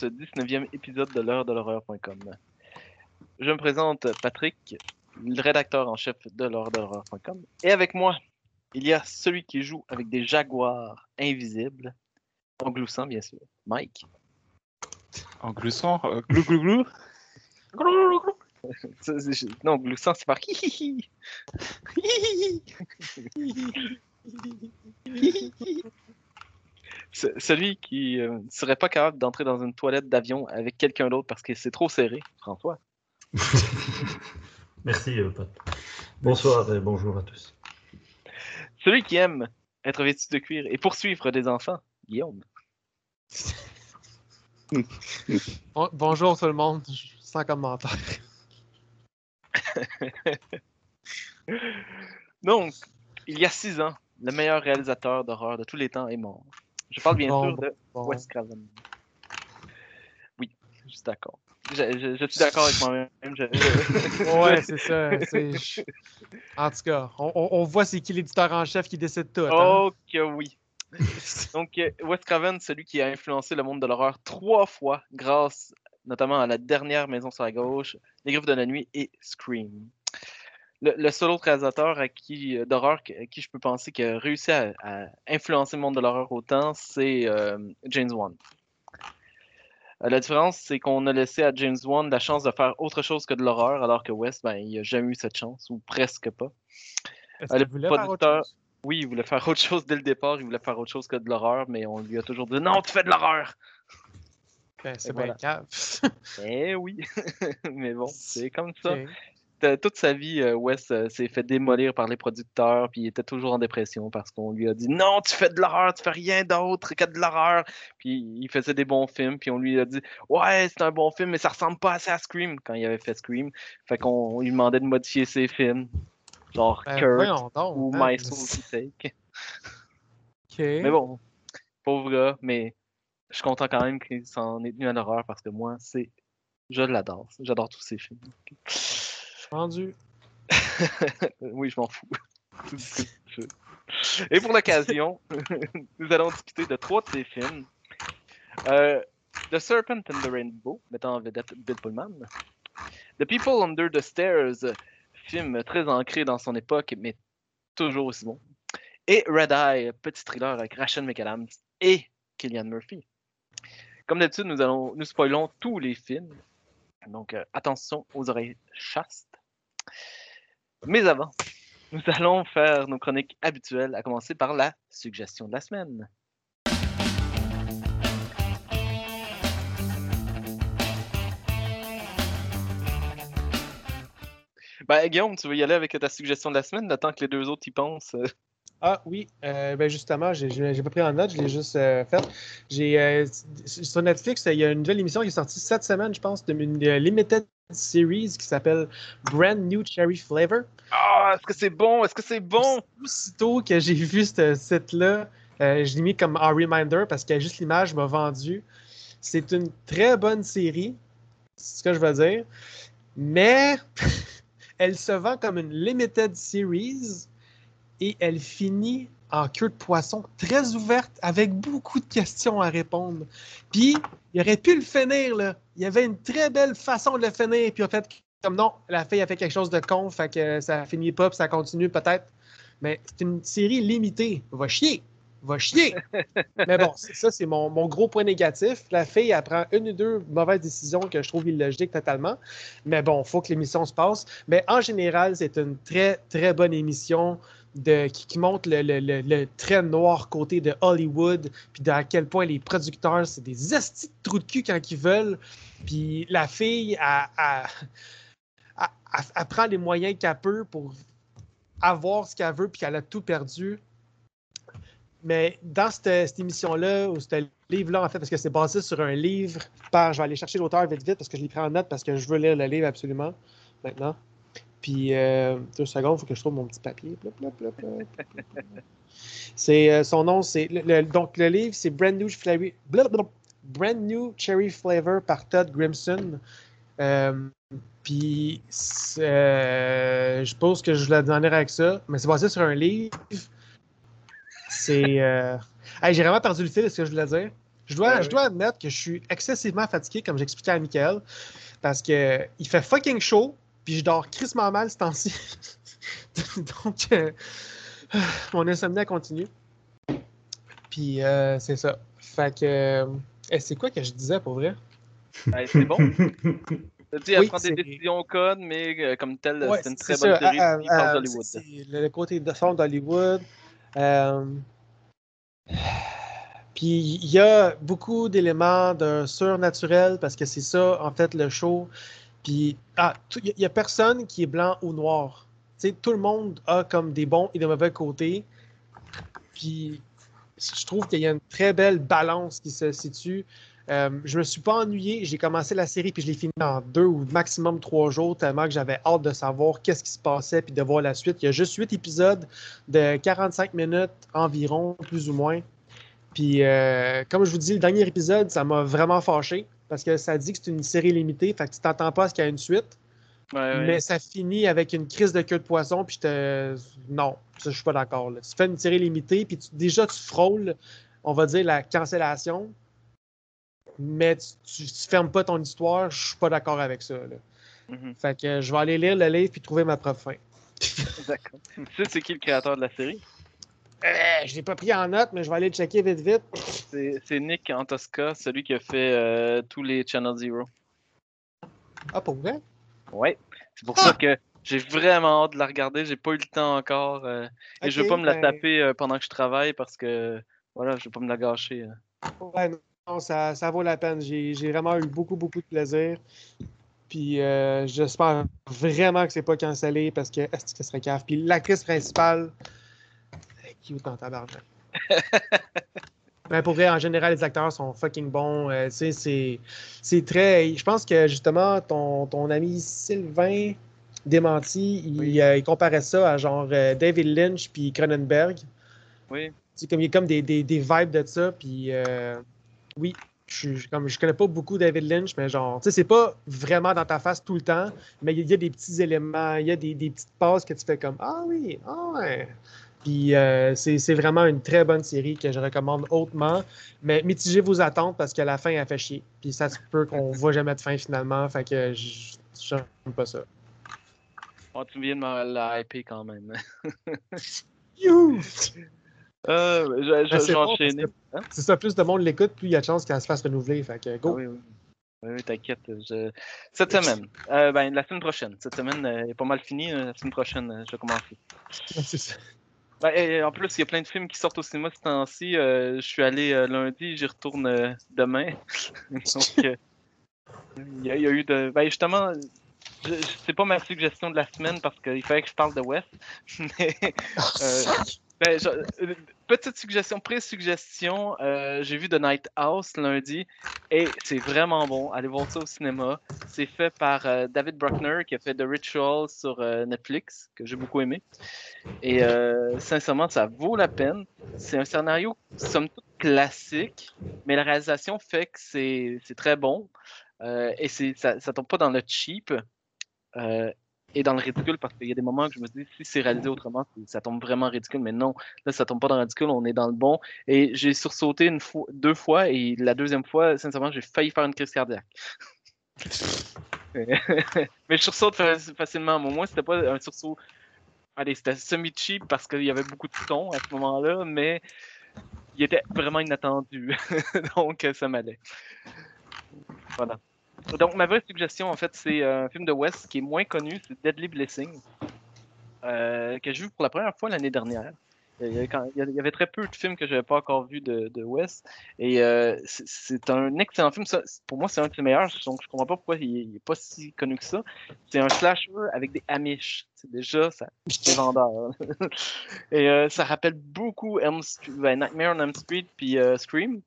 ce 19e épisode de l'heure de l'horreur.com. Je me présente Patrick, le rédacteur en chef de l'heure de l'horreur.com. Et avec moi, il y a celui qui joue avec des jaguars invisibles, en gloussant bien sûr, Mike. En gloussant euh, Glou glou glou Ça, c'est- Non, gloussant, c'est par hi hi hi. Ce- Celui qui euh, serait pas capable d'entrer dans une toilette d'avion avec quelqu'un d'autre parce que c'est trop serré, François. Merci, euh, Pat. Bonsoir et bonjour à tous. Celui qui aime être vêtu de cuir et poursuivre des enfants, Guillaume. Bon- bonjour tout le monde, Je- sans commentaire. Donc, il y a six ans, le meilleur réalisateur d'horreur de tous les temps est mort. Je parle bien Bon, sûr de bon. Wes Craven. Oui, je suis d'accord. Je, je- je suis d'accord avec moi-même. je- Ouais, c'est ça. je- En tout cas, on, on- on voit c'est qui l'éditeur en chef qui décide tout. hein. Oh que oui. Donc, euh, Wes Craven, celui qui a influencé le monde de l'horreur trois fois grâce notamment à la dernière Maison sur la gauche, Les Griffes de la Nuit et Scream. Le, le seul autre réalisateur à qui, euh, d'horreur à qui je peux penser qui a réussi à, à influencer le monde de l'horreur autant, c'est euh, James Wan. Euh, La différence, c'est qu'on a laissé à James Wan la chance de faire autre chose que de l'horreur, alors que Wes, ben, il n'a jamais eu cette chance, ou presque pas. Est-ce le qu'il voulait faire autre producteur- chose? Oui, il voulait faire autre chose dès le départ, il voulait faire autre chose que de l'horreur, mais on lui a toujours dit non, tu fais de l'horreur! Ben, c'est bien voilà. cave. Eh oui, mais bon, c'est comme ça. T- Toute sa vie, euh, Wes euh, s'est fait démolir par les producteurs, puis il était toujours en dépression parce qu'on lui a dit non, tu fais de l'horreur, tu fais rien d'autre que de l'horreur. Puis il faisait des bons films, puis on lui a dit ouais, c'est un bon film, mais ça ressemble pas assez à Scream quand il avait fait Scream. Fait qu'on on lui demandait de modifier ses films, genre Ben, Kurt donc, ou hein. My Soul Take. Mais bon, pauvre gars, mais je suis content quand même qu'il s'en est tenu à l'horreur parce que moi, c'est. Je l'adore. J'adore tous ces films. Rendu. oui, je m'en fous. Et pour l'occasion, nous allons discuter de trois de ces films. Euh, the Serpent and the Rainbow, mettant en vedette Bill Pullman. The People Under the Stairs, film très ancré dans son époque, mais toujours aussi bon. Et Red Eye, petit thriller avec Rachel McAdams et Killian Murphy. Comme d'habitude, nous, allons, nous spoilons tous les films. Donc, euh, attention aux oreilles chastes. Mais avant, nous allons faire nos chroniques habituelles, à commencer par la suggestion de la semaine. Ben, Guillaume, tu veux y aller avec ta suggestion de la semaine, le que les deux autres y pensent? Ah oui, euh, ben justement, j'ai pas pris en note, je l'ai juste euh, fait. J'ai euh, sur Netflix, il y a une nouvelle émission qui est sortie cette semaine, je pense, de une euh, limited series qui s'appelle Brand New Cherry Flavor. Ah, est-ce que c'est bon? Est-ce que c'est bon? Aussitôt que j'ai vu ce site-là, euh, je l'ai mis comme en reminder parce que juste l'image m'a vendu. C'est une très bonne série, c'est ce que je veux dire. Mais elle se vend comme une limited series et elle finit en queue de poisson très ouverte avec beaucoup de questions à répondre. Puis, il aurait pu le finir, là. Il y avait une très belle façon de le finir, puis en fait, comme non, la fille a fait quelque chose de con, fait que ça finit pas, puis ça continue peut-être. Mais c'est une série limitée. Va chier. Va chier. Mais bon, ça, c'est mon, mon gros point négatif. La fille, elle prend une ou deux mauvaises décisions que je trouve illogiques totalement. Mais bon, il faut que l'émission se passe. Mais en général, c'est une très, très bonne émission de, qui, montre le, le, le- très noir côté de Hollywood, puis à quel point les producteurs, c'est des estis de trous de cul quand ils veulent. Puis la fille, elle prend les moyens qu'elle peut pour avoir ce qu'elle veut, puis qu'elle a tout perdu. Mais dans cette, cette émission-là, ou ce livre-là, en fait, parce que c'est basé sur un livre par. Je vais aller chercher l'auteur vite vite parce que je l'ai pris en note parce que je veux lire le livre absolument maintenant. Puis, euh, deux secondes, il faut que je trouve mon petit papier. C'est euh, son nom, c'est le- le- donc le livre, c'est Brand New Flavor, Brand New Cherry Flavor par Todd Grimson. Euh, Puis, je pense que je voulais dernière avec ça, mais c'est basé sur un livre. C'est. hey, J'ai vraiment perdu le fil de ce que je voulais dire. Je dois, Ouais, je dois admettre que je suis excessivement fatigué, comme j'expliquais à Michael, parce que il fait fucking chaud, puis je dors crissement mal ce temps-ci. Donc, euh, mon insomnie continue. Puis, euh, c'est ça. Fait que. euh, eh, c'est quoi que je disais pour vrai? C'est bon. Tu elle Oui, prend des décisions au code, mais euh, comme tel, Ouais, c'est une très bonne série Euh, euh, d'Hollywood. le, côté de son d'Hollywood. Euh, Puis il y a beaucoup d'éléments de surnaturel parce que c'est ça, en fait, le show. Puis ah, il n'y a personne qui est blanc ou noir. Tu sais, tout le monde a comme des bons et des mauvais côtés. Puis je trouve qu'il y a une très belle balance qui se situe. Euh, je me suis pas ennuyé. J'ai commencé la série puis je l'ai fini en deux ou maximum trois jours tellement que j'avais hâte de savoir qu'est-ce qui se passait puis de voir la suite. Il y a juste huit épisodes de 45 minutes environ, plus ou moins. Puis, euh, comme je vous dis, le dernier épisode, ça m'a vraiment fâché parce que ça dit que c'est une série limitée, fait que tu t'attends pas à ce qu'il y ait une suite. Ouais, ouais. Mais ça finit avec une crise de queue de poisson, puis je te. Non, ça, je suis pas d'accord. Tu fais une série limitée, puis tu- déjà, tu frôles, on va dire, la cancellation, mais tu, tu, tu fermes pas ton histoire, je suis pas d'accord avec ça. là. Mhm. Fait que je vais aller lire le livre puis trouver ma propre fin. D'accord. Tu sais, c'est qui le créateur de la série? Euh, je l'ai pas pris en note, mais je vais aller le checker vite vite. C'est Nick Antosca, celui qui a fait euh, tous les Channel Zero. Ah, pour vrai? Ouais. C'est pour ça que j'ai vraiment hâte de la regarder. J'ai pas eu le temps encore. euh, et je veux pas me la ben- taper pendant que je travaille parce que voilà, je veux pas me la gâcher. euh. Ouais, non, ça, ça vaut la peine. J'ai vraiment eu beaucoup, beaucoup de plaisir. Puis euh, j'espère vraiment que c'est pas cancellé parce que est-ce que ce serait cave? Puis l'actrice principale, cute en tabarnak. Mais pour vrai, en général, les acteurs sont fucking bons. Euh, tu sais, c'est très. Je pense que justement, ton, ton ami Sylvain Démenti, il, Oui. euh, il comparait ça à genre euh, David Lynch puis Cronenberg. Oui. C'est comme, il y a comme des, des, des vibes de ça. Puis oui, je, comme, je connais pas beaucoup David Lynch, mais genre, tu sais, c'est pas vraiment dans ta face tout le temps, mais il y, a- il y a des petits éléments, il y a des, des petites passes que tu fais comme Ah oui, ah ouais. Puis euh, c'est vraiment une très bonne série que je recommande hautement. Mais mitigez vos attentes parce que la fin a fait chier. Puis ça se peut qu'on voit jamais de fin finalement. Fait que je j'aime pas ça. Oh, tu viens de me la hyper quand même. Youhou! Euh, je- je- Ben, Hein? C'est ça, plus de monde l'écoute, plus il y a de chances qu'elle se fasse renouveler. Fait que Ah go! oui, oui. Oui, oui, t'inquiète. je- Cette semaine, euh, ben, la semaine prochaine. Cette semaine euh, est pas mal finie. La semaine prochaine, je vais commencer. C'est ça. Et en plus, il y a plein de films qui sortent au cinéma ce temps-ci. Euh, je suis allé euh, lundi, j'y retourne euh, demain. Donc, il y, a- eu de. Ben, justement, c'est pas ma suggestion de la semaine parce qu'il fallait que je parle de West. Mais, euh, ben, euh, petite suggestion, pré-suggestion. euh, J'ai vu The Night House lundi et c'est vraiment bon. Allez voir ça au cinéma. C'est fait par euh, David Bruckner qui a fait The Ritual sur Netflix, que j'ai beaucoup aimé. Et sincèrement, ça vaut la peine. C'est un scénario, somme toute, classique, mais la réalisation fait que c'est très bon. Et ça ne tombe pas dans le cheap et dans le ridicule, parce qu'il y a des moments que je me dis, si c'est réalisé autrement, ça tombe vraiment ridicule. Mais non, là, ça tombe pas dans le ridicule, on est dans le bon. Et j'ai sursauté une deux fois, et la deuxième fois, sincèrement, j'ai failli faire une crise cardiaque. mais je sursaute fa- facilement. Au moins, c'était pas un sursaut Allez, c'était semi-cheap parce qu'il y avait beaucoup de ton à ce moment-là, mais il était vraiment inattendu. Donc, ça m'allait. Voilà. Donc, ma vraie suggestion, en fait, c'est un film de West qui est moins connu, c'est Deadly Blessing, euh, que j'ai vu pour la première fois l'année dernière. Il y, avait très peu de films que je n'avais pas encore vus de, de West. Et euh, c'est- un excellent film. Pour moi, c'est un de ses meilleurs. Donc, je comprends pas pourquoi il n'est pas si connu que ça. C'est un slasher avec des Amish. C'est déjà, ça, c'est vendeur. Et euh, ça rappelle beaucoup Elm ben, Nightmare on Elm Street puis euh, Scream.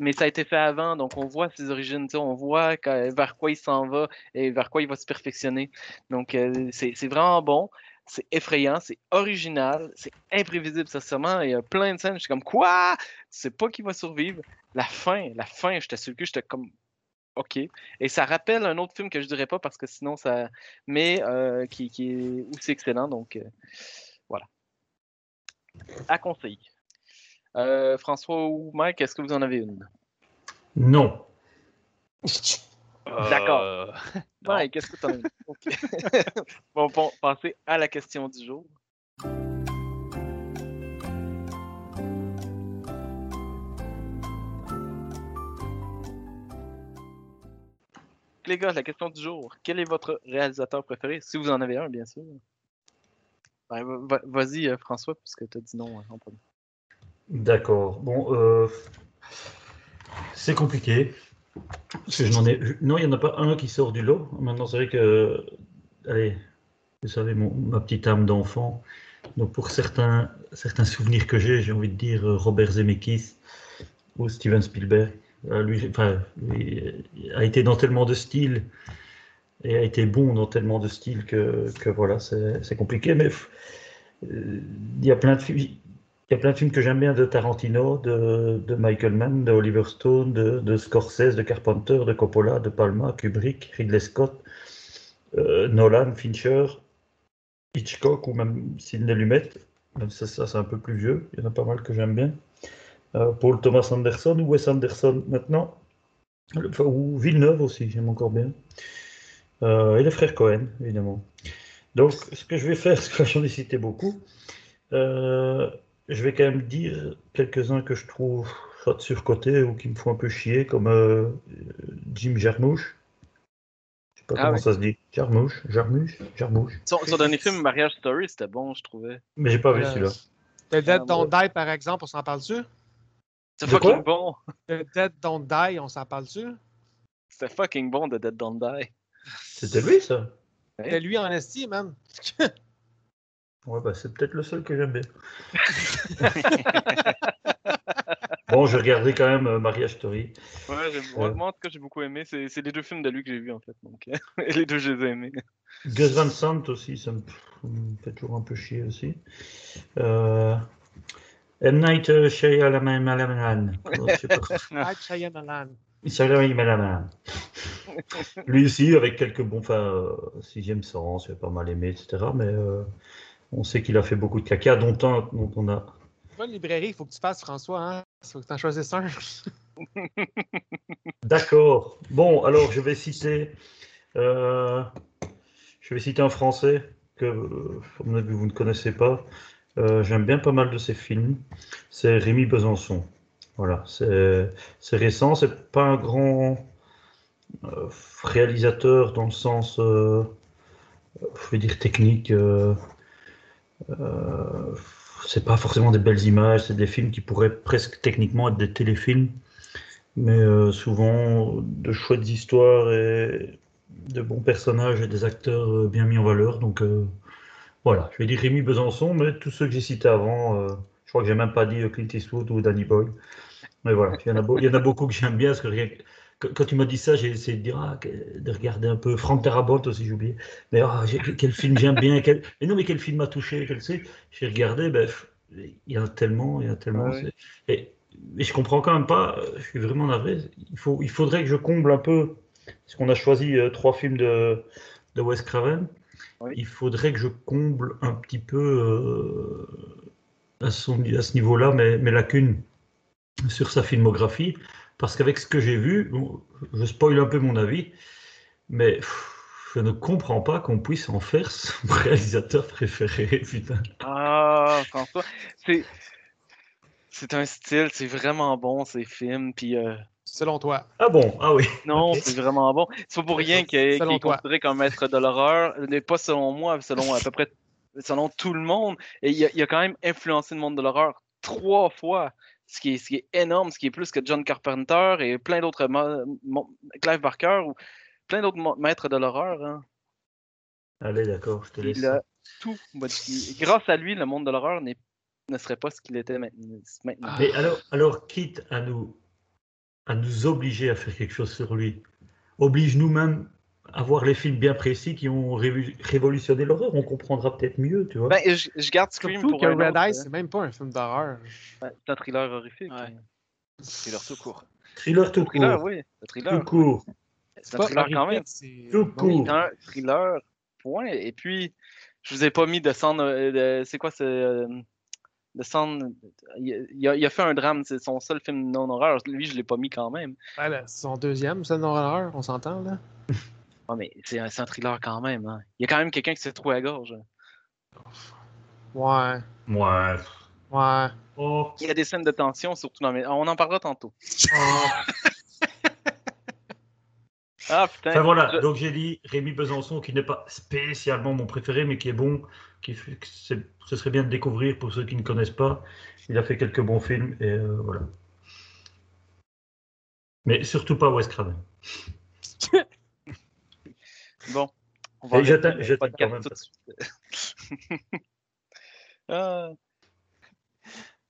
Mais ça a été fait avant, donc on voit ses origines, on voit que- vers quoi il s'en va et vers quoi il va se perfectionner. Donc euh, c'est vraiment bon, c'est effrayant, c'est original, c'est imprévisible, sincèrement. Il y a plein de scènes, je suis comme quoi? Tu sais pas qui va survivre. La fin, la fin, j'étais sur le cul, j'étais comme OK. Et ça rappelle un autre film que je dirais pas parce que sinon ça. Mais euh, qui, est aussi excellent. Donc, euh, voilà. À conseiller. Euh, François ou Mike, est-ce que vous en avez une? Non. D'accord. Euh, Mike, qu'est-ce que tu en as? Une? OK. bon, bon, passer à la question du jour. Les gars, la question du jour. Quel est votre réalisateur préféré? Si vous en avez un, bien sûr. Ben, va- va- Vas-y, euh, François, puisque tu as dit non euh, en premier. D'accord. Bon, euh, c'est compliqué. Je n'en ai... Non, il n'y en a pas un qui sort du lot. Maintenant, c'est vrai que... Allez, vous savez, ma petite âme d'enfant. Donc, pour certains, certains souvenirs que j'ai, j'ai envie de dire euh, Robert Zemeckis ou Steven Spielberg. Euh, lui, enfin, lui, a été dans tellement de styles et a été bon dans tellement de styles que, voilà, c'est compliqué. Mais il y a plein de films. Il y a plein de films que j'aime bien de Tarantino, de, Michael Mann, de Oliver Stone, de, Scorsese, de Carpenter, de Coppola, de Palma, Kubrick, Ridley Scott, euh, Nolan, Fincher, Hitchcock ou même Sidney Lumet. Même ça, ça c'est un peu plus vieux. Il y en a pas mal que j'aime bien. Euh, Paul Thomas Anderson ou Wes Anderson maintenant. Ou Villeneuve aussi, j'aime encore bien. Euh, et les frères Cohen, évidemment. Donc, ce que je vais faire, parce que j'en ai cité beaucoup, euh, je vais quand même dire quelques-uns que je trouve soit surcotés ou qui me font un peu chier, comme euh, Jim Jarmusch. Je sais pas Ah comment oui. ça se dit. Jarmusch, Jarmusch, Jarmusch. Son, son dernier film, Mariage Story, c'était bon, je trouvais. Mais j'ai pas vu Euh, celui-là. The Dead Ah, Don't Die, par exemple, on s'en parle-tu? C'était De fucking bon. The Dead Don't Die, on s'en parle-tu? C'était fucking bon de Dead Don't Die. C'était lui, ça? C'était lui en esti, man. Ouais, bah, c'est peut-être le seul que j'aime bien. bon, je regardais quand même euh, Mariage Story. Ouais, moi, en tout cas, j'ai beaucoup aimé. C'est c'est les deux films de lui que j'ai vus, en fait. Donc, et les deux, je les ai aimés. Gus Van Sant aussi, ça me, fait toujours un peu chier aussi. Euh, M. Night euh, Shyamalan. Je sais pas. Shyamalan. Shyamalan. Lui aussi, avec quelques bons, enfin, euh, sixième sens, j'ai pas mal aimé, etc. Mais euh, on sait qu'il a fait beaucoup de caca, dont, un, dont on a. Bonne librairie, il faut que tu fasses, François. Hein? Il faut que tu en choisisses un. D'accord. Bon, alors je vais citer, euh, je vais citer un Français que, euh, à mon avis, vous ne connaissez pas. Euh, J'aime bien pas mal de ses films. C'est Rémi Besançon. Voilà, c'est récent. C'est pas un grand euh, réalisateur dans le sens, je vais dire technique. Euh, c'est pas forcément des belles images. C'est des films qui pourraient presque techniquement être des téléfilms mais euh, souvent de chouettes histoires et de bons personnages et des acteurs euh, bien mis en valeur. Donc voilà, je vais dire Rémi Besançon, mais tous ceux que j'ai cités avant, je crois que j'ai même pas dit Clint Eastwood ou Danny Boyle. Mais voilà, il y en a, beaucoup que j'aime bien, parce que- quand, tu m'as dit ça, j'ai essayé de dire, ah, de regarder un peu Franck Darabont aussi, j'ai oublié. Mais ah, quel film j'aime bien, quel... mais non, mais quel film m'a touché, quel c'est J'ai regardé, ben, il y en a tellement, il y en a tellement. Ouais. c'est- Et, mais je comprends quand même pas, je suis vraiment navré. Il, faut, il faudrait que je comble un peu, parce qu'on a choisi euh, trois films de, de Wes Craven. Oui. Il faudrait que je comble un petit peu euh, à, son, à ce niveau-là mes, mes lacunes sur sa filmographie. Parce qu'avec ce que j'ai vu, bon, je spoil un peu mon avis, mais pff, je ne comprends pas qu'on puisse en faire son réalisateur préféré. Putain. Ah, François. C'est. C'est un style, c'est vraiment bon ces films, puis euh, Selon toi. Ah bon, ah oui. non, c'est vraiment bon. C'est pas pour rien qu'il est, considéré comme maître de l'horreur, mais pas selon moi, selon à peu près selon tout le monde. Et il a, il a quand même influencé le monde de l'horreur trois fois, ce qui, est, ce qui est énorme, ce qui est plus que John Carpenter et plein d'autres, Clive Barker ou plein d'autres maîtres de l'horreur. hein. Allez, d'accord, je te laisse. Il a tout modifié. Grâce à lui, le monde de l'horreur ne serait pas ce qu'il était maintenant. Mais alors, alors, quitte à nous, à nous obliger à faire quelque chose sur lui, oblige nous-mêmes à voir les films bien précis qui ont révolutionné l'horreur, on comprendra peut-être mieux, tu vois. Ben, je, je garde Scream Surtout pour que Red Eye, euh, c'est même pas un film d'horreur. ouais, c'est un thriller horrifique. Ouais. hein. C'est leur tout court. thriller tout thriller, court. oui. Tout thriller. court. C'est un thriller quand même. c'est- Tout court. c'est un thriller, point. Et puis, je vous ai pas mis de Sound. euh, de- C'est quoi, c'est. euh, Sound. Il, a, il a fait un drame, c'est son seul film non-horreur. Lui, je l'ai pas mis quand même. Ouais, c'est son deuxième, c'est non horreur, on s'entend là? Ouais, mais c'est un, thriller quand même. hein. Il y a quand même quelqu'un qui s'est trouvé à gorge. Ouais, Ouais. ouais. Oh. Il y a des scènes de tension, surtout dans mes. On en parlera tantôt. Ah putain. Enfin voilà, je- donc j'ai dit Rémi Besançon qui n'est pas spécialement mon préféré, mais qui est bon, qui fait que c'est- ce serait bien de découvrir pour ceux qui ne connaissent pas. Il a fait quelques bons films et euh, voilà. Mais surtout pas Wes Craven. Bon. On va Et je quand même. Ah,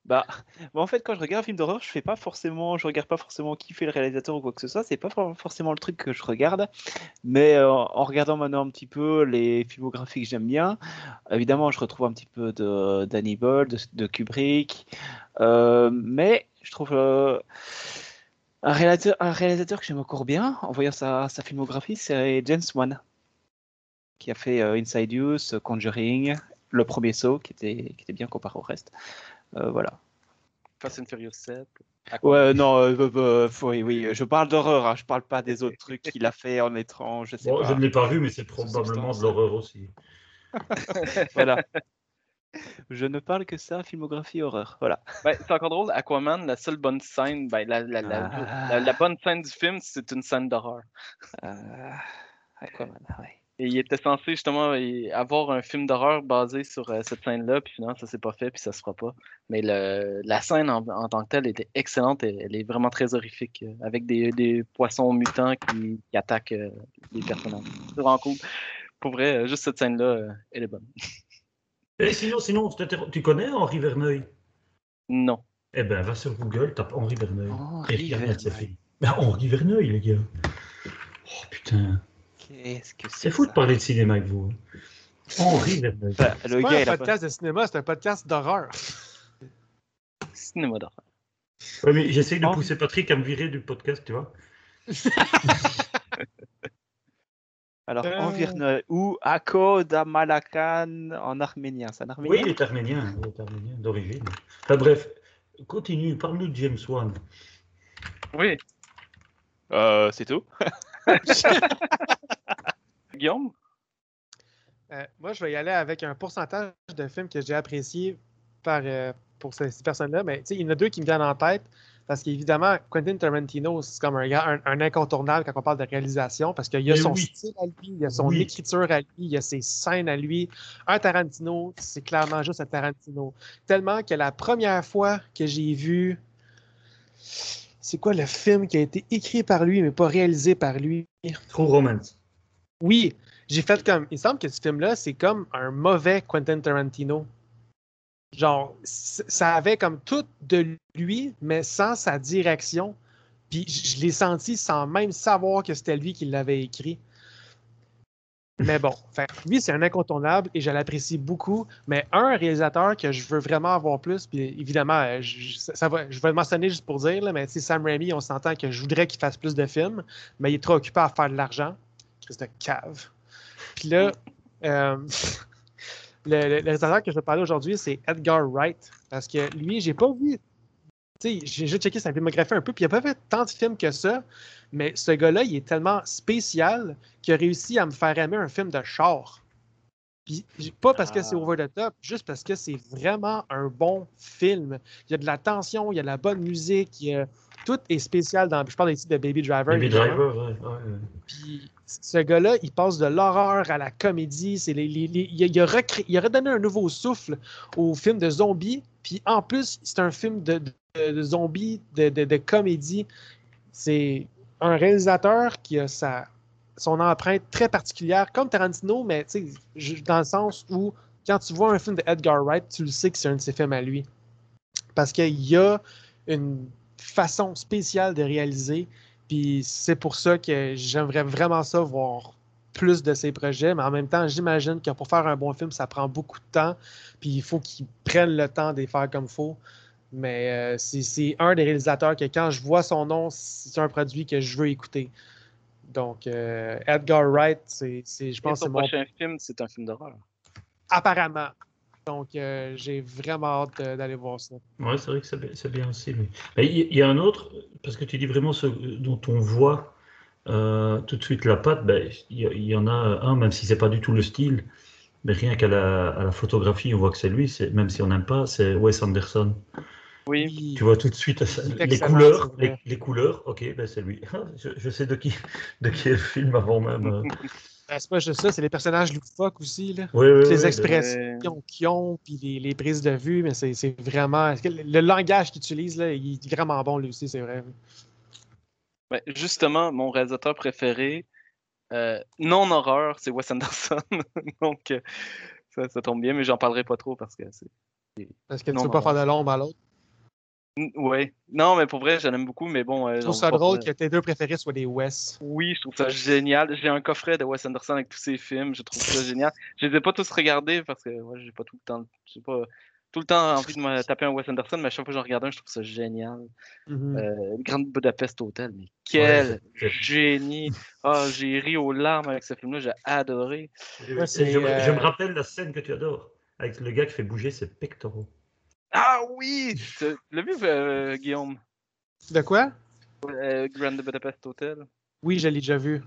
Bah, bah, en fait, quand je regarde un film d'horreur, je fais pas forcément, je regarde pas forcément qui fait le réalisateur ou quoi que ce soit. C'est pas for- forcément le truc que je regarde. Mais euh, en regardant maintenant un petit peu les filmographies que j'aime bien, évidemment, je retrouve un petit peu de de, de Kubrick. Euh, mais je trouve euh, un réalisateur, un réalisateur que j'aime encore bien, en voyant sa, sa filmographie, c'est James Wan, qui a fait euh, Inside Use, Conjuring, le premier Saw, qui était, qui était bien comparé au reste. Euh, voilà. Fast and Furious 7. Aquaman. Ouais, non, euh, euh, euh, oui, oui, je parle d'horreur, hein, je parle pas des autres trucs qu'il a fait en étrange, je sais Bon, pas. je ne l'ai pas vu, mais c'est probablement de l'horreur aussi. Voilà. Je ne parle que ça, filmographie horreur. Voilà. Ben, c'est encore drôle, Aquaman, la seule bonne scène, ben, la, la, la, Ah. la- la bonne scène du film, c'est une scène d'horreur. Euh, Aquaman, ouais. Et il était censé justement avoir un film d'horreur basé sur euh, cette scène-là, puis finalement ça s'est pas fait, puis ça se fera pas. Mais le, la scène en, en tant que telle était excellente, elle, elle est vraiment très horrifique, euh, avec des, des poissons mutants qui, qui attaquent euh, les personnages. C'est vraiment cool. Pour vrai, euh, juste cette scène-là, euh, elle est bonne. Et sinon, sinon, tu connais Henri Verneuil? Non. Eh ben, va sur Google, tape Henri Verneuil. Henri et regarde Verneuil. Ben, Henri Verneuil, les gars. Oh putain, Qu'est-ce que c'est c'est fou de parler de cinéma avec vous. hein. Henri Verneuil. Bah, C'est Le pas un pas... podcast de cinéma, c'est un podcast d'horreur. Cinéma d'horreur. Ouais, mais j'essaye de Henri- pousser Patrick à me virer du podcast, tu vois. Alors, Euh. ou Ako Damalakan en arménien. C'est en arménien? Oui, il est arménien, il est arménien d'origine. Enfin bref, continue, parle-nous de James Wan. Oui. Euh, c'est tout. Guillaume? Euh, moi, je vais y aller avec un pourcentage de films que j'ai apprécié par, euh, pour ces, ces personnes-là. Mais tu sais, il y en a deux qui me viennent en tête. Parce qu'évidemment, Quentin Tarantino, c'est comme un, gars- un, un incontournable quand on parle de réalisation. Parce qu'il y a Mais son oui. style à lui, il y a son Oui. écriture à lui, il y a ses scènes à lui. Un Tarantino, c'est clairement juste un Tarantino. Tellement que la première fois que j'ai vu. C'est quoi le film qui a été écrit par lui, mais pas réalisé par lui? True Romance. Oui, j'ai fait comme. Il semble que ce film-là, c'est comme un mauvais Quentin Tarantino. Genre, ça avait comme tout de lui, mais sans sa direction. Puis je l'ai senti sans même savoir que c'était lui qui l'avait écrit. Mais bon, lui, c'est un incontournable et je l'apprécie beaucoup. Mais un réalisateur que je veux vraiment avoir plus, puis évidemment, euh, je, ça va, je vais le mentionner juste pour dire, là, mais Sam Raimi, on s'entend que je voudrais qu'il fasse plus de films, mais il est trop occupé à faire de l'argent. Christ de cave. Puis là, euh, le, réalisateur que je vais parler aujourd'hui, c'est Edgar Wright. Parce que lui, j'ai pas vu. J'ai juste checké sa filmographie un peu, puis il a pas fait tant de films que ça. Mais ce gars-là, il est tellement spécial qu'il a réussi à me faire aimer un film de char. Puis pas parce que c'est Ah. over the top, juste parce que c'est vraiment un bon film. Il y a de la tension, il y a de la bonne musique, il y a- tout est spécial dans. Je parle ici de Baby Driver. Baby. Driver, ouais. Puis ce gars-là, il passe de l'horreur à la comédie. C'est les, les- les- il, a, recré- il a redonné un nouveau souffle au film de zombies. Puis en plus, c'est un film de, de- de zombies, de, de- de comédie. C'est un réalisateur qui a son empreinte très particulière, comme Tarantino, mais dans le sens où quand tu vois un film de Edgar Wright, tu le sais que c'est un de ses films à lui. Parce qu'il y a une façon spéciale de réaliser. Puis c'est pour ça que j'aimerais vraiment ça voir plus de ses projets, mais en même temps, j'imagine que pour faire un bon film, ça prend beaucoup de temps, puis il faut qu'ils prennent le temps de les faire comme il faut. Mais euh, c'est un des réalisateurs que quand je vois son nom, c'est un produit que je veux écouter. Donc, euh, Edgar Wright, c'est, je pense c'est mon prochain film, c'est un film d'horreur. apparemment. Donc, euh, j'ai vraiment hâte d'aller voir ça. Ouais, c'est vrai que c'est bien, aussi. lui. Mais il y, a un autre, parce que tu dis vraiment ce dont on voit euh, tout de suite la patte, ben, il, y, en a un, même si c'est pas du tout le style, mais rien qu'à la, à la photographie, on voit que c'est lui, même si on n'aime pas, c'est Wes Anderson. Oui. Tu vois tout de suite les couleurs, les, couleurs, ok, ben c'est lui. Je, je sais de qui, de qui est le film avant même. euh. Ben, c'est pas juste ça, c'est les personnages loufoques aussi. Là. Oui, les oui, expressions qu'ils ont, puis les, les prises de vue, mais c'est, vraiment. est-ce que Le, langage qu'ils utilisent, là, il est vraiment bon, lui aussi, c'est vrai. Ben, justement, mon réalisateur préféré, euh, non horreur, c'est Wes Anderson. Donc, euh, ça, ça tombe bien, mais j'en parlerai pas trop parce que c'est. Parce que tu Non, peux pas faire de l'ombre à l'autre. Ouais. Non, mais pour vrai, j'en aime beaucoup, mais bon. euh, Je trouve ça drôle que tes deux préférés soient des Wes. Oui, je trouve ça génial. J'ai un coffret de Wes Anderson avec tous ses films. Je trouve ça génial. Je les ai pas tous regardés parce que ouais, j'ai pas tout le temps. J'ai pas tout le temps envie de me taper un Wes Anderson, mais à chaque fois que j'en regarde un, je trouve ça génial. Mhm. Euh, le Grand Budapest Hotel, mais quel Ouais, génie! Ah, j'ai ri aux larmes avec ce film-là, j'ai adoré. Je, Ouais, je- euh, je me rappelle la scène que tu adores, avec le gars qui fait bouger ses pectoraux. Ah oui! Tu l'as vu, euh, Guillaume? De quoi? Euh, Grand Budapest Hotel? Oui, je l'ai déjà vu.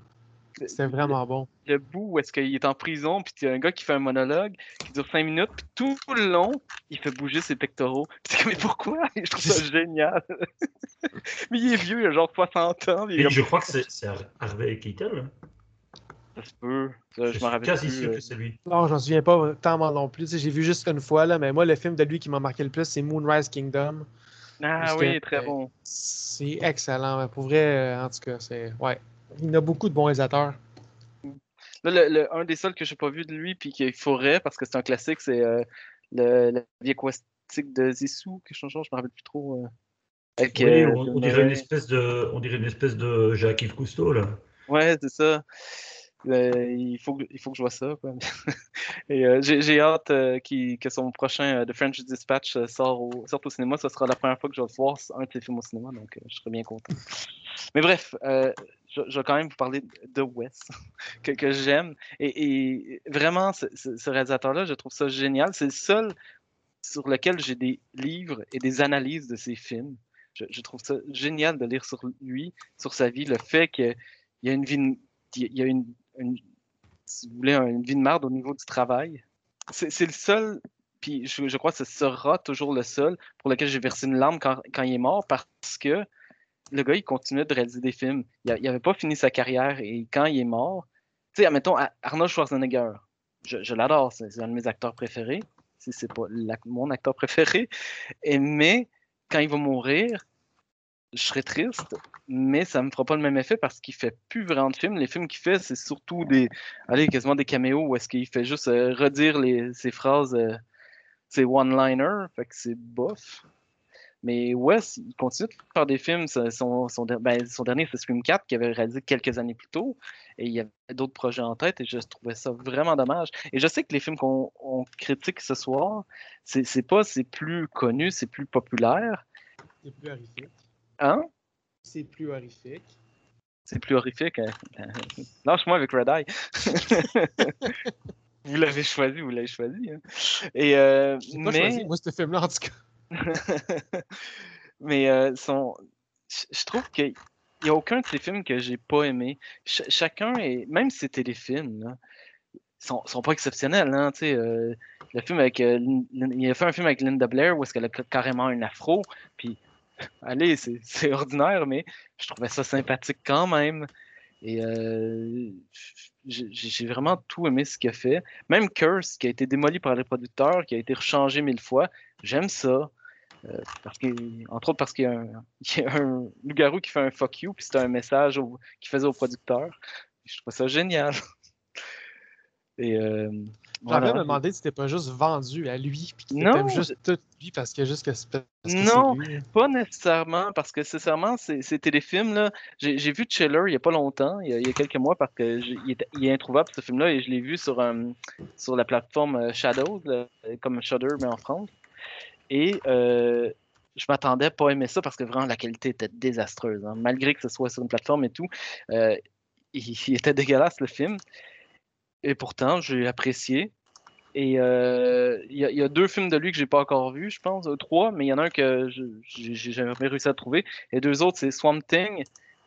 C'était vraiment bon. le bout où est-ce qu'il est en prison, puis il y a un gars qui fait un monologue qui dure 5 minutes, puis tout le long, il fait bouger ses pectoraux. Puis c'est comme, mais pourquoi? Je trouve ça génial. mais il est vieux, il a genre 60 ans. il est Et comme, je crois que c'est c'est Har- Harvey Keitel. hein. Ça se peut. Ça, je suis m'en rappelle quasi plus. sûr euh. que c'est lui. Non, j'en souviens pas tant non plus. Tu sais, J'ai vu juste une fois, là, mais moi, le film de lui qui m'a marqué le plus, c'est Moonrise Kingdom. Ah oui, que, très bon. C'est excellent. Pour vrai, euh, en tout cas, c'est. Ouais. Il y en a beaucoup de bons réalisateurs. Là, le, le- un des seuls que j'ai pas vu de lui, puis qu'il faudrait, parce que c'est un classique, c'est euh, le, la vie aquatique de Zissou, que je ne me rappelle plus trop. euh, avec, Oui, euh, on, dirait une espèce de, on dirait une espèce de Jacques-Yves Cousteau là. Ouais, c'est ça. Euh, il, faut que, il faut que je vois ça. Quoi. Et euh, j'ai j'ai hâte euh, que son prochain euh, The French Dispatch euh, sort au, sorte au cinéma. Ce sera la première fois que je vais voir un de ses films au cinéma, donc je serai bien content. Mais bref, je, je vais quand même vous parler de Wes, que, que j'aime. Et, et vraiment, ce, ce- ce réalisateur-là, je trouve ça génial. C'est le seul sur lequel j'ai des livres et des analyses de ses films. Je, je trouve ça génial de lire sur lui, sur sa vie, le fait qu'il y a une vie, il y a une, une- si vous voulez, une vie de merde au niveau du travail. C'est le seul, puis je, je crois que ce sera toujours le seul pour lequel j'ai versé une larme quand, quand il est mort parce que le gars, il continuait de réaliser des films. Il n'avait pas fini sa carrière et quand il est mort, tu sais, admettons, Ar- Arnold Schwarzenegger, je, l'adore, c'est un de mes acteurs préférés, si c'est pas mon acteur préféré, et, mais quand il va mourir, je serais triste, mais ça me fera pas le même effet parce qu'il fait plus vraiment de films. Les films qu'il fait, c'est surtout des, allez, quasiment des caméos où est-ce qu'il fait juste euh, redire les, ses phrases, euh, ses one-liners, fait que c'est bof. Mais Wes, il continue de faire des films. Ben, son dernier, c'est Scream 4, qu'il avait réalisé quelques années plus tôt. Et il y avait d'autres projets en tête, et je trouvais ça vraiment dommage. Et je sais que les films qu'on on critique ce soir, c'est c'est pas c'est plus connu, c'est plus populaire. C'est plus horrifique. Hein? C'est plus horrifique. C'est plus horrifique. hein. Lâche-moi avec Red Eye. vous l'avez choisi, vous l'avez choisi. hein. Et, euh, pas mais choisi, moi, ce film-là, en tout cas. mais euh, son... je trouve qu'il n'y a aucun de ces films que j'ai pas aimé. Ch- chacun est. Même si c'est téléfilms, là, ils sont, sont pas exceptionnels. Hein, euh, le film avec. euh, il a fait un film avec Linda Blair où est-ce qu'elle a ca- carrément un afro. Puis, allez, c'est ordinaire, mais je trouvais ça sympathique quand même. Et euh, j'ai vraiment tout aimé ce qu'il a fait. Même Curse, qui a été démoli par les producteurs, qui a été rechangé mille fois, j'aime ça. Euh, entre autres parce qu'il y a un, loup-garou qui fait un fuck you, puis c'était un message qu'il faisait au producteur. Je trouve ça génial. Et euh, J'avais voilà. me demandé si c'était pas juste vendu à lui, puis qu'il juste tout lui parce que juste que parce que Non. lui. Pas nécessairement, parce que sincèrement, ces, ces téléfilms, là, j'ai vu Chiller il y a pas longtemps, il y a, il y a quelques mois, parce que il est, il est introuvable ce film-là, et je l'ai vu sur, euh, sur la plateforme euh, Shadows, là, comme Shudder, mais en France. Et euh, je m'attendais pas à aimer ça parce que vraiment la qualité était désastreuse. hein. Malgré que ce soit sur une plateforme et tout, euh, il, il était dégueulasse le film. Et pourtant, j'ai apprécié. Et euh, il il y a deux films de lui que j'ai pas encore vus, je pense, euh, trois, mais il y en a un que j'ai jamais réussi à trouver. Et deux autres, c'est Swamp Thing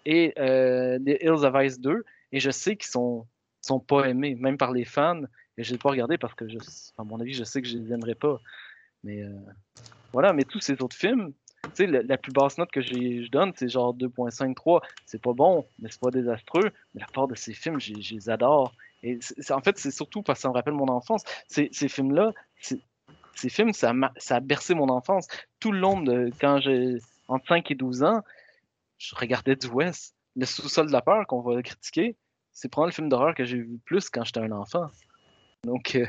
et euh, The Hills of Ice 2. Et je sais qu'ils sont, sont pas aimés, même par les fans. Et je l'ai pas regardé parce que, je, à mon avis, je sais que je les aimerais pas. Mais euh, voilà, mais tous ces autres films, tu sais, la, plus basse note que je donne, c'est genre 2.53. C'est pas bon, mais c'est pas désastreux. Mais la part de ces films, je les adore. Et en fait, c'est surtout parce que ça me rappelle mon enfance. Ces, films-là, ces films, ça, a bercé mon enfance. Tout le long de quand j'ai entre 5 et 12 ans, je regardais du West. Le sous-sol de la peur qu'on va critiquer, c'est probablement le film d'horreur que j'ai vu plus quand j'étais un enfant. Donc, euh,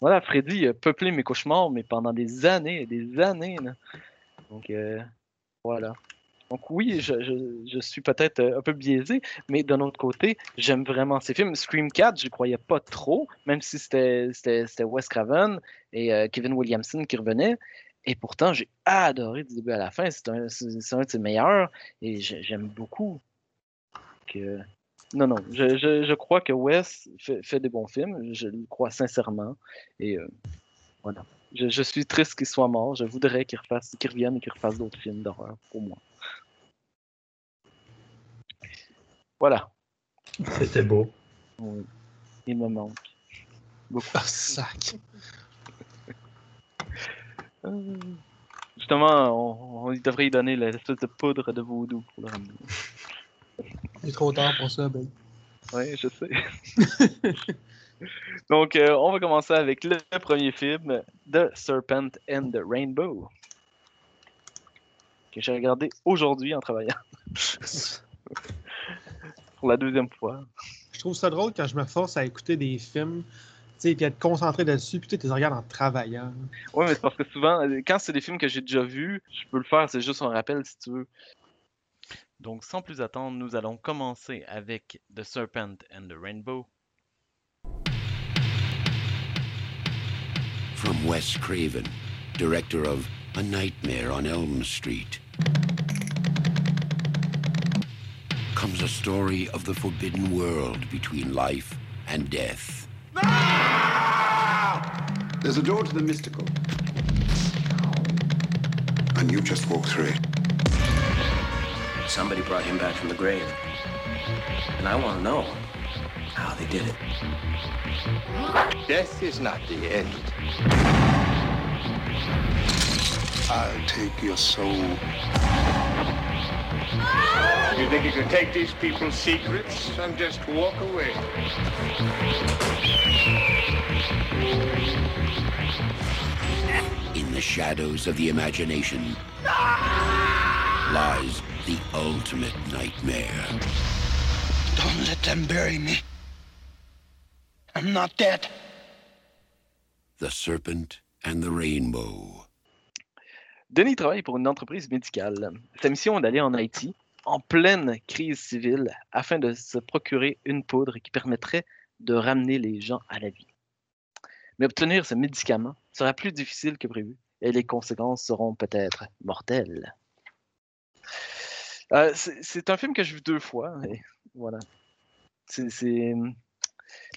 voilà, Freddy a peuplé mes cauchemars, mais pendant des années des années. Donc, euh, voilà. Donc oui, je, je- je suis peut-être euh, un peu biaisé, mais d'un autre côté, j'aime vraiment ces films. Scream 4, je croyais pas trop, même si c'était Wes Craven et euh, Kevin Williamson qui revenaient. Et pourtant, j'ai adoré du début à la fin. C'est un, un de ses meilleurs et j'ai- j'aime beaucoup. Euh, non, non, je, je- crois que Wes fait, fait des bons films. Je le crois sincèrement. Et euh, voilà. Je, suis triste qu'il soit mort. Je voudrais qu'il revienne et qu'il refasse d'autres films d'horreur pour moi. Voilà. C'était beau. Oui. Il me manque. Ah, sac. Euh, Justement, on, on devrait y donner l'espèce de poudre de voodoo pour le ramener. Il est trop tard pour ça, ben. Oui, je sais. Donc, euh, on va commencer avec le premier film, The Serpent and the Rainbow, que j'ai regardé aujourd'hui en travaillant pour la deuxième fois. Je trouve ça drôle quand je me force à écouter des films, tu sais, puis être concentré dessus, puis tu les regardes en travaillant. Oui, mais c'est parce que souvent, quand c'est des films que j'ai déjà vus, je peux le faire, c'est juste un rappel si tu veux. Donc, sans plus attendre, nous allons commencer avec The Serpent and the Rainbow. From Wes Craven, director of A Nightmare on Elm Street, comes a story of the forbidden world between life and death. There's a door to the mystical. And you just walk through it. Somebody brought him back from the grave. And I want to know how they did it. Death is not the end. I'll take your soul. You think you can take these people's secrets and just walk away? In the shadows of the imagination lies the ultimate nightmare. Don't let them bury me. I'm not dead. The Serpent and the Rainbow. Denis travaille pour une entreprise médicale. Sa mission est d'aller en Haïti, en pleine crise civile, afin de se procurer une poudre qui permettrait de ramener les gens à la vie. Mais obtenir ce médicament sera plus difficile que prévu et les conséquences seront peut-être mortelles. Euh, c'est un film que j'ai vu deux fois. Voilà.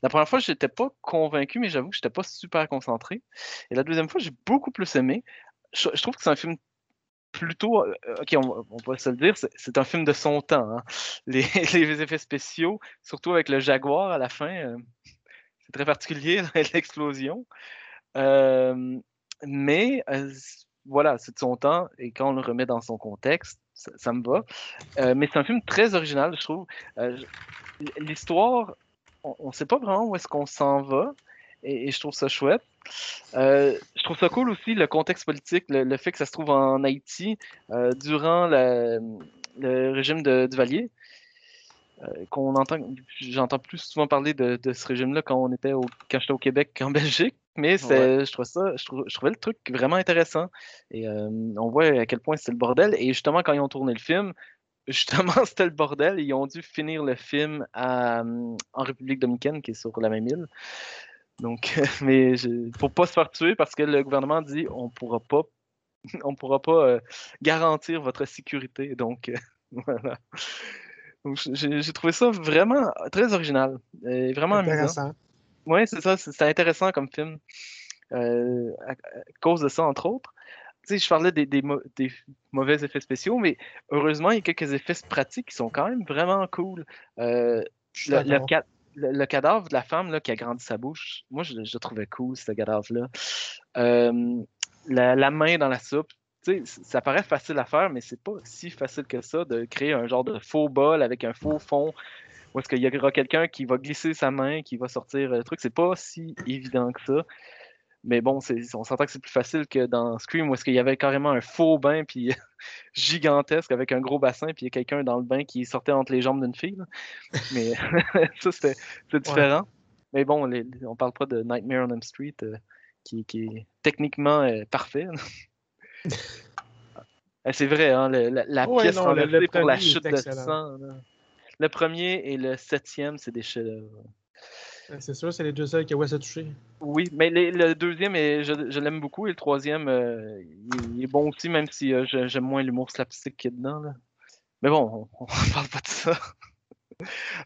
La première fois, je n'étais pas convaincu, mais j'avoue que je n'étais pas super concentré. Et la deuxième fois, j'ai beaucoup plus aimé je, trouve que c'est un film plutôt. euh, ok, on, va se le dire, c'est- un film de son temps. hein. Les, effets spéciaux, surtout avec le jaguar à la fin, euh, c'est très particulier, l'explosion. Euh, mais euh, voilà, c'est de son temps, et quand on le remet dans son contexte, ça, ça me va. Euh, mais c'est un film très original, je trouve. Euh, L'histoire, on ne sait pas vraiment où est-ce qu'on s'en va, et, et je trouve ça chouette. Euh, je trouve ça cool aussi le contexte politique, le, le fait que ça se trouve en Haïti euh, durant la- le régime de Duvalier. Euh, qu'on entend, j'entends plus souvent parler de, de ce régime-là quand on était au, quand j'étais au Québec qu'en Belgique, mais c'est, je trouvais ça, je, trou- je trouvais le truc vraiment intéressant. Et on voit à quel point c'était le bordel. Et justement, quand ils ont tourné le film, justement, c'était le bordel. Ils ont dû finir le film à, en République dominicaine, qui est sur la même île. Donc, mais je, pour pas se faire tuer, parce que le gouvernement dit on pourra pas, on pourra pas euh, garantir votre sécurité. Donc, euh, voilà. J'ai trouvé ça vraiment très original. Et vraiment. Intéressant. Oui, c'est ça, c'est intéressant comme film. Euh, à, à cause de ça, entre autres. Tu sais, je parlais des, des mau- des mauvais effets spéciaux, mais heureusement, il y a quelques effets pratiques qui sont quand même vraiment cool. Euh, le, cadavre de la femme là, qui a grandi sa bouche, moi, je, le trouvais cool, ce cadavre-là. Euh, la, main dans la soupe, tu sais, ça paraît facile à faire, mais c'est pas si facile que ça de créer un genre de faux bol avec un faux fond. Où est-ce qu'il y aura quelqu'un qui va glisser sa main, qui va sortir le truc. C'est pas si évident que ça. Mais bon, on s'entend que c'est plus facile que dans Scream où est-ce qu'il y avait carrément un faux bain puis gigantesque avec un gros bassin puis il y a quelqu'un dans le bain qui sortait entre les jambes d'une fille. là. Mais ça, c'était c'est différent. Mais bon, les- on parle pas de Nightmare on Elm Street euh, qui, qui est techniquement euh, parfait. Euh, c'est vrai, hein, le- la, la Ouais, pièce non, le- le pour la chute de sang. là. Le premier et le septième, c'est des chefs-d'œuvre. Euh, C'est sûr, c'est les deux seuls qui Wes a touché. Oui, mais le deuxième, je, l'aime beaucoup, et le troisième, euh, il, est bon aussi, même si euh, j'aime moins l'humour slapstick qu'il y a dedans. là. Mais bon, on, on parle pas de ça.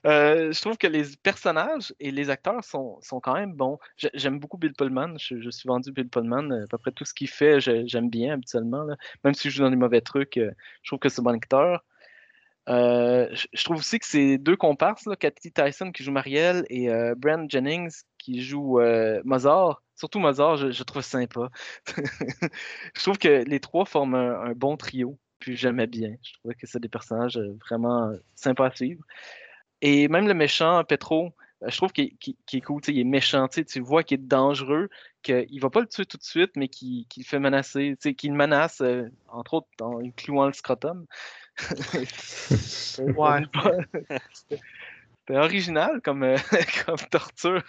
Euh, je trouve que les personnages et les acteurs sont, sont quand même bons. J'ai- J'aime beaucoup Bill Pullman. Je, suis vendu Bill Pullman. À peu près tout ce qu'il fait, j'aime bien habituellement. là. Même si je joue dans des mauvais trucs, je trouve que c'est un bon acteur. Euh, je, trouve aussi que ces deux comparses, là, Cathy Tyson qui joue Marielle et euh, Brand Jennings qui joue euh, Mozart, surtout Mozart, je, trouve sympa. je trouve que les trois forment un, bon trio, puis j'aimais bien. Je trouvais que c'est des personnages euh, vraiment sympas à suivre. Et même le méchant, Petro, je trouve qu'il est cool, il est méchant, tu vois qu'il est dangereux, qu'il va pas le tuer tout de suite, mais qu'il le fait menacer, qu'il menace, entre autres, en clouant le scrotum. Ouais. C'était original comme, euh, comme torture.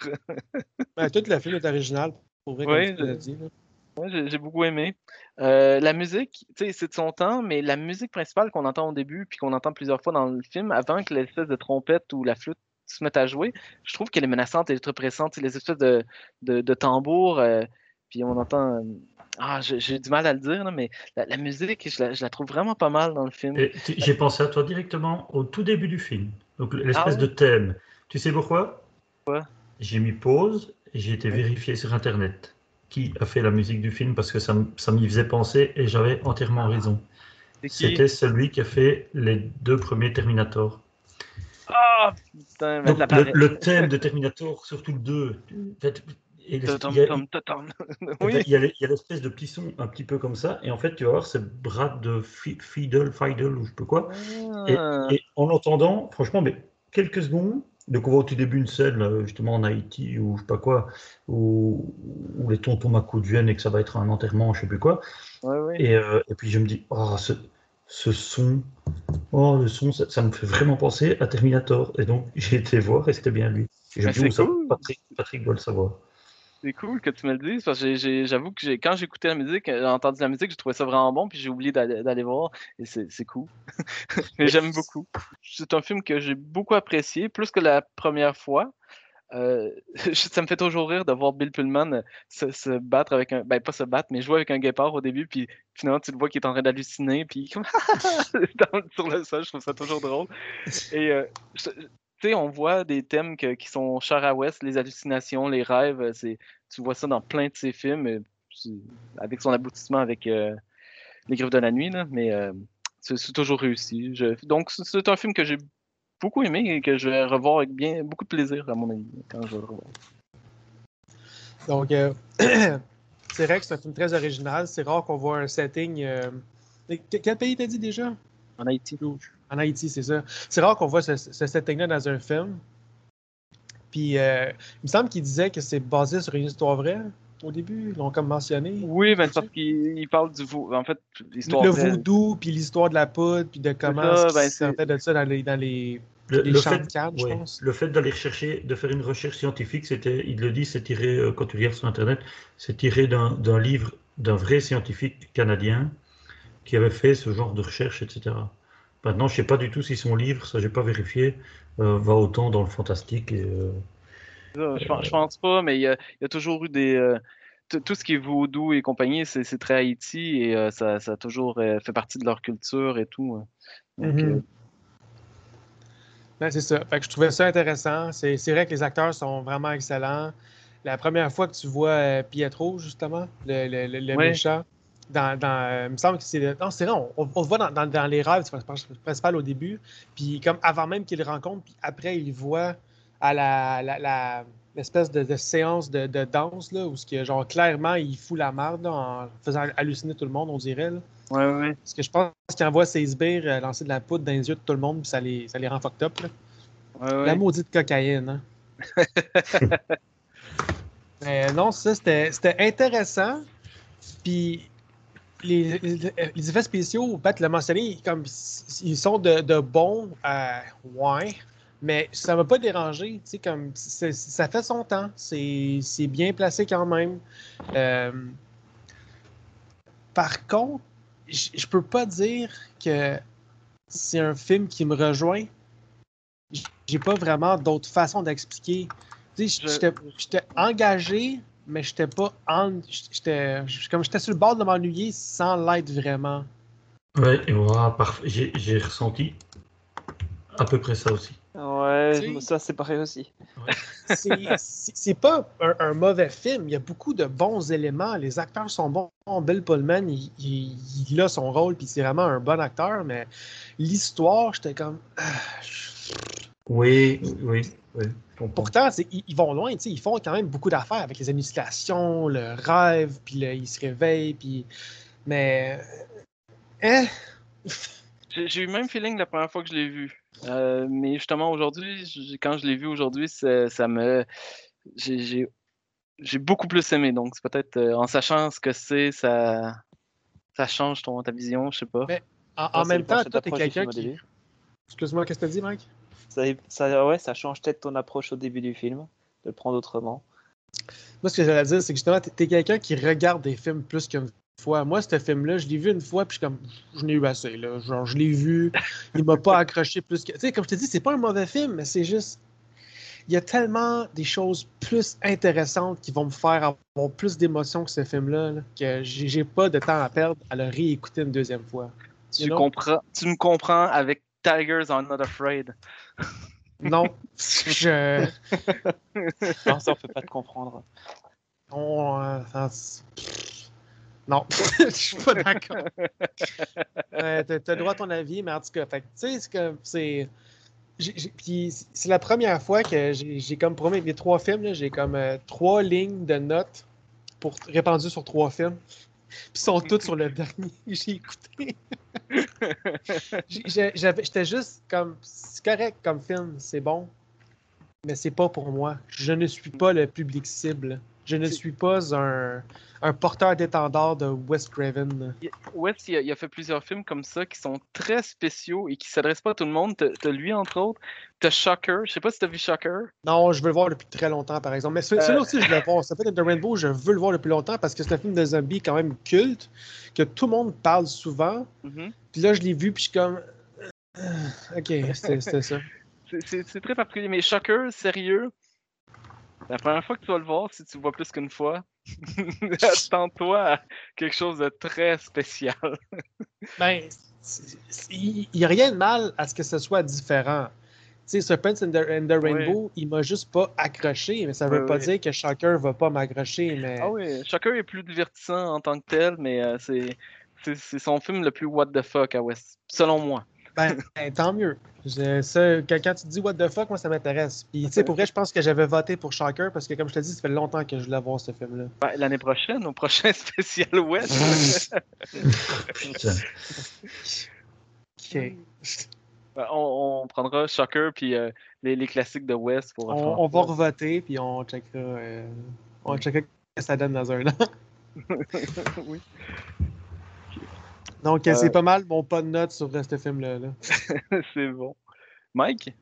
Ben, tout le film est original, pour vrai, comme Oui, tu l'as je- dit. là. Ouais, j'ai beaucoup aimé. Euh, la musique, tu sais, c'est de son temps, mais la musique principale qu'on entend au début, puis qu'on entend plusieurs fois dans le film, avant que l'espèce de trompette ou la flûte se mette à jouer, je trouve qu'elle est menaçante et très pressante. Les espèces de, de, de tambours, euh, puis on entend. Ah, j'ai du mal à le dire, là, mais la, la musique, je la, je la trouve vraiment pas mal dans le film. J'ai pensé à toi directement au tout début du film. Donc l'espèce Ah ouais de thème. Tu sais pourquoi? Pourquoi J'ai mis pause et j'ai été vérifié sur Internet qui a fait la musique du film parce que ça, ça m'y faisait penser et j'avais entièrement raison. C'est qui? C'était celui qui a fait les deux premiers Terminator. Ah, putain, Donc, le, le thème de Terminator, surtout le 2. Et les- il y a- Oui. l'espèce de petit son un petit peu comme ça, et en fait, tu vas voir, c'est Brad de Fi- Fiddle, Fiddle, ou je pas quoi. Et, Ah. et en l'entendant, franchement, mais quelques secondes, donc on voit au tout début une scène, là, justement en Haïti, ou je sais pas quoi, où, où les tontons m'accoudent viennent et que ça va être un enterrement, je sais plus quoi. Ouais, ouais. Et, euh, et puis je me dis, oh, ce, ce son, oh, le son, ça, ça me fait vraiment penser à Terminator. Et donc j'ai été voir et c'était bien lui. Et je Mais me dis, oh, ça, cool. Patrick, Patrick doit le savoir. C'est cool que tu me le dises parce que j'avoue que quand j'écoutais la musique, j'ai entendu la musique, j'ai trouvé ça vraiment bon, puis j'ai oublié d'aller voir et c'est cool. Mais j'aime beaucoup. C'est un film que j'ai beaucoup apprécié, plus que la première fois. Euh, ça me fait toujours rire de voir Bill Pullman euh, se, se battre avec un. Ben, pas se battre, mais jouer avec un guépard au début, puis finalement, tu le vois qui est en train d'halluciner, puis comme. sur le sol, je trouve ça toujours drôle. Et euh, je- tu sais, on voit des thèmes que- qui sont chers à West, les hallucinations, les rêves. euh, C'est, tu vois ça dans plein de ses films, euh, avec son aboutissement avec euh, Les Griffes de la Nuit, là, mais euh, c'est, toujours réussi. Je- donc, c'est- un film que j'ai beaucoup aimé et que je vais revoir avec bien, beaucoup de plaisir, à mon avis, quand je vais le revoir. Donc, euh, c'est vrai que c'est un film très original. C'est rare qu'on voit un setting. que- Quel pays t'as dit déjà? En Haïti. En Haïti, c'est ça. C'est rare qu'on voit ce, ce setting-là dans un film. Puis, euh, il me semble qu'il disait que c'est basé sur une histoire vraie au début. Ils l'ont comme mentionné. Oui, ben, parce qu'il il parle du vo- En fait, l'histoire. le vraie- voodoo, puis l'histoire de la poudre, puis de comment ça, ben, de ça dans les, dans les, Le, les le champs fait, de canne, je pense. le fait d'aller rechercher, de faire une recherche scientifique, c'était, il le dit, c'est tiré, euh, quand tu regardes sur Internet, c'est tiré d'un d'un livre d'un vrai scientifique canadien qui avait fait ce genre de recherche, etc. Maintenant, je sais pas du tout si son livre, ça j'ai pas vérifié, euh, va autant dans le fantastique. Et, euh, Ça, Je pense, je pense pas, mais il y a, il y a toujours eu des. euh, tout ce qui est vaudou et compagnie, c'est c'est très Haïti et euh, ça, ça a toujours euh, fait partie de leur culture et tout. hein. Donc, Mhm. euh, Ouais, c'est ça. Fait que je trouvais ça intéressant. C'est c'est vrai que les acteurs sont vraiment excellents. La première fois que tu vois euh, Pietro, justement, le, le- le- le Ouais. méchant, dans, dans, euh, il me semble que c'est. Non, c'est vrai, on, on le voit dans, dans- dans les rêves, personnage principal au début. Puis, comme avant même qu'il le rencontre, puis après, il voit à la. la- la- l'espèce de, de séance de, de danse, là, où ce que, genre, clairement, il fout la merde, là, en faisant halluciner tout le monde, on dirait. là. Ouais, ouais. Parce que je pense qu'il envoie ses sbires euh, lancer de la poudre dans les yeux de tout le monde, puis ça les, ça les rend fucked up. là. ouais, ouais. La maudite cocaïne. Hein? Mais non, ça, c'était c'était intéressant. Puis les, les- les effets spéciaux, Pat l'a mentionné, comme ils sont de, de bons, euh, ouais. Mais ça m'a pas dérangé, comme ça fait son temps, c'est bien placé quand même. Euh, par contre, je peux pas dire que c'est un film qui me rejoint. J'ai pas vraiment d'autre façon d'expliquer. J'étais engagé, mais j'étais pas en. J'étais comme j'étais sur le bord de m'ennuyer sans l'être vraiment. Ouais, et moi, j'ai j'ai ressenti à peu près ça aussi. Ouais, Tu sais- ça c'est pareil aussi. c'est c'est- c'est pas un, un mauvais film. Il y a beaucoup de bons éléments. Les acteurs sont bons. Bill Pullman, il, il- il a son rôle, puis c'est vraiment un bon acteur, mais l'histoire, j'étais comme. ah, je- Oui, oui, oui. Pourtant, ils, ils vont loin, tu sais, ils font quand même beaucoup d'affaires avec les hallucinations, le rêve, puis le- ils se réveillent, puis. Mais. Hein? J'ai eu le même feeling la première fois que je l'ai vu. Euh, mais justement, aujourd'hui, quand je l'ai vu aujourd'hui, ça, ça me. J'ai beaucoup plus aimé. Donc, c'est peut-être euh, en sachant ce que c'est, ça, ça change ton, ta vision, je sais pas. Mais- En, Ça, en même temps, toi, t'es quelqu'un qui. Excuse-moi, qu'est-ce que t'as dit, Mike? Ça, ça, ouais, ça change peut-être ton approche au début du film, de le prendre autrement. Moi, ce que j'allais dire, c'est que justement, t'es, quelqu'un qui regarde des films plus qu'une fois. Moi, ce film-là, je l'ai vu une fois, puis je suis comme, je n'ai eu assez, là. Genre, je l'ai vu, il m'a pas accroché plus que. Tu sais, comme je te dis, c'est pas un mauvais film, mais c'est juste. Il y a tellement des choses plus intéressantes qui vont me faire avoir plus d'émotions que ce film-là, là, que j'ai, j'ai pas de temps à perdre à le réécouter une deuxième fois. Tu, You know? comprends, tu me comprends avec Tigers Are Not Afraid. Non, je. Non, ça on peut pas te comprendre. On, euh, ça, non, je suis pas d'accord. Euh, t'as, t'as le droit à ton avis, mais en tout cas, tu sais, c'est comme, c'est... j'ai- j'ai- puis c'est la première fois que j'ai, j'ai comme promis avec les trois films, là, j'ai comme euh, trois lignes de notes pour, répandues sur trois films. Puis ils sont toutes sur le dernier que j'ai écouté. J'étais juste comme, c'est correct comme film, c'est bon, mais c'est pas pour moi. Je ne suis pas le public cible. Je ne suis pas un, un porteur d'étendard de Wes Craven. Wes, il a, il a fait plusieurs films comme ça qui sont très spéciaux et qui s'adressent pas à tout le monde. T'as lui, entre autres. T'as Shocker. Je sais pas si t'as vu Shocker. Non, je veux le voir depuis très longtemps, par exemple. Mais ce- Euh. celui-là aussi, je veux le voir. Ça fait The Rainbow, je veux le voir depuis longtemps parce que c'est un film de zombies quand même culte, que tout le monde parle souvent. Mhm. Puis là, je l'ai vu, puis je suis comme. euh, Ok, c'était ça. C'est très particulier. Mais Shocker, sérieux, la première fois que tu vas le voir, si tu le vois plus qu'une fois, attends-toi à quelque chose de très spécial. Ben, il n'y a rien de mal à ce que ce soit différent. Tu sais, Serpents and the, and the Rainbow, il m'a juste pas accroché, mais ça veut Ouais, pas dire que Shocker va pas m'accrocher. Mais... Ah oui, Shocker est plus divertissant en tant que tel, mais euh, c'est c'est- c'est son film le plus what the fuck à West, selon moi. Ben, ben, tant mieux. Je- ça, quand, quand tu dis what the fuck, moi ça m'intéresse. Puis, tu sais, pour vrai, je pense que j'avais voté pour Shocker parce que, comme je te dis, ça fait longtemps que je voulais voir ce film-là. Ben, L'année prochaine, au prochain spécial West, Putain. Ok. ben, on, on prendra Shocker puis euh, les, les classiques de West pour On, on va revoter, puis on checkera, euh, on checkera ce que ça donne dans un an. oui. Donc, euh, Euh. c'est pas mal mon pas de notes sur ce film-là. là. c'est bon. Mike?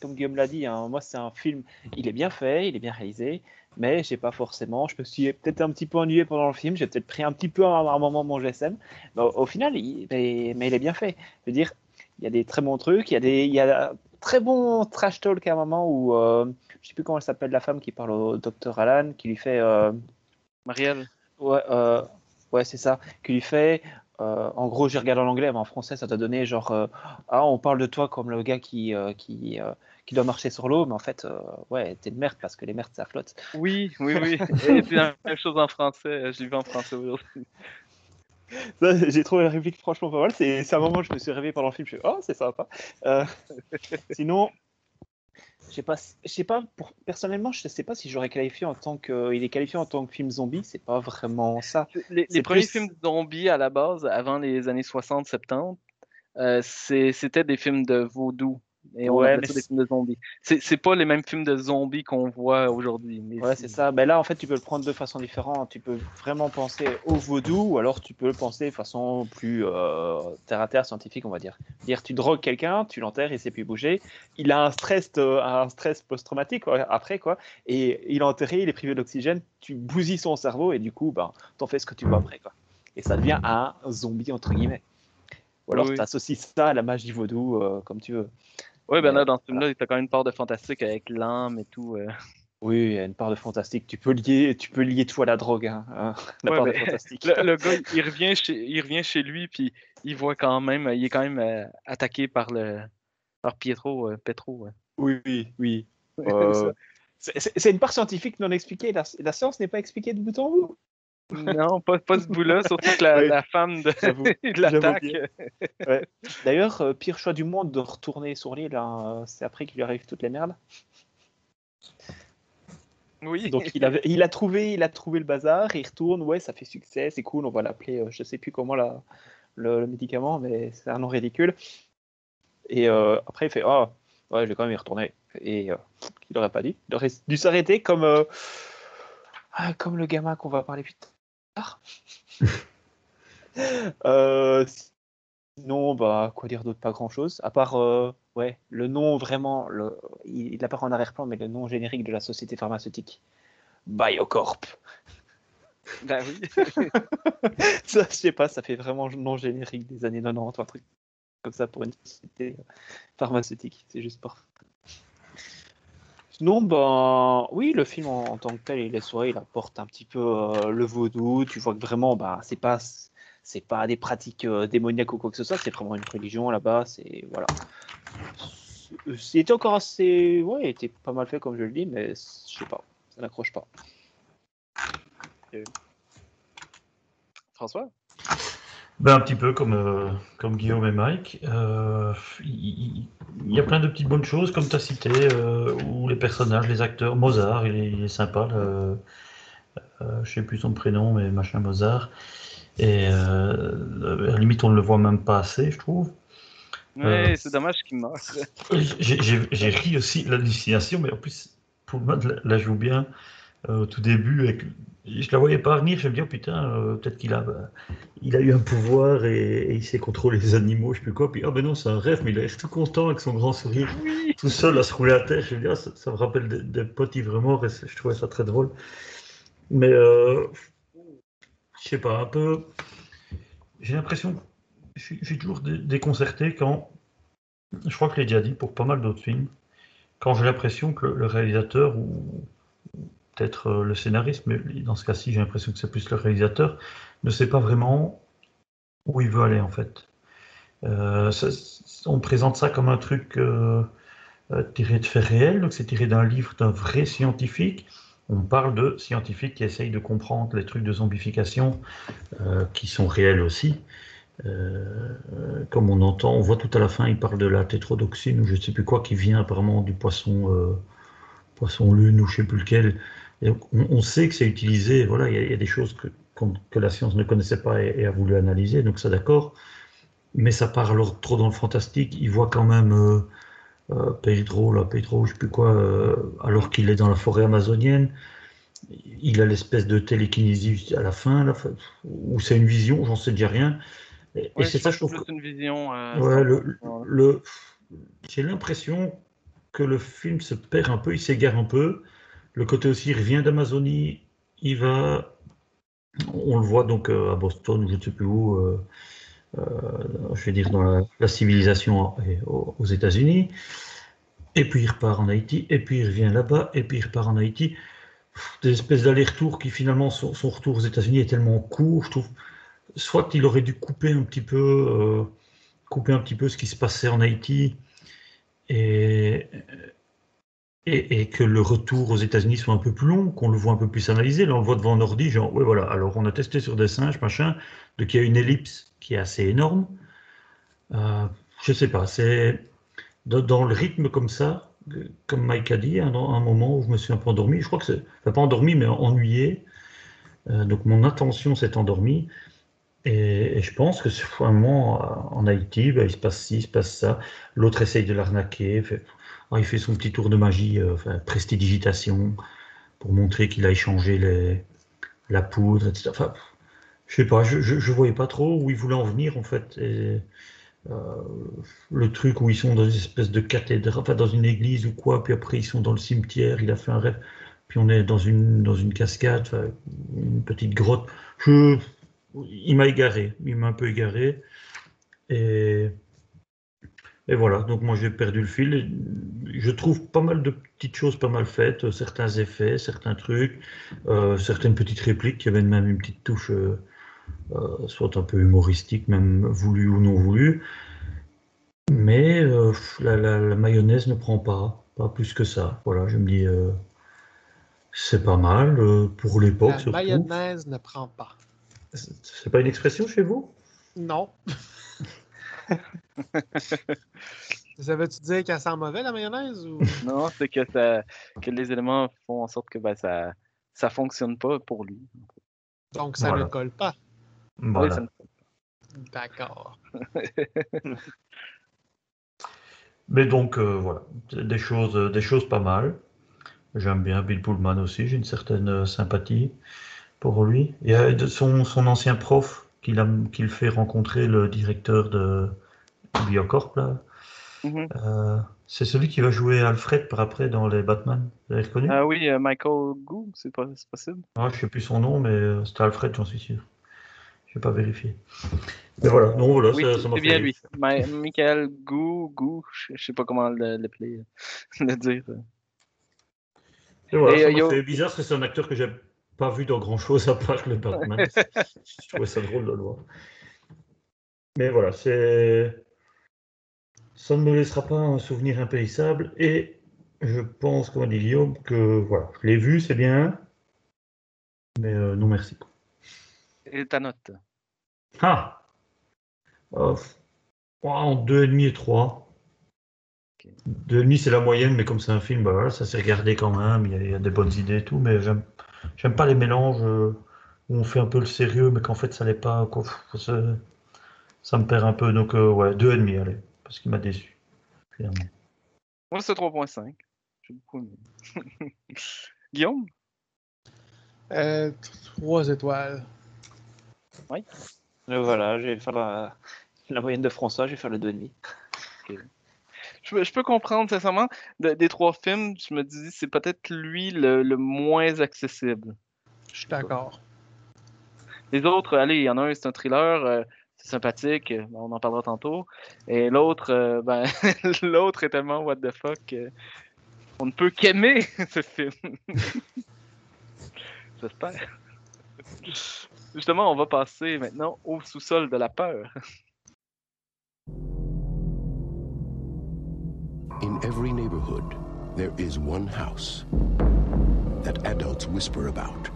Comme Guillaume l'a dit, hein, moi c'est un film, il est bien fait, il est bien réalisé, mais j'ai pas forcément, je me suis peut-être un petit peu ennuyé pendant le film, j'ai peut-être pris un petit peu à un moment mon GSM, mais au, au final, il, mais, mais il est bien fait. Je veux dire, il y a des très bons trucs, il y a des, il y a un très bon trash talk à un moment où, euh, je sais plus comment elle s'appelle la femme qui parle au docteur Alan, qui lui fait, euh, Marielle? ouais, euh, ouais c'est ça, qui lui fait, euh, en gros, j'ai regardé en anglais, mais en français, ça t'a donné genre euh, Ah, on parle de toi comme le gars qui, euh, qui, qui doit marcher sur l'eau, mais en fait, ouais, t'es de merde parce que les merdes ça flotte. Oui, oui, oui. Et puis la même chose en français. Je l'ai vu en français aujourd'hui. J'ai trouvé la réplique franchement pas mal. C'est un moment où je me suis réveillé pendant le film. Je suis oh, c'est sympa. Sinon, je sais pas, je sais pas pour, personnellement, je sais pas si j'aurais qualifié en tant que. Il est qualifié en tant que film zombie, c'est pas vraiment ça. Les, premiers plus- films zombies à la base, avant les années 60-70, euh, c'était des films de vaudou. Et on Ouais, mais des films de zombies. C'est c'est pas les mêmes films de zombies qu'on voit aujourd'hui. mais Ouais, c'est ça. Ben là, en fait, tu peux le prendre de façon différente. Tu peux vraiment penser au vaudou, ou alors tu peux le penser de façon plus euh, terre à terre, scientifique, on va dire. Dire, tu drogues quelqu'un, tu l'enterres, il sait plus bouger. Il a un stress, euh, un stress post-traumatique après, quoi. Et il est enterré, il est privé d'oxygène. Tu bousilles son cerveau et du coup, ben, t'en fais ce que tu veux après, quoi. Et ça devient un zombie entre guillemets. Ou alors, Oui. tu associes ça à la magie vaudou, euh, comme tu veux. Ouais, ben là, dans ce film-là, il y a quand même une part de fantastique avec l'âme et tout. euh. Oui, il y a une part de fantastique. Tu peux lier, tu peux lier tout à la drogue, hein, hein, la Ouais, part de mais fantastique. Le, le gars, il revient chez, il revient chez lui, puis il voit quand même, il est quand même euh, attaqué par le, par Pietro, euh, Petro. ouais. Oui, oui, oui. Euh, c'est une part scientifique non expliquée. La, la science n'est pas expliquée de bout en bout. Non, pas, pas ce bout-là, surtout que la, la femme de, l'attaque. Ouais. D'ailleurs, euh, pire choix du monde de retourner sur l'île. hein, euh, c'est après qu'il lui arrive toutes les merdes. Oui. Donc il, avait, il a trouvé, il a trouvé le bazar. Il retourne. Ouais, ça fait succès. C'est cool. On va l'appeler. euh, je sais plus comment la, le, le médicament, mais c'est un nom ridicule. Et euh, après, il fait Ah, ouais, je vais quand même y retourner. Et il aurait pas dû. Il aurait dû s'arrêter comme, ah, comme le gamin qu'on va parler plus tard. Euh, sinon, bah, quoi dire d'autre? Pas grand chose. À part, euh, ouais, le nom vraiment, le, il, il apparaît en arrière-plan, mais le nom générique de la société pharmaceutique Biocorp. Ben oui. ça, je sais pas, ça fait vraiment nom générique des années 90, un truc comme ça pour une société pharmaceutique. C'est juste parfait. Sinon, ben, oui, le film en, tant que tel, il est soirée, il apporte un petit peu euh, le vaudou. Tu vois que vraiment, bah, c'est pas, c'est pas des pratiques euh, démoniaques ou quoi que ce soit, c'est vraiment une religion là-bas. C'est voilà. C'était encore assez, ouais, était pas mal fait comme je le dis, mais je sais pas, ça n'accroche pas. François? Ben, un petit peu comme, euh, comme Guillaume et Mike. Euh, Il y, a plein de petites bonnes choses, comme tu as cité, euh, où les personnages, les acteurs, Mozart, il est, il est sympa. le- euh, je sais plus son prénom, mais machin Mozart. Et à la limite, on ne le voit même pas assez, je trouve. Ouais, c'est dommage qu'il meure. J'ai- ri aussi l'hallucination, mais en plus, pour moi, la, la joue bien au tout début. Avec, je la voyais pas venir, je me dis, oh putain, euh, peut-être qu'il a, bah, il a eu un pouvoir et, et il sait contrôler les animaux, je sais plus quoi. Puis, ah ben non, c'est un rêve, mais il a l'air tout content avec son grand sourire, tout seul à se rouler à terre. Je me dis, ah, ça, ça me rappelle des, des potes c'est- je trouvais ça très drôle. Mais, euh, je sais pas, un peu. J'ai l'impression, je suis, toujours dé- déconcerté quand je crois que je l'ai déjà dit pour pas mal d'autres films, quand j'ai l'impression que le réalisateur ou peut-être euh, le scénariste, mais dans ce cas-ci j'ai l'impression que c'est plus le réalisateur, ne sait pas vraiment où il veut aller en fait. Euh, on présente ça comme un truc euh, tiré de faits réels, donc c'est tiré d'un livre d'un vrai scientifique. On parle de scientifiques qui essayent de comprendre les trucs de zombification qui sont réels aussi. Comme on entend, on voit tout à la fin, il parle de la tétrodoxine ou je ne sais plus quoi qui vient apparemment du poisson, poisson lune ou je ne sais plus lequel. Et donc, on, on sait que c'est utilisé. Voilà, il y, a- il y a des choses que, que la science ne connaissait pas et, et a voulu analyser. Donc ça, d'accord. Mais ça part alors trop dans le fantastique. Il voit quand même euh, euh, Pedro, là, Pedro, je ne sais plus quoi, euh, alors qu'il est dans la forêt amazonienne. Il a l'espèce de télékinésie à la fin, là, ou c'est une vision, j'en sais déjà rien. Et, c'est ça, je trouve. que une vision. euh, Ouais, sans- le, sans- le, j'ai l'impression que le film se perd un peu, il s'égare un peu. Le côté aussi, il revient d'Amazonie, il va, on le voit donc euh, à Boston ou je ne sais plus où, euh, euh, je vais dire dans la, civilisation aux, États-Unis. Et puis il repart en Haïti, et puis il revient là-bas, et puis il repart en Haïti. Des espèces d'allers-retours qui finalement, son, retour aux États-Unis est tellement court, je trouve. soit il aurait dû couper un petit peu, couper un petit peu ce qui se passait en Haïti et, et, que le retour aux États-Unis soit un peu plus long, qu'on le voit un peu plus analysé. Là, on le voit devant un ordi, genre, ouais, voilà, alors on a testé sur des singes, machin, donc il y a une ellipse qui est assez énorme. Euh, je sais pas, c'est dans, le rythme comme ça, comme Mike a dit, un, moment où je me suis un peu endormi, je crois que c'est, enfin, pas endormi, mais ennuyé. Euh, donc mon attention s'est endormie. Et, je pense que c'est un moment euh, en Haïti, ben, il se passe ci, il se passe ça. L'autre essaye de l'arnaquer. fait- ah, il fait son petit tour de magie, euh, enfin, prestidigitation, pour montrer qu'il a échangé la poudre, etc. Enfin, je sais pas, je, je, je voyais pas trop où il voulait en venir en fait. Euh, le truc où ils sont dans une espèce de cathédrale, enfin dans une église ou quoi, puis après ils sont dans le cimetière, il a fait un rêve, puis on est dans une, dans une cascade, une petite grotte. Je, il m'a égaré, il m'a un peu égaré. Et, et voilà, donc moi j'ai perdu le fil. Je trouve pas mal de petites choses pas mal faites, certains effets, certains trucs, euh, certaines petites répliques qui avaient même une petite touche, euh, euh, soit un peu humoristique, même voulu ou non voulu. Mais la, la- la mayonnaise ne prend pas, pas plus que ça. Voilà, je me dis, c'est pas mal pour l'époque La surtout. mayonnaise ne prend pas. C'est pas une expression chez vous? Non. Ça veut-tu dire qu'elle sent mauvais, la mayonnaise? Ou... Non, c'est que, ça, que les éléments font en sorte que ben, ça ça fonctionne pas pour lui. Donc, ça Voilà. ne colle pas. Oui, Voilà. ça ne- D'accord. Mais donc euh, voilà, des choses, euh, des choses pas mal. J'aime bien Bill Pullman aussi, j'ai une certaine euh, sympathie pour lui. Il y a son, son ancien prof qu'il a, qu'il fait rencontrer le directeur de Biocorp, là. Mhm. Euh, c'est celui qui va jouer Alfred par après dans les Batman. Vous avez reconnu? Ah oui, euh, Michael Gou, c'est pas c'est possible. Ah, je sais plus son nom, mais euh, c'était Alfred, j'en suis sûr. Je vais pas vérifier. Mais voilà, non, voilà, Oui, ça, c'est m'a c'est fait bien rire. lui. Ma- Michael Gou, Gou, je sais pas comment le- l'appeler, le dire. Et voilà, Et, ça m'a yo- fait bizarre parce que c'est un acteur que j'ai pas vu dans grand chose à part le Batman. je trouvais ça drôle de le voir. Mais voilà, c'est. Ça ne me laissera pas un souvenir impérissable et je pense, comme a dit Guillaume, que voilà, je l'ai vu, c'est bien, mais euh, non merci. Et ta note? Ah Euh, En deux et demi et trois. Ok. Deux et demi, c'est la moyenne, mais comme c'est un film, bah voilà, ça s'est regardé quand même. Il y, a, il y a des bonnes idées et tout, mais j'aime, j'aime pas les mélanges euh, où on fait un peu le sérieux, mais qu'en fait ça l'est pas. quoi. Ça me perd un peu. Donc euh, ouais, deux et demi, allez, parce qu'il m'a déçu. Moi, c'est 3.5. J'ai beaucoup aimé. Guillaume? Euh, trois étoiles. Euh, voilà, je vais faire la, la moyenne de François, je vais faire le 2,5. je, peux- je peux comprendre, sincèrement, de- des trois films, je me dis c'est peut-être lui le, le moins accessible. Je suis d'accord. Les autres, allez, il y en a un, c'est un thriller, euh, sympathique, euh, on en parlera tantôt. Et l'autre, euh, ben, l'autre est tellement what the fuck. euh, on ne peut qu'aimer ce film. J'espère. Justement, on va passer maintenant au sous-sol de la peur. In every neighborhood, there is one house that adults whisper about,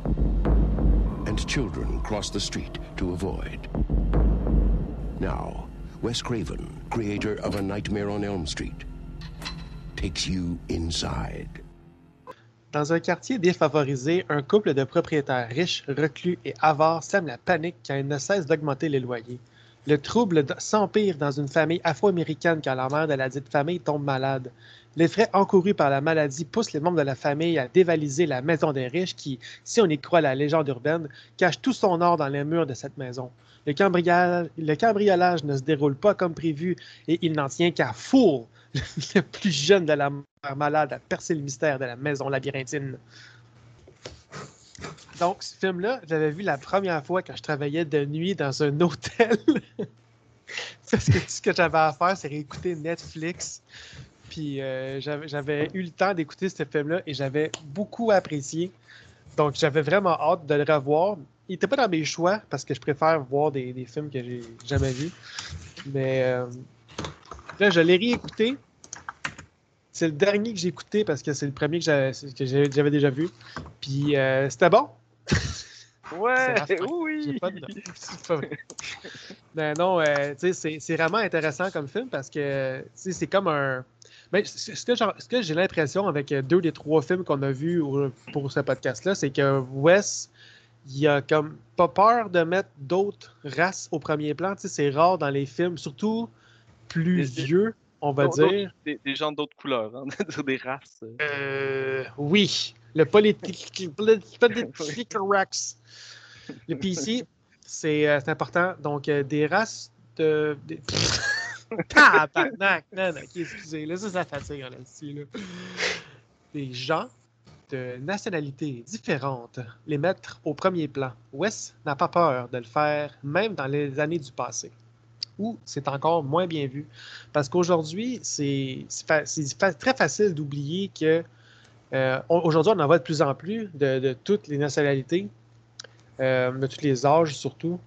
and children cross the street to avoid. Now, Wes Craven, creator of A Nightmare on Elm Street, takes you inside. Dans un quartier défavorisé, un couple de propriétaires riches, reclus et avares sème la panique quand ils ne cessent d'augmenter les loyers. Le trouble s'empire dans une famille afro-américaine quand la mère de la dite famille tombe malade. Les frais encourus par la maladie poussent les membres de la famille à dévaliser la maison des riches qui, si on y croit la légende urbaine, cache tout son or dans les murs de cette maison. Le cambriolage, ne se déroule pas comme prévu et il n'en tient qu'à Four, le plus jeune de la mère malade, à percer le mystère de la maison labyrinthine. Donc, ce film-là, je l'avais vu la première fois quand je travaillais de nuit dans un hôtel. Parce que tout ce que j'avais à faire, c'est réécouter Netflix. Puis euh, j'avais eu le temps d'écouter ce film-là et j'avais beaucoup apprécié. Donc, j'avais vraiment hâte de le revoir. il était pas dans mes choix parce que je préfère voir des, des films que j'ai jamais vus. Mais euh, là, je l'ai réécouté. C'est le dernier que j'ai écouté parce que c'est le premier que j'avais déjà vu. Puis euh, c'était bon. Ouais, oui. Pas de pas vrai. Ben non, euh, c'est- vraiment intéressant comme film parce que c'est comme un. Ben, c- ce que, j'en- ce que j'ai l'impression avec euh, deux des trois films qu'on a vus pour ce podcast-là, c'est que Wes, il a comme pas peur de mettre d'autres races au premier plan. Tu sais, c'est rare dans les films, surtout plus Des- vieux, on va dire. Des, des gens d'autres couleurs, hein, des races. euh. Oui, le politique correct. Le PC, c'est euh, c'est important. Donc, des races de. des- Tabarnak! Non, non, excusez, là, ça, ça fatigue là-dessus. Là. Des gens de nationalités différentes, les mettre au premier plan. Wes n'a pas peur de le faire, même dans les années du passé, où c'est encore moins bien vu. Parce qu'aujourd'hui, c'est très facile d'oublier que euh, aujourd'hui, on en voit de plus en plus de, de toutes les nationalités, euh, de tous les âges surtout.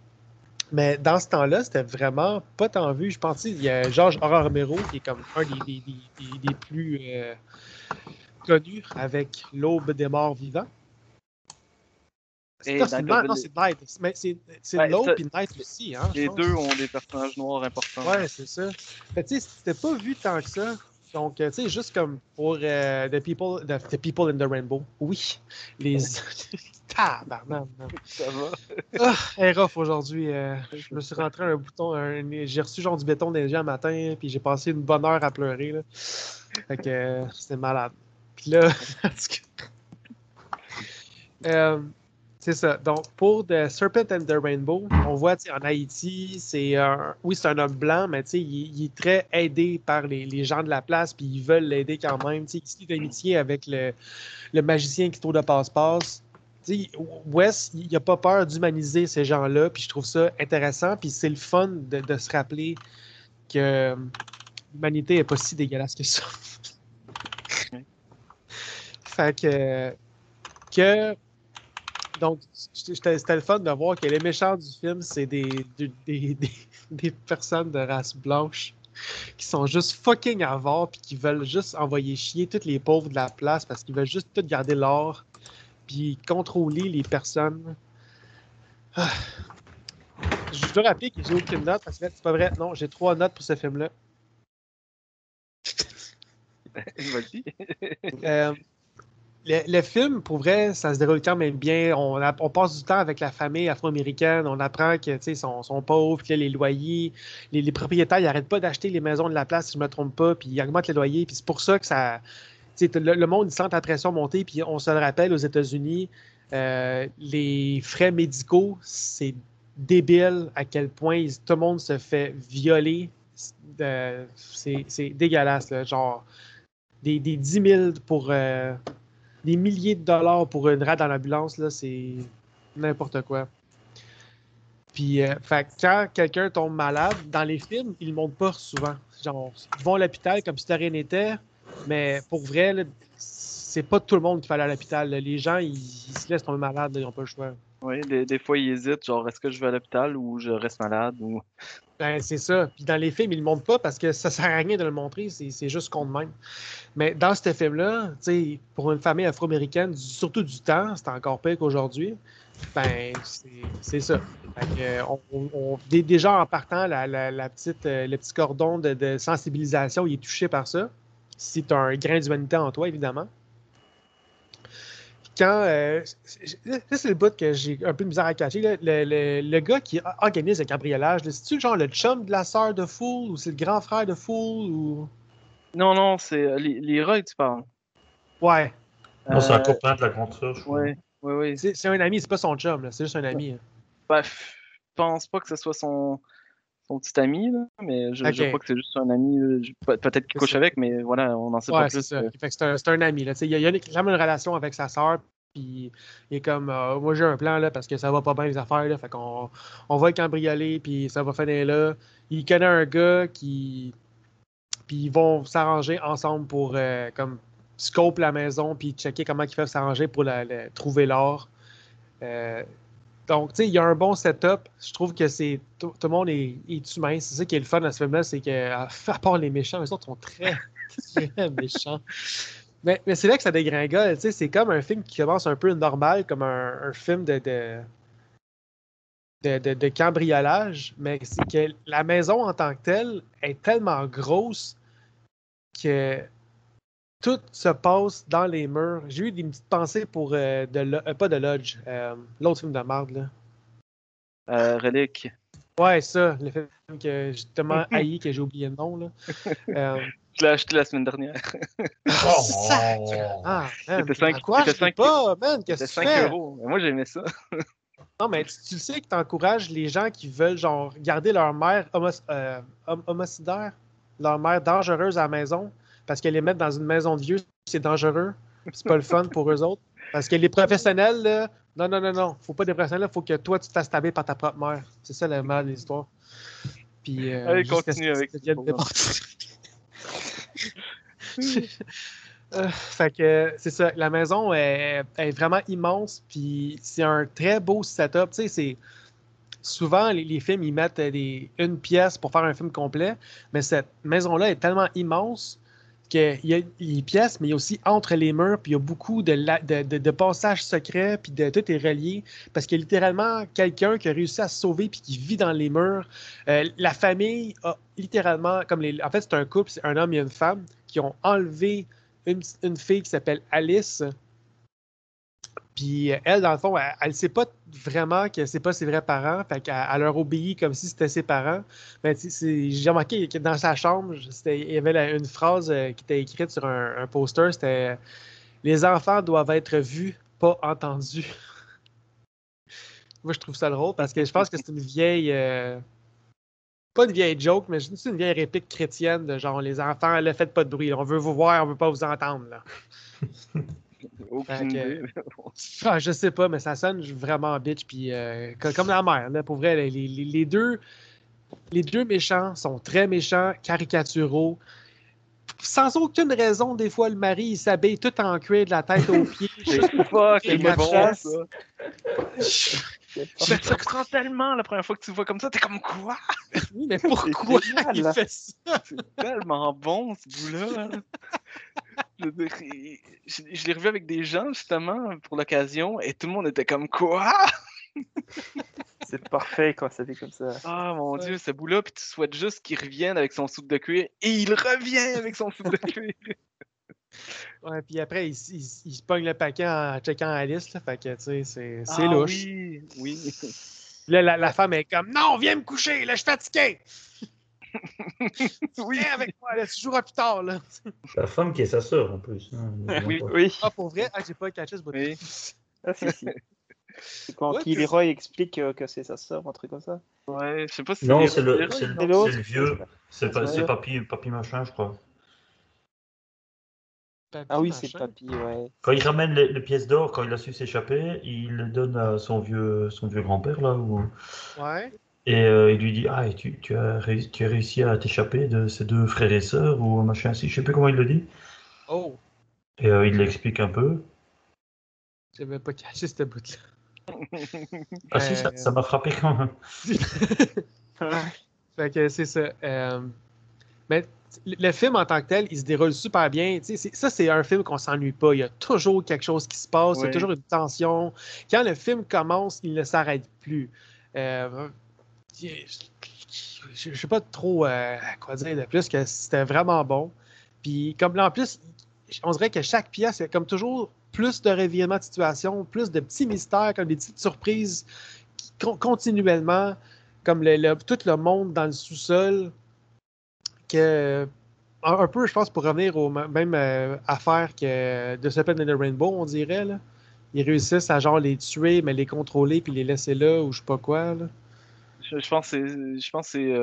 Mais dans ce temps-là, c'était vraiment pas tant vu. Je pense qu'il y a Georges Aurore Romero, qui est comme un des, des- des- des- des plus euh, connus avec L'Aube des morts vivants. C'est non, c'est Night. Mais c'est Ouais, L'Aube et Night aussi. Hein, Les deux ont des personnages noirs importants. Ouais, c'est ça. Que, tu sais, c'était pas vu tant que ça. Donc, euh, tu sais, juste comme pour euh, the, people, the, the People in the Rainbow. Oui. Les. Tabarnak. Ça va. Ah, elle rough aujourd'hui. euh, je me suis rentré un bouton. un- j'ai reçu genre du béton des un matin, puis j'ai passé une bonne heure à pleurer. Là. Fait que euh, c'était malade. Puis là. Euh, c'est ça. Donc, pour The Serpent and the Rainbow, on voit en Haïti, c'est un. Oui, c'est un homme blanc, mais il, il est très aidé par les, les gens de la place, puis ils veulent l'aider quand même. Tu sais, il se lie d'amitié avec le, le magicien qui tourne de passe-passe. Wes, il n'a pas peur d'humaniser ces gens-là, puis je trouve ça intéressant, puis c'est le fun de, de se rappeler que l'humanité n'est pas si dégueulasse que ça. fait que, que donc, c'était le fun de voir que les méchants du film, c'est des, des, des, des- personnes de race blanche qui sont juste fucking avares puis qui veulent juste envoyer chier tous les pauvres de la place parce qu'ils veulent juste tout garder l'or puis contrôler les personnes. Ah. Je dois rappeler que j'ai aucune note parce que c'est pas vrai. Non, j'ai trois notes pour ce film-là. Vas-y. Euh, le, le film, pour vrai, ça se déroule quand même bien. On, on passe du temps avec la famille afro-américaine. On apprend que, sont, sont pauvres, que les loyers, les, propriétaires, ils n'arrêtent pas d'acheter les maisons de la place, si je ne me trompe pas, puis ils augmentent les loyers. Puis c'est pour ça que ça. Le, le monde, sent la pression monter. Puis on se le rappelle, aux États-Unis, euh, les frais médicaux, c'est débile à quel point tout le monde se fait violer. Euh, c'est dégueulasse. Genre, des, des 10 000 pour. euh, des milliers de dollars pour une rade dans l'ambulance, là, c'est n'importe quoi. Puis, euh, quand quelqu'un tombe malade, dans les films, ils le montrent pas souvent. Genre, ils vont à l'hôpital comme si de rien n'était, mais pour vrai, c'est pas tout le monde qui va aller à l'hôpital. Les gens, ils, se laissent tomber malades, ils n'ont pas le choix. Oui, des, des fois, ils hésitent, genre, est-ce que je vais à l'hôpital ou je reste malade ou... Ben, c'est ça. Puis dans les films, ils le montrent pas parce que ça sert à rien de le montrer, c'est juste qu'on de même. Mais dans ce film-là, pour une famille afro-américaine, surtout du temps, c'est encore pire qu'aujourd'hui. Ben, c'est ça. On- on- on- dé- déjà en partant, la, la- petite, euh, le petit cordon de, sensibilisation, il est touché par ça. Si un grain d'humanité en toi, évidemment. Quand. euh, c'est- le bout que j'ai un peu de misère à cacher. là. Le, le- le gars qui organise le cambriolage, c'est-tu genre le chum de la sœur de Fool ou c'est le grand frère de Fool ou? Non, non, c'est euh, les, les Roy, tu parles. Ouais. Non, c'est un Euh, copain de la grande sœur, je crois. Oui, oui, oui. C'est c'est un ami, c'est pas son chum, là, c'est juste un ami. hein. Bref, je pense pas que ce soit son, son petit ami, là, mais je, je Ok. crois que c'est juste un ami. euh, je- peut- Peut-être qu'il couche avec, mais voilà, on n'en sait Ouais, pas plus. ça. Fait que c'est un, c'est un ami. Là. Il y a, il y a une- une relation avec sa sœur, puis il est comme euh, Moi j'ai un plan là, parce que ça va pas bien les affaires. Là, fait qu'on on va le cambrioler, puis ça va finir là. Il connaît un gars qui. Puis ils vont s'arranger ensemble pour euh, comme scope la maison, puis checker comment ils peuvent s'arranger pour la- la- trouver l'or. Euh, Donc, tu sais, il y a un bon setup. Je trouve que c'est tout, le monde est, humain. C'est ça qui est le fun dans ce film-là, c'est que, à part les méchants, les autres sont très, très méchants. Mais, mais c'est là que ça dégringole. Tu sais, c'est comme un film qui commence un peu normal, comme un, film de, de- de cambriolage, mais c'est que la maison en tant que telle est tellement grosse que tout se passe dans les murs. J'ai eu des petites pensées pour euh, de Lo- euh, pas de Lodge, euh, l'autre film de merde là. Euh, Relique. Ouais, ça, le film que j'ai tellement haï que j'ai oublié le nom là. Euh, Je l'ai acheté la semaine dernière. sac! Oh. Ah, man, C'était cinq- t'encourages c'était cinq- pas, man, qu'est-ce C'était que tu 5 fais? euros. Moi, j'aimais ça. Non, mais tu, sais que tu encourages les gens qui veulent, genre, garder leur mère homos- euh, homicidaire, leur mère dangereuse à la maison, parce qu'elle les mettre dans une maison de vieux, c'est dangereux. C'est pas le fun pour eux autres. Parce que les professionnels, là, non, non, non, non, faut pas des professionnels, faut que toi, tu te fasses taber par ta propre mère. C'est ça le mal de l'histoire. Puis, euh, Allez, continue que avec Euh, fait que c'est ça, la maison est, est vraiment immense, puis c'est un très beau setup. Tu sais, c'est souvent les, les films ils mettent des, une pièce pour faire un film complet, mais cette maison-là est tellement immense qu'il y a les pièces, mais il y a aussi entre les murs, puis il y a beaucoup de, passages secrets, puis de, tout est relié, parce qu'il y a littéralement quelqu'un qui a réussi à se sauver, puis qui vit dans les murs. Euh, la famille a littéralement, comme les, en fait c'est un couple, c'est un homme et une femme, qui ont enlevé une, une fille qui s'appelle Alice. Puis euh, elle, dans le fond, elle ne sait pas vraiment que c'est pas ses vrais parents. Fait elle leur obéit comme si c'était ses parents. Mais c'est- j'ai remarqué que dans sa chambre, il y avait une phrase euh, qui était écrite sur un, poster. C'était Les enfants doivent être vus, pas entendus. Moi, je trouve ça drôle parce que je pense que c'est une vieille. euh, pas une vieille joke, mais c'est une vieille réplique chrétienne de genre les enfants, ne faites pas de bruit. On veut vous voir, on veut pas vous entendre. Aucune idée. Ah, je sais pas, mais ça sonne vraiment bitch. Puis, euh, co- comme la mère, là, pour vrai, les, les- les deux, les deux méchants sont très méchants, caricaturaux. Sans aucune raison, des fois, le mari, il s'habille tout en cuir de la tête aux pieds. C'est pas Et quel la bon, ça. Ça te surprend tellement la première fois que tu le vois comme ça. T'es comme quoi? Oui, mais pourquoi génial, il fait ça? C'est tellement bon ce bout-là. Je, l'ai revu avec des gens justement pour l'occasion et tout le monde était comme quoi? C'est parfait quand ça fait comme ça. Ah mon Ouais. dieu, ce bout-là, puis tu souhaites juste qu'il revienne avec son soupe de cuir et il revient avec son soupe de cuir. Ouais, puis après, il, se pogne le paquet en checkant Alice. Là, fait que, tu sais, c'est c'est Ah louche. Oui, oui. Là, la, la femme est comme Non, viens me coucher, là, je suis fatigué. Oui. Viens avec moi, là, tu joueras plus tard. Là. La femme qui est sa sœur en plus. hein. Oui, Oui. Ah, pour vrai? Ah, j'ai pas catché ce bout Oui. Ah, si, si. C'est quand Ouais, Leroy explique euh, que c'est sa sœur, un truc comme ça. Ouais, je sais pas si Non, c'est le, les- c'est le, Et l'autre c'est le vieux. C'est pas- Ouais. c'est papy, papy machin, je crois. Papy, Ah oui, c'est papy, ouais. Quand il ramène les, les pièces d'or, quand il a su s'échapper, il le donne à son vieux, son vieux grand-père là. où- Ouais. Et euh, il lui dit Ah, tu, tu as réussi, tu as réussi à t'échapper de ces deux frères et sœurs ou un machin ainsi. Je sais plus comment il le dit. Oh, Et euh, il l'explique un peu. j'avais pas caché cette bout-là. Ah si, ça ça m'a frappé quand même. Fait que c'est ça. Euh, mais le film en tant que tel, il se déroule super bien. Ça, c'est un film qu'on s'ennuie pas. Il y a toujours quelque chose qui se passe, il y a toujours une tension. Quand le film commence, il ne s'arrête plus. Euh, je ne sais pas trop euh, quoi dire de plus que c'était vraiment bon. Puis comme là, en plus, on dirait que chaque pièce, il y a comme toujours plus de revirements de situation, plus de petits mystères, comme des petites surprises qui- continuellement, comme le, le- tout le monde dans le sous-sol. Un, peu, je pense, pour revenir aux mêmes euh, affaires que de Serpent and the Rainbow, on dirait. Là. Ils réussissent à genre les tuer, mais les contrôler puis les laisser là ou je sais pas quoi. Là. Je, pense c'est, c'est,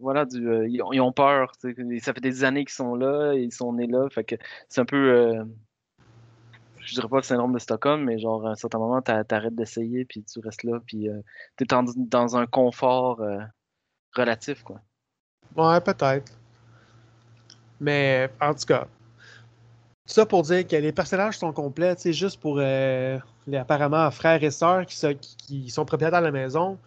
voilà, ils, ont, peur. Ça fait des années qu'ils sont là, ils sont nés là. Fait que c'est un peu, euh, je dirais pas le syndrome de Stockholm, mais genre à un certain moment, t'a- t'arrêtes d'essayer, puis tu restes là, puis euh, t'es en- dans un confort euh, relatif, quoi. Ouais, peut-être. Mais en tout cas, ça pour dire que les personnages sont complets, sais, juste pour euh, les apparemment frères et sœurs qui, sont propriétaires de la maison.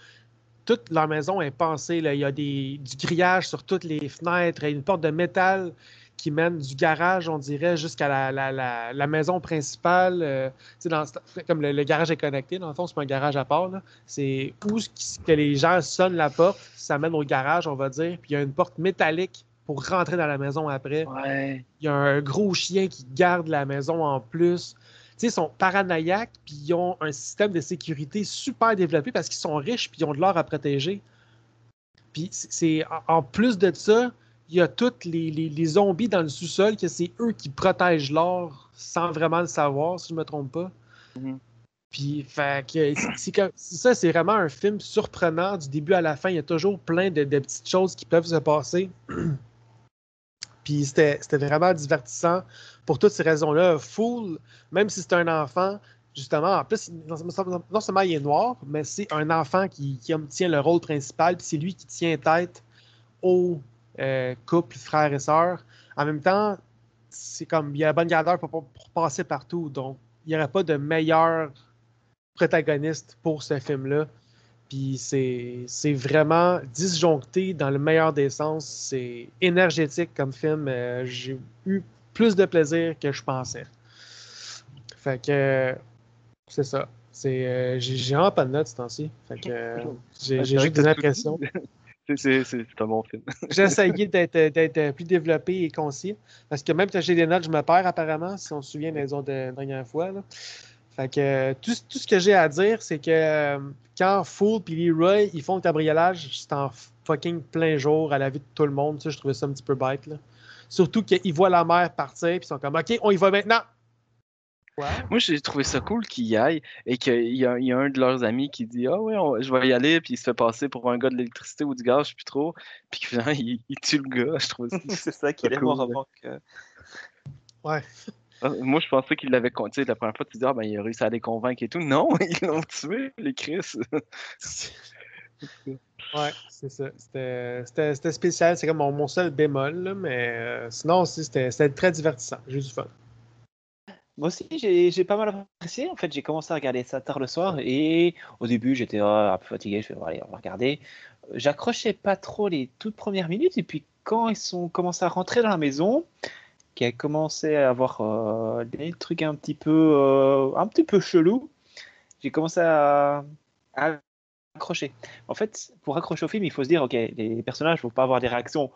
Toute leur maison est pensée. Il y a des, du grillage sur toutes les fenêtres, une porte de métal qui mène du garage, on dirait, jusqu'à la, la- la- la maison principale. euh, dans- comme le, le garage est connecté, dans le fond, c'est pas un garage à part. C'est où que les gens sonnent la porte, ça mène au garage, on va dire. Puis il y a une porte métallique pour rentrer dans la maison après. Ouais. Il y a un gros chien qui garde la maison en plus. Ils sont paranoïaques, puis ils ont un système de sécurité super développé parce qu'ils sont riches, puis ils ont de l'or à protéger. Puis c'est- en plus de ça, il y a tous les, les- les zombies dans le sous-sol, que c'est eux qui protègent l'or sans vraiment le savoir, si je me trompe pas. Mhm. Puis, fait que ça, c'est vraiment un film surprenant du début à la fin. Il y a toujours plein de, de petites choses qui peuvent se passer. Puis c'était c'était vraiment divertissant pour toutes ces raisons-là. Fool, même si c'est un enfant, justement, en plus, non, seulement il est noir, mais c'est un enfant qui, qui obtient le rôle principal, puis c'est lui qui tient tête au euh, couple, frères et sœurs. En même temps, c'est comme il y a la bonne gardeur pour, pour- pour passer partout, donc il n'y aurait pas de meilleur protagoniste pour ce film-là. Puis c'est vraiment disjoncté dans le meilleur des sens. C'est énergétique comme film. Euh, J'ai eu plus de plaisir que je pensais. Fait que euh, c'est ça. C'est euh, j'ai vraiment pas de notes ce temps-ci. Fait que j'ai juste des impressions. C'est- un bon film. J'ai essayé d'être plus développé et concis. Parce que même quand j'ai des notes, je me perds apparemment, si on se souvient des autres euh, dernières fois. Fait que tout, tout ce que j'ai à dire, c'est que euh, quand Fool et Leroy ils font le cabriolage, c'est en fucking plein jour à la vue de tout le monde. Ça, je trouvais ça un petit peu bête. Là. Surtout qu'ils voient la mer partir puis ils sont comme OK, on y va maintenant. Ouais. Moi, j'ai trouvé ça cool qu'ils y aillent et qu'il y, y a un de leurs amis qui dit Ah ouais, on- je vais y aller, puis il se fait passer pour un gars de l'électricité ou du gaz, je sais plus trop, puis finalement, il, il tue le gars. Je trouve ça. c'est ça qu'il est cool, mort ouais. avant que. Ouais. Ah, Moi, je pensais qu'il l'avait compté. La première fois, tu dis Ah ben, il a réussi à les convaincre et tout. Non, ils l'ont tué, les Chris. Ouais, c'est ça. C'était- spécial. C'est comme mon, mon seul bémol, là, mais euh, sinon aussi, c'était c'était très divertissant. J'ai eu du fun. Moi aussi, j'ai pas mal apprécié. En fait, j'ai commencé à regarder ça tard le soir et au début, j'étais ah, un peu fatigué. Je fais, va regarder. J'accrochais pas trop les toutes premières minutes et puis quand ils sont commencé à rentrer dans la maison, qui a commencé à avoir euh, des trucs un petit peu, euh, un petit peu chelous, j'ai commencé à, à accrocher. En fait, pour accrocher au film, il faut se dire, ok, les personnages vont pas avoir des réactions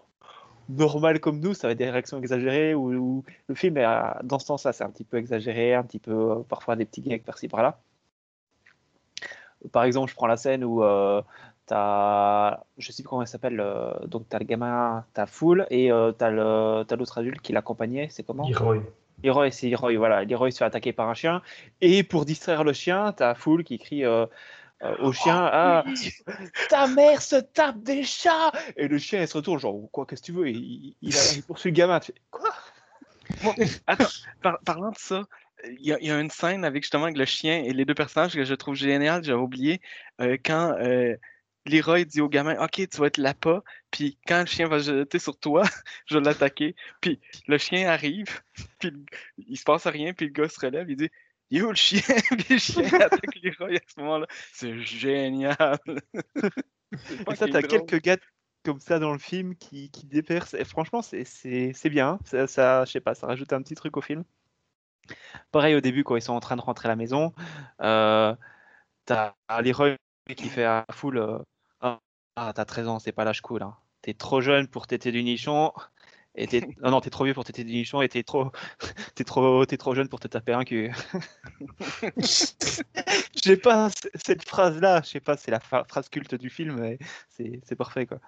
normales comme nous, ça va être des réactions exagérées ou, ou le film est dans ce sens-là, c'est un petit peu exagéré, un petit peu euh, parfois des petits gags par-ci par-là. Par exemple, je prends la scène où euh, t'as, je sais plus comment elle s'appelle, euh, donc t'as le gamin, t'as Fool et euh, t'as l'autre adulte qui l'accompagnait, c'est comment? Leroy. Leroy, c'est Leroy, voilà. Leroy se fait attaquer par un chien. Et pour distraire le chien, t'as Fool qui crie euh, au chien Ah, Ta mère se tape des chats Et le chien, il se retourne, genre, quoi, qu'est-ce que tu veux? Et il, il, a- il poursuit le gamin. Tu fais, Quoi? Attends, par- parlant de ça, il y, a- il y a une scène avec justement avec le chien et les deux personnages que je trouve génial, j'avais oublié, euh, quand euh, Leroy dit au gamin Ok, tu vas être l'appât, puis quand le chien va se jeter sur toi, je vais l'attaquer. Puis le chien arrive, puis il se passe rien, puis le gars se relève, il dit Il est où le chien? Le chien attaque Leroy à ce moment-là. C'est génial. Et ça, t'as quelques gars comme ça dans le film qui, qui dépercent. Et franchement, c'est- bien. hein. Ça, ça, je sais pas, ça rajoute un petit truc au film. Pareil au début, quand ils sont en train de rentrer à la maison, euh, t'as Leroy qui fait à Fool euh, Ah, t'as 13 ans, c'est pas l'âge cool. Hein. T'es trop jeune pour téter du nichon. Et t'es... Non, non, t'es trop vieux pour téter du nichon et t'es trop... T'es, trop... t'es trop jeune pour te taper un cul. Je sais pas, cette phrase-là, je sais pas, c'est la phrase culte du film, mais c'est, c'est parfait, quoi.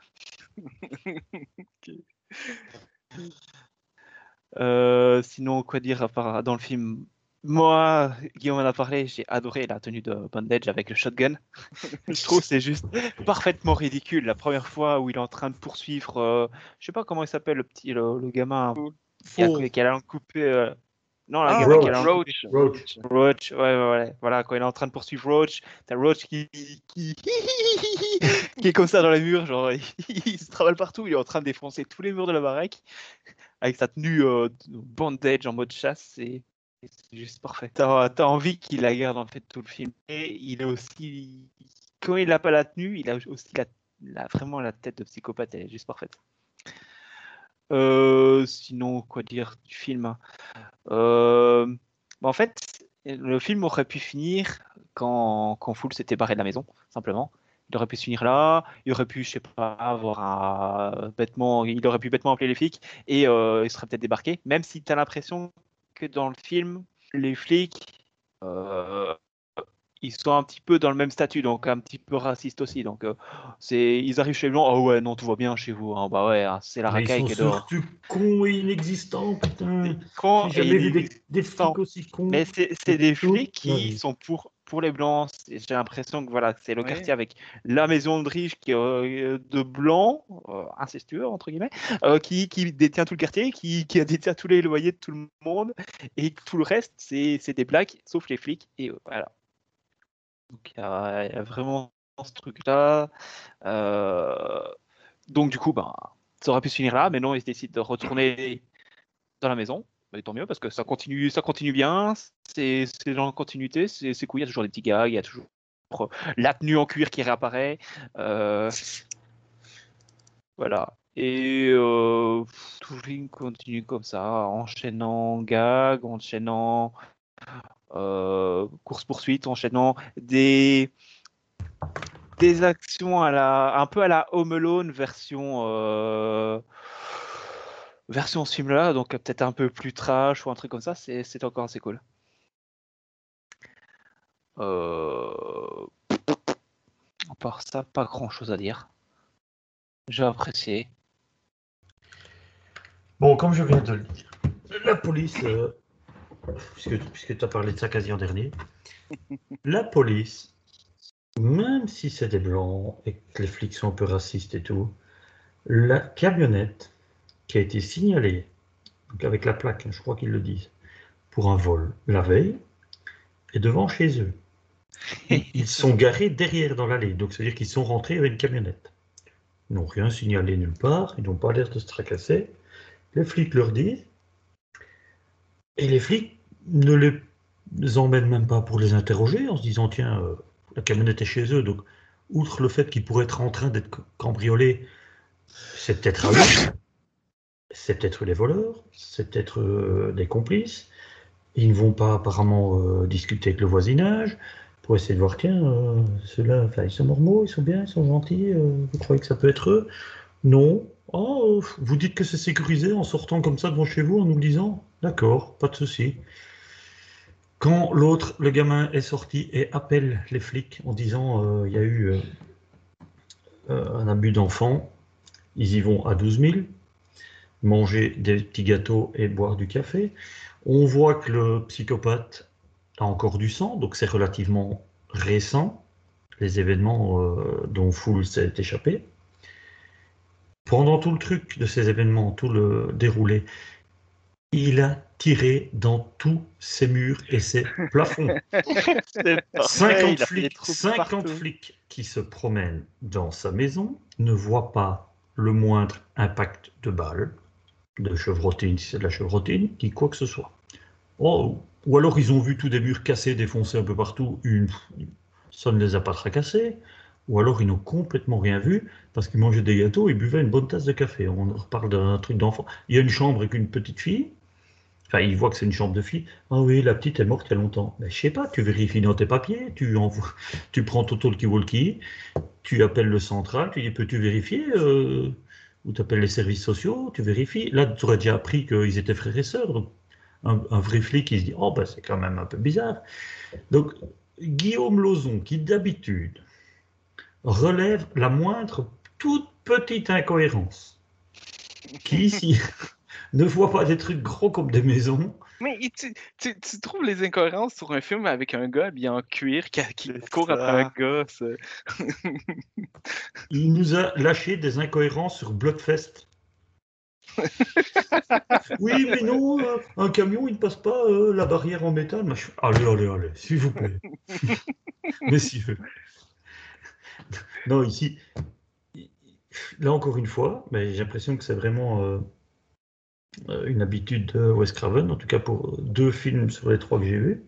Euh, sinon, quoi dire à part dans le film? Moi, Guillaume en a parlé, j'ai adoré la tenue de Bondage avec le shotgun. je trouve que c'est juste parfaitement ridicule. La première fois où il est en train de poursuivre, euh, je sais pas comment il s'appelle, le petit, le, le gamin qui a, qui a la langue coupée. euh, Non, le Ah, gamin Roach. qui a la langue coupée. Roach. Roach. Roach, ouais, ouais, ouais. Voilà, quand il est en train de poursuivre Roach, t'as Roach qui, qui, qui est comme ça dans les murs, genre, il, se travaille partout, il est en train de défoncer tous les murs de la baraque avec sa tenue euh, bandage en mode chasse. Et c'est juste parfait. T'as as envie qu'il la garde en fait tout le film. Et il est aussi. Quand il n'a pas la tenue, il a aussi la- vraiment la tête de psychopathe, elle est juste parfaite. Euh, sinon, quoi dire du film hein. Euh, bah, En fait, le film aurait pu finir quand, quand Foul s'était barré de la maison, simplement. Il aurait pu se finir là, il aurait pu, je sais pas, avoir un bêtement, il aurait pu bêtement appeler les flics et euh, il serait peut-être débarqué. Même si tu as l'impression que dans le film, les flics, euh, ils sont un petit peu dans le même statut, donc un petit peu racistes aussi. Donc, euh, c'est, ils arrivent chez les blancs, oh ouais, non, tout va bien chez vous. hein. Bah ouais, hein, c'est la Mais racaille ils qui sont est dehors. surtout cons et inexistants, putain. J'ai jamais et- des, des flics aussi cons. Mais c'est des flics qui sont pour, pour les blancs. J'ai l'impression que voilà, c'est le quartier avec la maison de riche qui est euh, de blancs, euh, incestueux entre guillemets, euh, qui, qui détient tout le quartier, qui, qui détient tous les loyers de tout le monde, et tout le reste, c'est des blacks, sauf les flics. Et voilà. Donc il y, a il y a vraiment ce truc-là. Euh, donc du coup, ben, ça aurait pu se finir là, mais non, ils décident de retourner dans la maison. Mais tant mieux parce que ça continue, ça continue bien. C'est dans la continuité, c'est cool. Il y a toujours des petits gars, il y a toujours la tenue en cuir qui réapparaît. euh, voilà. Et euh, film continue comme ça, enchaînant gag, enchaînant euh, course-poursuite, enchaînant des des actions à la un peu à la Home Alone version euh, version ce film-là, donc peut-être un peu plus trash ou un truc comme ça, c'est c'est encore assez cool. Euh... À part ça, pas grand-chose à dire. J'ai apprécié. Bon, comme je viens de le dire, la police, euh, puisque, puisque tu as parlé de ça quasi en dernier, la police, même si c'est des blancs et que les flics sont un peu racistes et tout, la camionnette qui a été signalée, donc avec la plaque, hein, je crois qu'ils le disent, pour un vol la veille, est devant chez eux. Ils sont garés derrière dans l'allée, donc c'est-à-dire qu'ils sont rentrés avec une camionnette. Ils n'ont rien signalé nulle part, ils n'ont pas l'air de se tracasser. Les flics leur disent, et les flics ne les emmènent même pas pour les interroger en se disant tiens, euh, la camionnette est chez eux, donc outre le fait qu'ils pourraient être en train d'être cambriolés, c'est peut-être à eux, c'est peut-être les voleurs, c'est peut-être euh, des complices. Ils ne vont pas apparemment euh, discuter avec le voisinage pour essayer de voir tiens, euh, ceux-là, ils sont normaux, ils sont bien, ils sont gentils, vous croyez que ça peut être eux? Non. Oh, vous dites que c'est sécurisé en sortant comme ça devant chez vous en nous le disant? D'accord, pas de souci. Quand l'autre, le gamin, est sorti et appelle les flics en disant il y a eu un abus d'enfant, ils y vont à 12 000, manger des petits gâteaux et boire du café. On voit que le psychopathe a encore du sang, donc c'est relativement récent, les événements euh, dont Foul s'est échappé. Pendant tout le truc de ces événements, tout le déroulé, il a tiré dans tous ses murs et ses plafonds. C'est parfait, 50 il a fait des flics, trous 50 partout. flics qui se promènent dans sa maison ne voient pas le moindre impact de balle, de chevrotine, si c'est de la chevrotine, ni quoi que ce soit. Oh, ou alors ils ont vu tous des murs cassés, défoncés un peu partout, une, ça ne les a pas tracassés, ou alors ils n'ont complètement rien vu parce qu'ils mangeaient des gâteaux et buvaient une bonne tasse de café. On reparle d'un truc d'enfant. Il y a une chambre avec une petite fille, Enfin, il voit que c'est une chambre de fille. Ah oui, la petite est morte il y a longtemps. Mais je sais pas, tu vérifies dans tes papiers, tu, tu prends ton talkie-walkie, tu appelles le central, tu dis peux-tu vérifier euh, Ou tu appelles les services sociaux, tu vérifies. Là, tu aurais déjà appris qu'ils étaient frères et sœurs. Donc, un, un vrai flic, il se dit oh, ben, c'est quand même un peu bizarre. Donc, Guillaume Lozon, qui d'habitude relève la moindre toute petite incohérence, qui ici ne voit pas des trucs gros comme des maisons. Mais tu, tu, tu trouves les incohérences sur un film avec un gars habillé en cuir qui, court ça. après un gosse. Il nous a lâché des incohérences sur Bloodfest. oui, mais non, euh, un camion, il ne passe pas euh, la barrière en métal. Allez, allez, allez, s'il vous plaît. Messieurs. Non, ici, là encore une fois, mais j'ai l'impression que c'est vraiment euh, une habitude de Wes Craven, en tout cas pour deux films sur les trois que j'ai vus.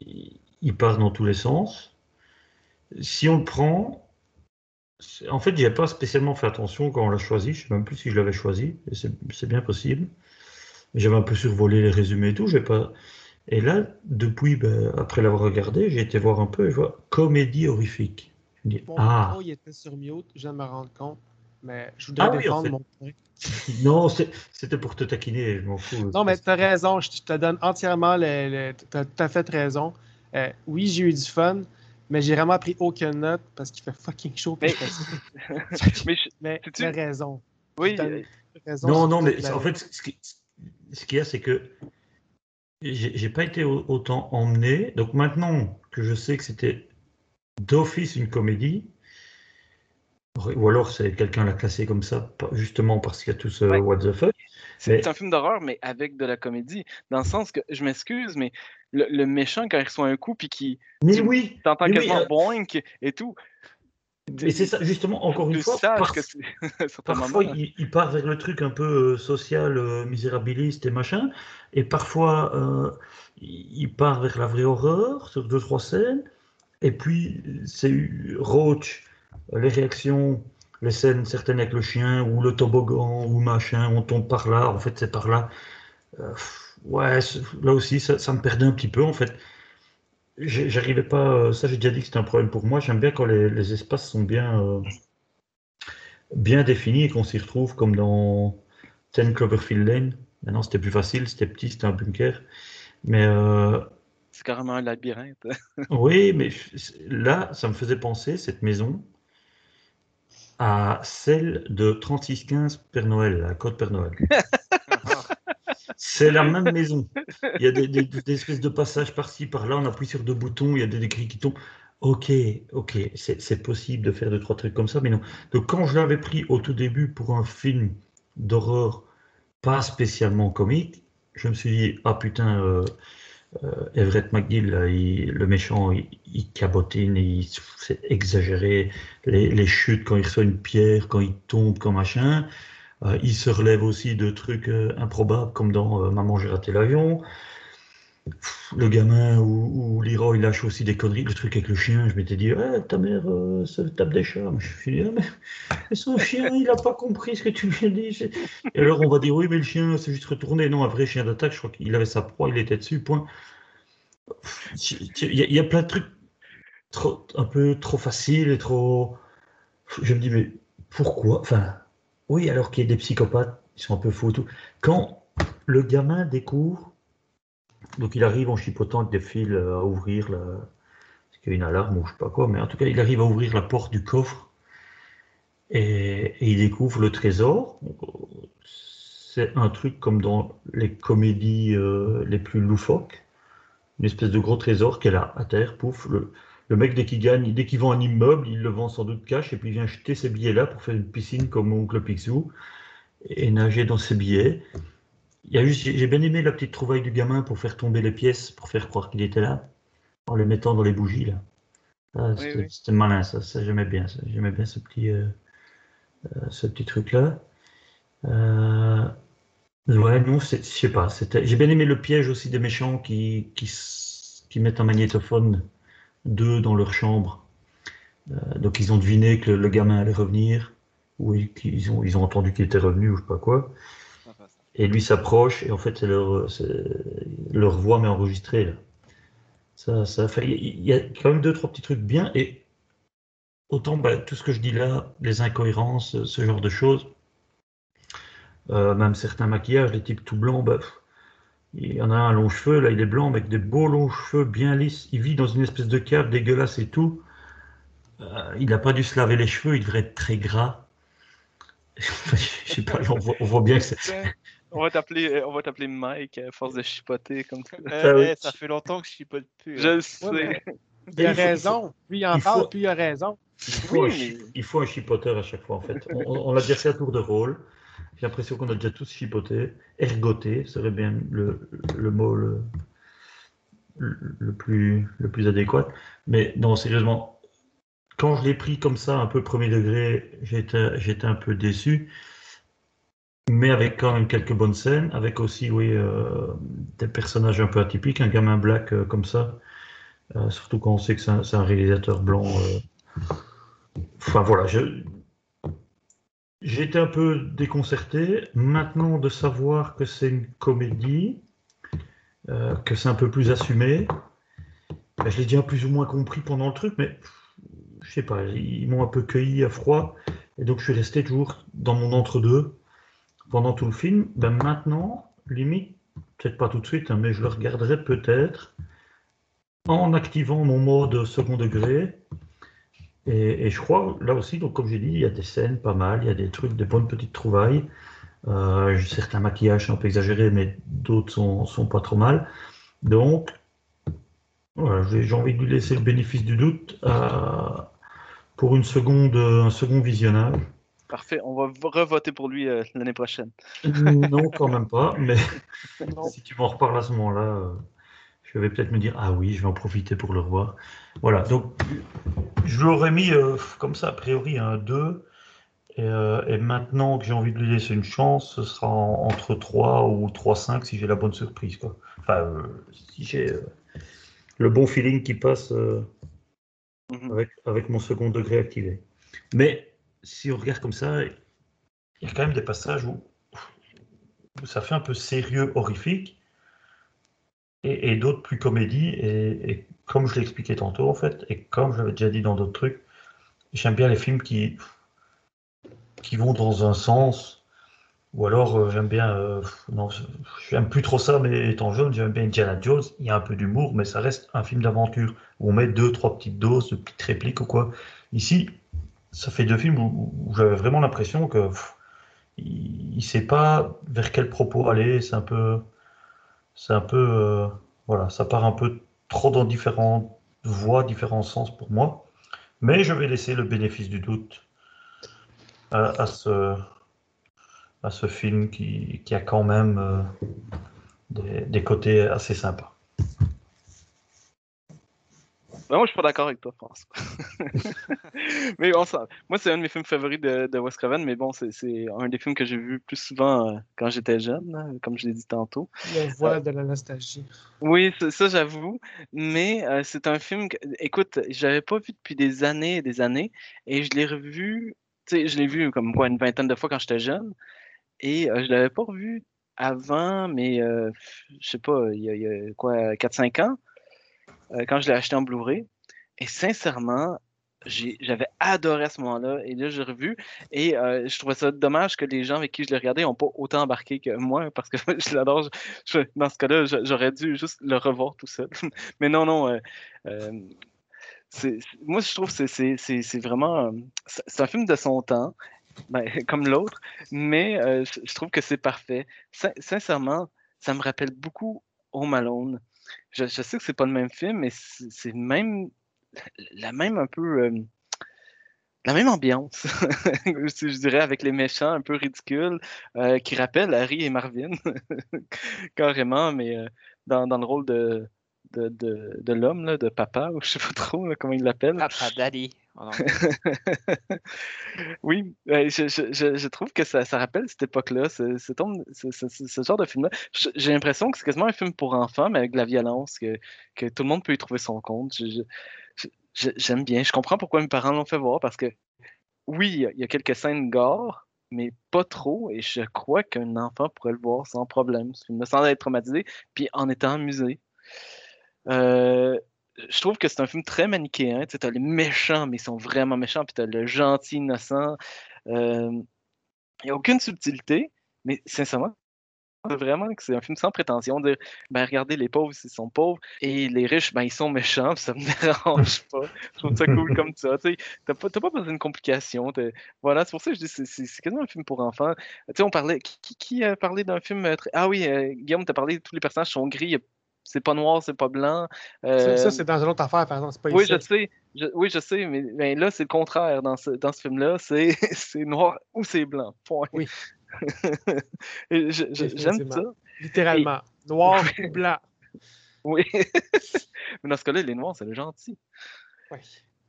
Il part dans tous les sens. Si on le prend, en fait, j'ai pas spécialement fait attention quand on l'a choisi. Je sais même plus si je l'avais choisi. C'est bien possible. J'avais un peu survolé les résumés et tout. j'ai pas. Et là, depuis, ben, après l'avoir regardé, j'ai été voir un peu et je vois comédie horrifique. Je me dis, ah, il était sur mute, je viens de me rendre compte. Mais je voudrais Ah oui, en défendre fait. mon point. non, c'était pour te taquiner, je m'en fous. Non, mais tu as raison. Je te donne entièrement le. le tu as tout à fait raison. Euh, oui, j'ai eu du fun, mais j'ai vraiment pris aucune note parce qu'il fait fucking chaud. Mais- je- tu as raison. oui, euh, raison Non, non, mais en fait, ce qui- ce qu'il y a, c'est que j'ai pas été au- autant emmené. Donc maintenant que je sais que c'était d'office une comédie, ou alors c'est quelqu'un l'a classé comme ça, justement parce qu'il y a tout ce Ouais. what the fuck. c'est Mais- un film d'horreur, mais avec de la comédie. Dans le sens que, je m'excuse, mais le, le méchant, quand il reçoit un coup, puis qui Mais oui, t'entends Mais oui, quasiment euh, boink et tout, mais c'est ça, justement, encore une fois, parce- que Parfois, il, il part vers le truc un peu euh, social, euh, misérabiliste et machin, et parfois, euh, il part vers la vraie horreur sur deux, trois scènes, et puis c'est Roach, les réactions, les scènes certaines avec le chien, ou le toboggan, ou machin, on tombe par là, en fait, c'est par là. Euh, ouais, là aussi, ça, ça me perdait un petit peu, en fait. J'arrivais pas, euh, ça j'ai déjà dit que c'était un problème pour moi, j'aime bien quand les, les espaces sont bien. euh, bien défini et qu'on s'y retrouve comme dans 10 Cloverfield Lane. Maintenant, c'était plus facile, c'était petit, c'était un bunker. Mais euh, C'est carrément un labyrinthe. oui, mais là, ça me faisait penser, cette maison, à celle de 3615 Père Noël, la Côte Père Noël. C'est la même maison. Il y a des, des- des espèces de passages par-ci, par-là, on appuie sur deux boutons, il y a des, des cris qui tombent. Ok, ok, c'est possible de faire deux, trois trucs comme ça, mais non. Donc quand je l'avais pris au tout début pour un film d'horreur pas spécialement comique, je me suis dit, ah putain, euh, Everett McGill, il- le méchant, il, il cabotine, il- c'est exagéré. Les, les chutes quand il reçoit une pierre, quand il tombe, quand machin. Euh, il se relève aussi de trucs euh, improbables comme dans euh, Maman, j'ai raté l'avion. Le gamin où, où Leroy lâche aussi des conneries, le truc avec le chien, je m'étais dit, Ouais, ta mère euh, se tape des chats. Je me suis dit, Ah, mais, son chien, il n'a pas compris ce que tu lui as dit. Et alors on va dire, oui, mais le chien s'est juste retourné. Non, un vrai chien d'attaque, je crois qu'il avait sa proie, il était dessus, point. Il y, a- plein de trucs trop, un peu trop faciles et trop. Je me dis, mais pourquoi? Enfin, oui, alors qu'il y a des psychopathes, ils sont un peu fous tout. Quand le gamin découvre, donc il arrive en chipotant des fils euh, à ouvrir, la... une alarme ou je sais pas quoi, mais en tout cas, il arrive à ouvrir la porte du coffre et, il découvre le trésor. C'est un truc comme dans les comédies euh, les plus loufoques une espèce de gros trésor qu'elle a à terre, pouf, le, mec dès qu'il gagne, dès qu'il vend un immeuble, il le vend sans doute cash et puis il vient jeter ses billets là pour faire une piscine comme oncle Picsou et nager dans ses billets. J'ai j'ai bien aimé la petite trouvaille du gamin pour faire tomber les pièces, pour faire croire qu'il était là, en les mettant dans les bougies là. C'était oui. malin, ça, ça j'aimais bien, j'aimais bien ce petit, euh, euh, ce petit truc là. Euh, Ouais, non, je sais pas. J'ai bien aimé le piège aussi des méchants qui, qui, qui mettent un magnétophone d'eux dans leur chambre. Euh, donc ils ont deviné que le, le gamin allait revenir, ou ils, qu'ils ont, ils ont entendu qu'il était revenu, ou je sais pas quoi. Et lui s'approche, et en fait, c'est leur, voix, mais enregistrée. Là. Ça, ça il y a quand même deux, trois petits trucs bien, et autant bah, tout ce que je dis là, les incohérences, ce genre de choses, euh, même certains maquillages, les types tout blancs, bah, il y en a un long cheveux, là il est blanc, avec des beaux longs cheveux bien lisses. Il vit dans une espèce de cave dégueulasse et tout. Euh, il n'a pas dû se laver les cheveux, il devrait être très gras. Je sais pas, on voit bien que c'est. On va t'appeler, on va t'appeler Mike à force de chipoter comme ça. Oui. eh, ça fait longtemps que je chipote plus. Je hein. le sais. mais- Il Il a faut- raison. Plus il en il faut- parle, plus il a raison. Il faut, Oui, un, il faut un chipoteur à chaque fois en fait. On, on- l'a déjà fait à tour de rôle. J'ai l'impression qu'on a déjà tous chipoté. Ergoté serait bien le, le mot le, le, le plus, le plus adéquat. Mais non, sérieusement, quand je l'ai pris comme ça, un peu premier degré, j'étais j'étais un peu déçu. Mais avec quand même quelques bonnes scènes, avec aussi, oui, euh, des personnages un peu atypiques, un gamin black euh, comme ça, euh, surtout quand on sait que c'est un, réalisateur blanc. Enfin voilà, j'ai été un peu déconcerté. Maintenant, de savoir que c'est une comédie, que c'est un peu plus assumé, ben, je l'ai déjà plus ou moins compris pendant le truc, mais je sais pas, ils m'ont un peu cueilli à froid, et donc je suis resté toujours dans mon entre-deux pendant tout le film. Ben maintenant, limite, peut-être pas tout de suite, hein, mais je le regarderai peut-être en activant mon mode second degré. Et, je crois, là aussi, donc comme j'ai dit, il y a des scènes pas mal, il y a des trucs, des bonnes petites trouvailles. Euh, certains maquillages sont un peu exagérés, mais d'autres sont, sont pas trop mal. Donc, voilà, j'ai j'ai envie de lui laisser le bénéfice du doute euh, pour une seconde, un second visionnage. Parfait, on va revoter pour lui euh, l'année prochaine. Non, quand même pas, mais si tu m'en reparles à ce moment-là, euh, je vais peut-être me dire, ah oui, je vais en profiter pour le revoir. Voilà, donc je l'aurais mis euh, comme ça, a priori, un 2. Et, et maintenant que j'ai envie de lui laisser une chance, ce sera en- entre 3 ou 3-5 si j'ai la bonne surprise. Quoi. Enfin, si j'ai le bon feeling qui passe Mhm. avec, avec mon second degré activé. Mais si on regarde comme ça, il y a quand même des passages où, ça fait un peu sérieux, horrifique, et, d'autres plus comédie. Et, comme je l'ai expliqué tantôt, en fait, et comme je l'avais déjà dit dans d'autres trucs, j'aime bien les films qui, qui vont dans un sens. Ou alors euh, j'aime bien, euh, non, j'aime plus trop ça, mais étant jeune, j'aime bien Indiana Jones. Il y a un peu d'humour, mais ça reste un film d'aventure où on met deux, trois petites doses, de petites répliques ou quoi. Ici, ça fait deux films où, j'avais vraiment l'impression que pff, sait pas vers quel propos aller. C'est un peu, c'est un peu, euh, voilà, ça part un peu trop dans différentes voies, différents sens pour moi. Mais je vais laisser le bénéfice du doute à, à ce, film qui, a quand même euh, des côtés assez sympas. Ben, moi, je suis pas d'accord avec toi, François. mais bon, ça, moi, c'est un de mes films favoris de, de Wes Craven, mais bon, c'est un des films que j'ai vu plus souvent euh, quand j'étais jeune, hein, comme je l'ai dit tantôt. Le voile de la nostalgie. Oui, ça, ça, j'avoue, mais euh, c'est un film que, écoute, j'avais pas vu depuis des années et des années, et je l'ai revu, tu sais, je l'ai vu comme quoi une vingtaine de fois quand j'étais jeune, et euh, je l'avais pas revu avant, mais euh, je sais pas, il y a, il y a quoi, 4-5 ans, euh, quand je l'ai acheté en Blu-ray, et sincèrement, j'avais adoré à ce moment-là, et là, j'ai revu, et euh, je trouvais ça dommage que les gens avec qui je l'ai regardé n'ont pas autant embarqué que moi, parce que je l'adore. Dans ce cas-là, j'aurais dû juste le revoir tout seul. Mais non, non. euh, moi, je trouve que c'est- vraiment. C'est un film de son temps, ben, comme l'autre, mais je, trouve que c'est parfait. Sin- sincèrement, ça me rappelle beaucoup Home Alone. Je, je sais que c'est pas le même film, mais c'est même la même un peu. euh, la même ambiance, je dirais, avec les méchants un peu ridicules, euh, qui rappellent Harry et Marvin, carrément, mais euh, dans, le rôle de, de, de, l'homme, de papa, ou je sais pas trop comment il l'appelle. Papa Daddy. Anglais. Oui, euh, je, trouve que ça, rappelle cette époque-là, ce, genre de film-là. J'ai l'impression que c'est quasiment un film pour enfants, mais avec de la violence, que, tout le monde peut y trouver son compte. J'aime bien. Je comprends pourquoi mes parents l'ont fait voir, parce que oui, il y a- quelques scènes gore, mais pas trop, et je crois qu'un enfant pourrait le voir sans problème, ce film-là, sans être traumatisé, puis en étant amusé. Euh, je trouve que c'est un film très manichéen. Tu as les méchants, mais ils sont vraiment méchants, puis tu as le gentil, innocent. Euh, Il n'y a aucune subtilité, mais sincèrement, vraiment que c'est un film sans prétention. Ben regardez, les pauvres, ils sont pauvres, et les riches, ben ils sont méchants, ça me dérange pas. Je trouve ça cool comme ça. Tu n'as pas, pas besoin d'une complication. t'as- Voilà, c'est pour ça que je dis c'est quasiment un film pour enfants. Tu sais, on parlait. Qui, a parlé d'un film euh, très- Ah oui, euh, Guillaume, tu as parlé, tous les personnages sont gris. C'est pas noir, c'est pas blanc. Ça, Euh, ça, c'est dans une autre affaire, par exemple. Pas oui, ici. je sais. Je- oui, je sais, mais, mais là, c'est le contraire dans ce, dans ce film-là. C'est noir ou c'est blanc. Point. Oui. J'aime ça. Littéralement. Noir ou blanc. Oui. mais dans ce cas-là, les noirs, c'est le gentil. Oui.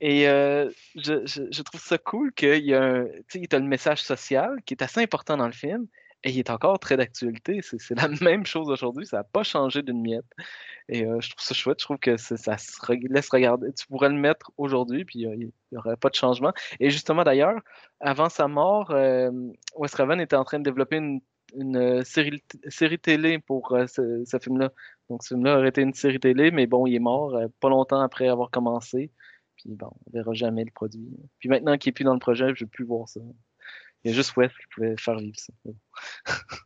Et euh, je, je- je trouve ça cool qu'il y a un, le message social qui est assez important dans le film et il est encore très d'actualité. C'est la même chose aujourd'hui, ça n'a pas changé d'une miette. Et euh, je trouve ça chouette, je trouve que ça, se laisse regarder. Tu pourrais le mettre aujourd'hui, puis euh, il n'y aurait pas de changement. Et justement, d'ailleurs, avant sa mort, euh, Wes Craven était en train de développer une, euh, série, télé pour ce, film-là. Donc, ce film-là aurait été une série télé, mais bon, il est mort pas longtemps après avoir commencé. Puis bon, on verra jamais le produit. Puis maintenant qu'il n'est plus dans le projet, je ne veux plus voir ça. Il y a juste Wes qui pouvait faire vivre ça.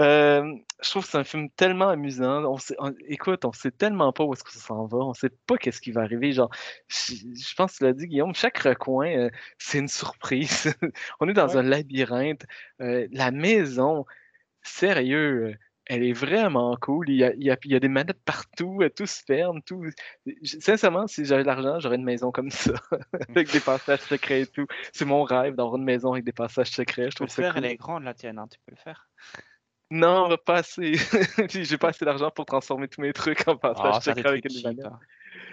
Euh, je trouve que c'est un film tellement amusant. On sait, on- écoute, on sait tellement pas où est-ce que ça s'en va. On sait pas qu'est-ce qui va arriver. Genre, je, je pense que tu l'as dit, Guillaume, chaque recoin, euh, c'est une surprise. on est dans Ouais. un labyrinthe. Euh, la maison, sérieux, elle est vraiment cool. Il y a, il y a- il y a des manettes partout, euh, tout se ferme, tout. Sincèrement, si j'avais de l'argent, j'aurais une maison comme ça, avec des passages secrets et tout. C'est mon rêve d'avoir une maison avec des passages secrets. Je Tu peux trouve le ça faire, cool. elle est grande la tienne, hein, tu peux le faire. Non, pas assez. J'ai pas assez d'argent pour transformer tous mes trucs en Ah, passages des secrets avec des cheap, manettes. hein.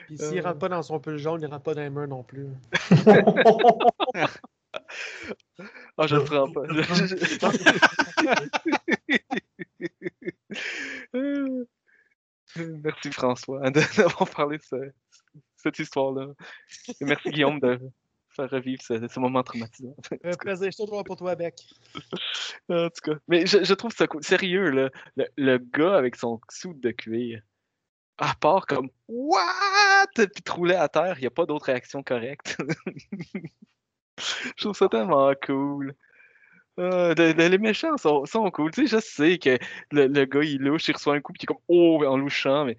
Puis s'il Euh. rentre pas dans son pull jaune, il rentre pas dans les murs non plus. Ah, je le prends pas. Merci François d'avoir parlé de ce- cette histoire-là. Et merci Guillaume de faire revivre ce, ce moment traumatisant. Un plaisir, je te pour toi, Bec. En tout cas. Mais je, je trouve ça cool. Sérieux, là, le, le gars avec son sou de cuir, à part comme What? Puis te rouler à terre, il n'y a pas d'autre réaction correcte. je trouve ça tellement cool. Euh, le- le- les méchants sont, sont cool. Tu sais, je sais que le, le gars, il louche, il reçoit un coup, puis il est comme Oh, en louchant, mais.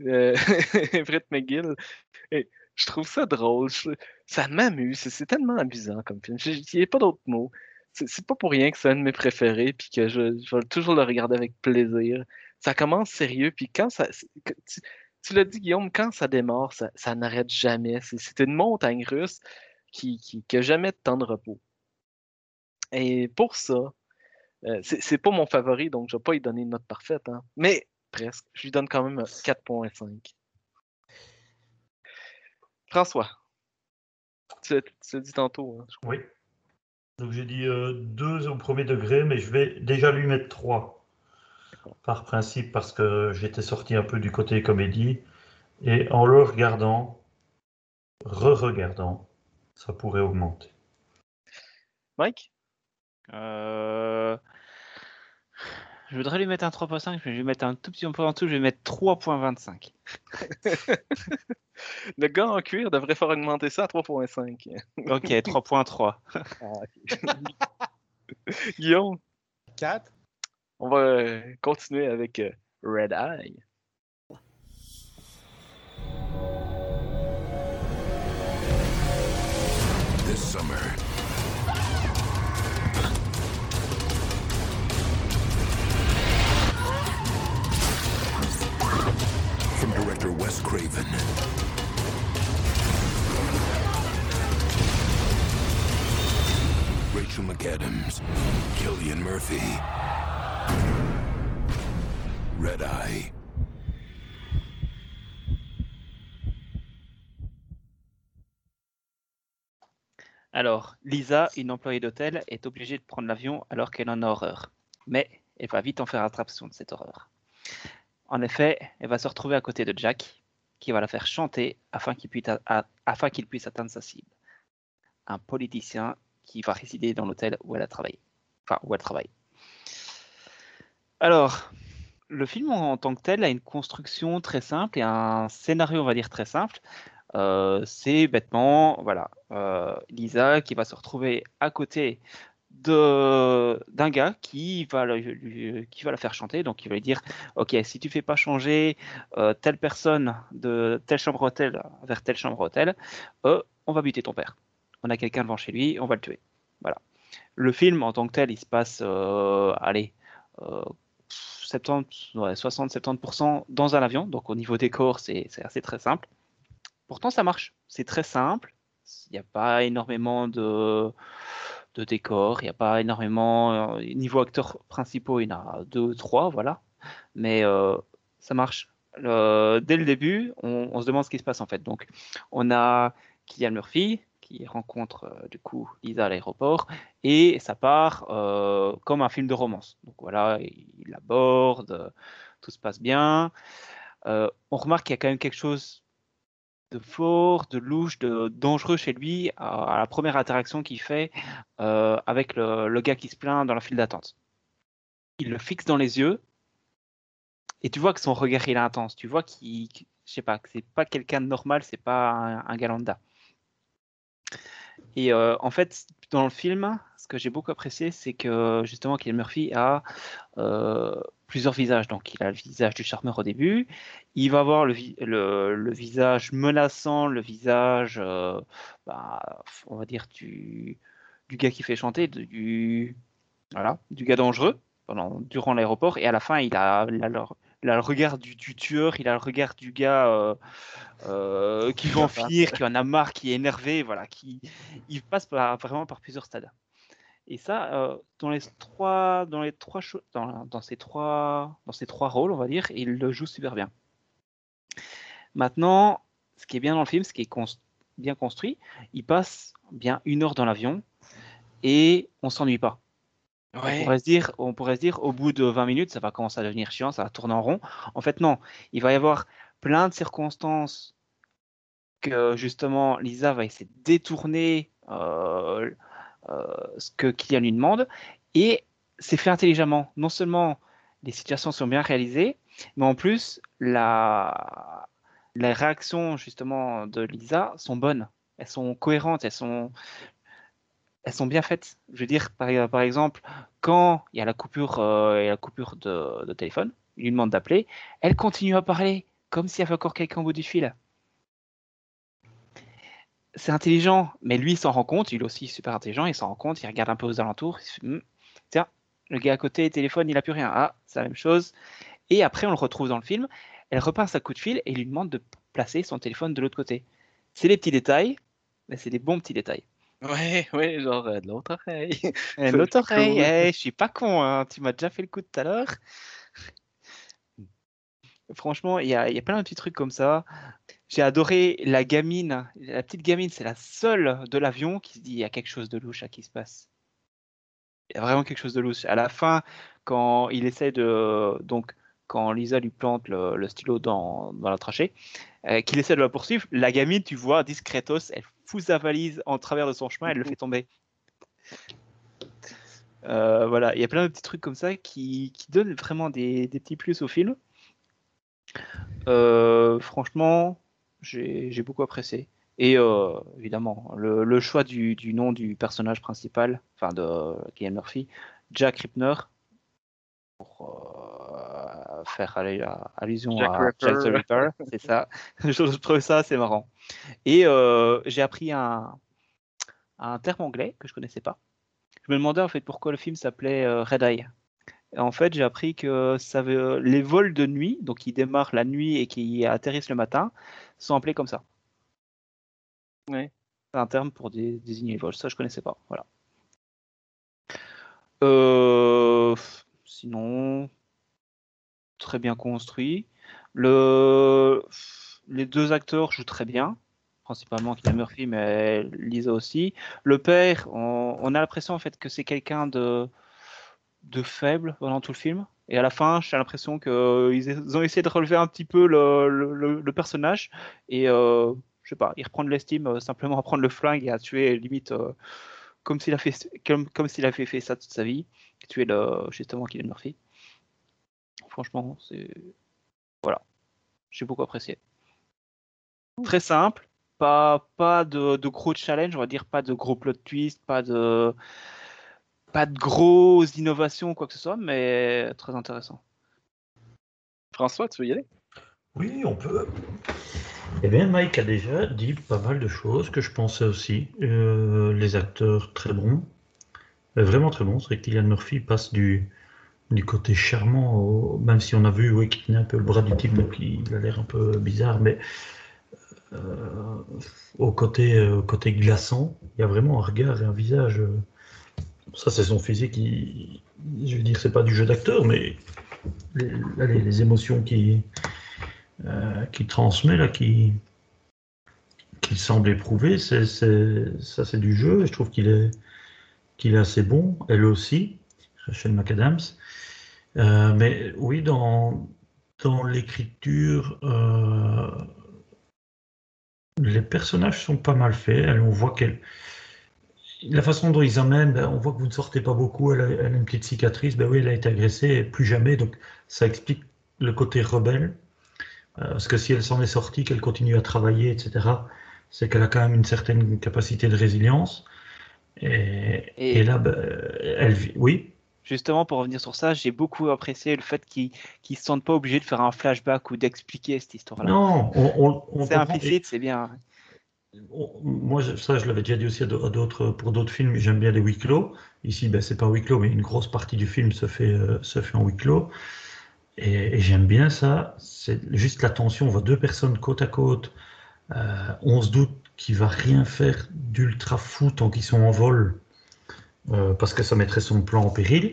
Euh, McGill. Je trouve ça drôle. ça m'amuse. C'est- tellement amusant comme film. Il n'y a pas d'autres mots. C'est pas pour rien que c'est un de mes préférés, puis que je, je vais toujours le regarder avec plaisir. Ça commence sérieux, puis quand ça. Tu, l'as dit, Guillaume, quand ça démarre, ça, ça n'arrête jamais. C'est une montagne russe qui, qui, qui jamais de temps de repos. Et pour ça, euh, c'est pas mon favori, donc je vais pas lui donner une note parfaite, hein, mais presque. Je lui donne quand même un 4.5. François, tu, l'as- dit tantôt. hein, je crois. Oui. Donc j'ai dit 2 au premier degré, mais je vais déjà lui mettre 3. Par principe, parce que j'étais sorti un peu du côté comédie. Et en le regardant, re-regardant, ça pourrait augmenter. Mike? Euh, Je voudrais lui mettre un 3.5, mais je vais lui mettre un tout petit peu en dessous, je vais mettre 3.25. Le gars en cuir devrait faire augmenter ça à 3.5. Ok, 3.3. Guillaume, 4. on va euh, continuer avec euh, Red Eye. This summer, Wes Craven. Rachel McAdams, Killian Murphy. Red. Alors, Lisa, une employée d'hôtel, est obligée de prendre l'avion alors qu'elle en a horreur. Mais elle va vite en faire attraction de cette horreur. En effet, elle va se retrouver à côté de Jack, qui va la faire chanter afin qu'il puisse, atteindre sa cible. Un politicien qui va résider dans l'hôtel où elle a travaillé. Enfin, où elle travaille. Alors, le film en tant que tel a une construction très simple et un scénario, on va dire, très simple. Euh, c'est bêtement, voilà, euh, Lisa qui va se retrouver à côté d'un gars qui va, le- qui va la faire chanter. Donc, il va lui dire Ok, si tu fais pas changer euh, telle personne de telle chambre hôtel vers telle chambre hôtel, euh, on va buter ton père. On a quelqu'un devant chez lui, on va le tuer. Voilà. Le film en tant que tel, il se passe, euh, allez, euh, 70, ouais, 60-70% dans un avion. Donc, au niveau décor, c'est assez très simple. Pourtant, ça marche. C'est très simple. Il n'y a pas énormément de, de décors. Il n'y a pas énormément. euh, niveau acteurs principaux, il y en a deux, trois, voilà. Mais euh, ça marche. Dès le début, on, se demande ce qui se passe en fait. Donc, on a Kylian Murphy, qui rencontre euh, du coup Lisa à l'aéroport et ça part comme un film de romance. Donc voilà, il l'aborde, tout se passe bien. On remarque qu'il y a quand même quelque chose de fort, de louche, de dangereux chez lui à, la première interaction qu'il fait euh, avec le, gars qui se plaint dans la file d'attente. Il le fixe dans les yeux et tu vois que son regard est intense. Tu vois qu'il, pas, que c'est pas quelqu'un de normal, c'est pas un, un gars lambda. Et euh, en fait, dans le film, que j'ai beaucoup apprécié, c'est que justement Cillian Murphy a euh, plusieurs visages. Donc, il a le visage du charmeur au début, il va avoir le, vi- le- le visage menaçant, le visage, euh, bah, on va dire, du, du gars qui fait chanter, du, voilà, du gars dangereux pendant, durant l'aéroport. Et à la fin, il a, il a le, il a le regard du, du tueur, il a le regard du gars euh, euh, qui veut en finir, qui en a marre, qui est énervé, voilà, qui il passe par, vraiment par plusieurs stades. Et ça, euh, dans les trois, dans les trois, dans, dans ces trois, dans ces trois rôles, on va dire, il le joue super bien. Maintenant, ce qui est bien dans le film, ce qui est bien construit, il passe bien une heure dans l'avion et on s'ennuie pas. On pourrait, se dire, on pourrait se dire, au bout de 20 minutes, ça va commencer à devenir chiant, ça va tourner en rond. En fait, non. Il va y avoir plein de circonstances que, justement, Lisa va essayer de détourner euh, ce que Kylian lui demande. Et c'est fait intelligemment. Non seulement les situations sont bien réalisées, mais en plus, la, les réactions, justement, de Lisa sont bonnes. Elles sont cohérentes, elles sont, elles sont bien faites. Je veux dire, par, exemple, quand il y a la coupure, euh, la coupure de, de téléphone, il lui demande d'appeler, elle continue à parler comme s'il y avait encore quelqu'un au bout du fil. C'est intelligent, mais lui il s'en rend compte, il est aussi super intelligent, il s'en rend compte, il regarde un peu aux alentours, il se fait, Hum, tiens, le gars à côté, téléphone, il a plus rien. Ah, c'est la même chose. Et après, on le retrouve dans le film, elle repasse un coup de fil et lui demande de placer son téléphone de l'autre côté. C'est les petits détails, mais c'est des bons petits détails. Ouais, ouais, genre euh, de l'autre oreille. Eh, L'autre oreille, cool. eh, je suis pas con, hein, tu m'as déjà fait le coup tout à l'heure. Franchement, il y a, y a plein de petits trucs comme ça. J'ai adoré la gamine. La petite gamine, c'est la seule de l'avion qui se dit il y a quelque chose de louche à qui se passe. Il y a vraiment quelque chose de louche. À la fin, quand il essaie de. Donc, quand Lisa lui plante le, stylo dans, la trachée, euh, qu'il essaie de la poursuivre, la gamine, tu vois, discretos, elle fout sa valise en travers de son chemin, elle le fait tomber. Euh, voilà, il y a plein de petits trucs comme ça qui, donnent vraiment des, des petits plus au film. Euh, franchement, j'ai beaucoup apprécié. Et euh, évidemment, le, le choix du, du nom du personnage principal, enfin de Cillian Murphy, Jack Ripner, pour euh, faire allu- allusion Jack à Ripper. Jack the Ripper, c'est ça. Je trouve ça assez marrant. Et euh, j'ai appris un, un terme anglais que je connaissais pas. Je me demandais en fait pourquoi le film s'appelait Red Eye. Et en fait, j'ai appris que ça veut, les vols de nuit, donc qui démarrent la nuit et qui atterrissent le matin, sont appelés comme ça. Ouais. C'est un terme pour dé- désigner les vols. Ça, je connaissais pas. Voilà. Euh, sinon, très bien construit. Le, les deux acteurs jouent très bien, principalement Cillian Murphy, mais Lisa aussi. Le père, on, on a l'impression en fait que c'est quelqu'un de, de faible pendant tout le film. Et à la fin, j'ai l'impression qu'ils ont essayé de relever un petit peu le, le- personnage. Et euh, je sais pas, il reprend de l'estime euh, simplement à prendre le flingue et à tuer limite euh, comme s'il comme, s'il avait fait ça toute sa vie, tuer le, justement Cillian Murphy. Franchement, c'est voilà, j'ai beaucoup apprécié. Très simple, pas pas de, de gros challenge, on va dire, pas de gros plot twist, pas de pas de grosses innovations ou quoi que ce soit, mais très intéressant. François, tu veux y aller? Oui, on peut. Eh bien, Mike a déjà dit pas mal de choses que je pensais aussi. Euh, les acteurs très bons, Euh, vraiment très bons. C'est vrai que Cillian Murphy passe du, du côté charmant, au- même si on a vu oui, qu'il tenait un peu le bras du type, donc il a l'air un peu bizarre, mais euh, au côté, euh, côté glaçant, il y a vraiment un regard et un visage. euh, ça, c'est son physique. il- je veux dire, c'est pas du jeu d'acteur, mais les, émotions qui, euh, qui transmet, là, qui, qu'il semble éprouver. C'est, ça, c'est du jeu. Et je trouve qu'il est, qu'il est assez bon. Elle aussi, Rachel McAdams. Euh, mais oui, dans, dans l'écriture, euh, les personnages sont pas mal faits. On voit qu'elle. La façon dont ils amènent, ben, on voit que vous ne sortez pas beaucoup. Elle a, elle a une petite cicatrice. Ben oui, elle a été agressée et plus jamais. Donc, ça explique le côté rebelle. Euh, parce que si elle s'en est sortie, qu'elle continue à travailler, etc., c'est qu'elle a quand même une certaine capacité de résilience. Et, Et- et là, ben, elle vit. Oui. Justement, pour revenir sur ça, j'ai beaucoup apprécié le fait qu'ils ne se sentent pas obligés de faire un flashback ou d'expliquer cette histoire-là. Non, on, on- on C'est implicite, c'est bien. On- Moi, ça, je l'avais déjà dit aussi à d'au- à d'autres, pour d'autres films, j'aime bien les huis clos. Ici, ben, c'est pas huis clos, mais une grosse partie du film se fait, euh, se fait en huis clos. Et, j'aime bien ça. C'est juste la tension. On voit deux personnes côte à côte. Euh, on se doute qu'il va rien faire d'ultra fou tant qu'ils sont en vol, euh, parce que ça mettrait son plan en péril.